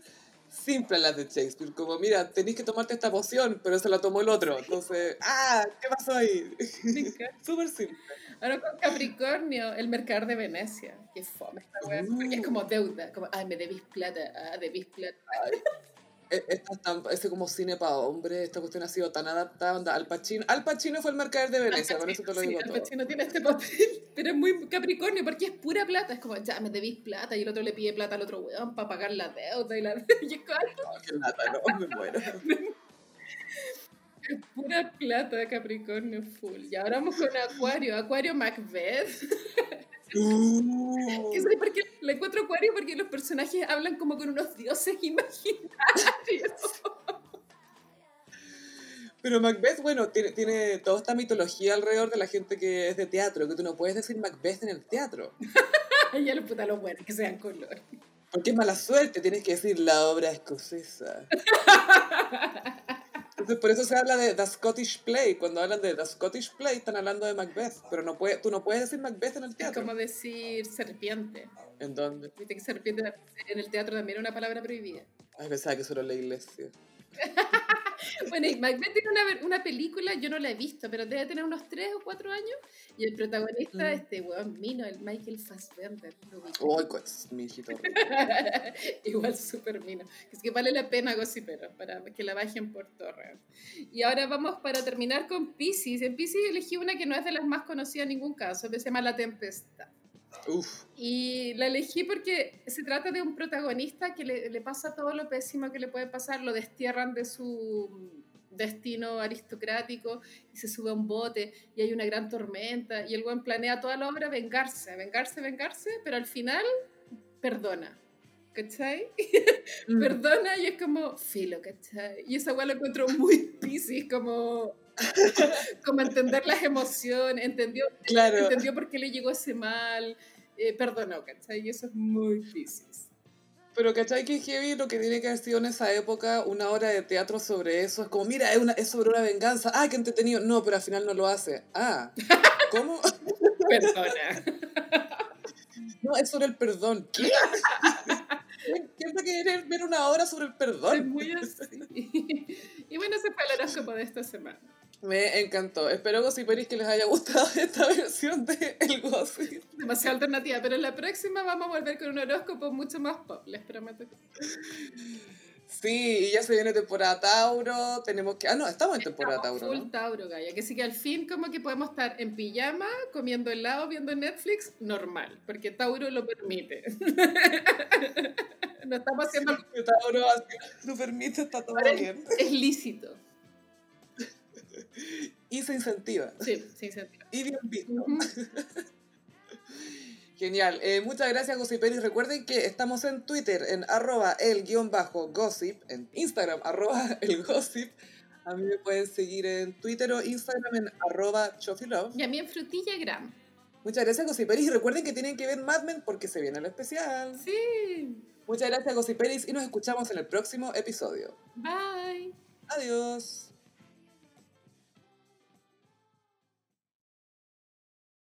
S1: simples las de Shakespeare, como mira, tenéis que tomarte esta poción, pero se la tomó el otro, entonces, ah, ¿qué pasó ahí? súper simple.
S2: Ahora con Capricornio, el mercader de Venecia, que fome esta wea, porque es como deuda, como, ay, me debís plata, ah, debís plata.
S1: E, ese como cine para hombre, esta cuestión ha sido tan adaptada. Al Pacino, Al Pacino fue el mercader de Venecia, con eso te lo digo
S2: Al Pacino tiene este papel, pero es muy Capricornio porque es pura plata. Es como, ya me debís plata y el otro le pide plata al otro weón para pagar la deuda y la deuda. Y es
S1: no, qué lata, no, me muero.
S2: Es pura plata Capricornio full. Y ahora vamos con Acuario. Acuario Macbeth. Uh. ¿Por qué le encuentro acuario? Porque los personajes hablan como con unos dioses imaginarios.
S1: Pero Macbeth, bueno, tiene, tiene toda esta mitología alrededor de la gente que es de teatro, que tú no puedes decir Macbeth en el teatro.
S2: ya lo puta lo bueno, que sean color.
S1: Porque es mala suerte, tienes que decir la obra escocesa. Entonces, por eso se habla de The Scottish Play. Cuando hablan de The Scottish Play, están hablando de Macbeth. Pero no puede, tú no puedes decir Macbeth en el teatro.
S2: Es como decir serpiente.
S1: ¿En dónde?
S2: Viste que serpiente en el teatro también es una palabra prohibida.
S1: Ay, pensaba que era la iglesia.
S2: bueno, y Macbeth tiene una, una, película, yo no la he visto, pero debe tener unos 3 o 4 años. Y el protagonista, mm. este weón mino, el Michael Fassbender.
S1: ¡Ay, es mi hijito!
S2: Igual súper mino. Es que vale la pena, pero para que la bajen por torre. Y ahora vamos para terminar con Pisces. En Pisces elegí una que no es de las más conocidas en ningún caso, que se llama La Tempestad. Y la elegí porque se trata de un protagonista que le, le, pasa todo lo pésimo que le puede pasar, lo destierran de su destino aristocrático y se sube a un bote y hay una gran tormenta y el buen planea toda la obra vengarse, vengarse, vengarse, pero al final perdona. ¿Cachai? Mm. perdona y es como filo, ¿cachai? Y esa weá lo encuentro muy piscis, como como entender las emociones, entendió, claro. entendió por qué le llegó ese mal, eh, perdonó, ¿cachai? Y eso es muy difícil.
S1: Pero ¿cachai que heavy lo que tiene que haber sido en esa época una obra de teatro sobre eso? Es como, mira, es, una, es sobre una venganza. Ah, qué entretenido. No, pero al final no lo hace. Ah, ¿cómo?
S2: Perdona.
S1: No, es sobre el perdón. ¿Qué? ¿Quién va a querer ver una obra sobre el perdón?
S2: Es muy así. Y bueno, ese fue el horóscopo de esta semana.
S1: Me encantó. Espero, Gossiperis, que les haya gustado esta versión de El Gossip.
S2: Demasiado alternativa, pero en la próxima vamos a volver con un horóscopo mucho más pop, les prometo.
S1: Sí, y ya se viene temporada Tauro, tenemos que... Ah, no, estamos en temporada Tauro,
S2: full Tauro, Gaya, que sí que al fin como que podemos estar en pijama, comiendo helado, viendo Netflix, normal, porque Tauro lo permite. no estamos haciendo...
S1: Tauro lo permite, está todo bien.
S2: Es lícito.
S1: Y se incentiva.
S2: Sí, se incentiva.
S1: Y bien visto. Genial. Eh, muchas gracias, Gossiperis. Recuerden que estamos en Twitter, en arroba el guion bajo gossip, en Instagram, arroba el gossip. A mí me pueden seguir en Twitter o Instagram en arroba chofilove.
S2: Y a mí en frutillagram.
S1: Muchas gracias, Gossiperis. Y recuerden que tienen que ver Mad Men porque se viene el especial.
S2: Sí.
S1: Muchas gracias, Gossiperis. Y nos escuchamos en el próximo episodio.
S2: Bye.
S1: Adiós.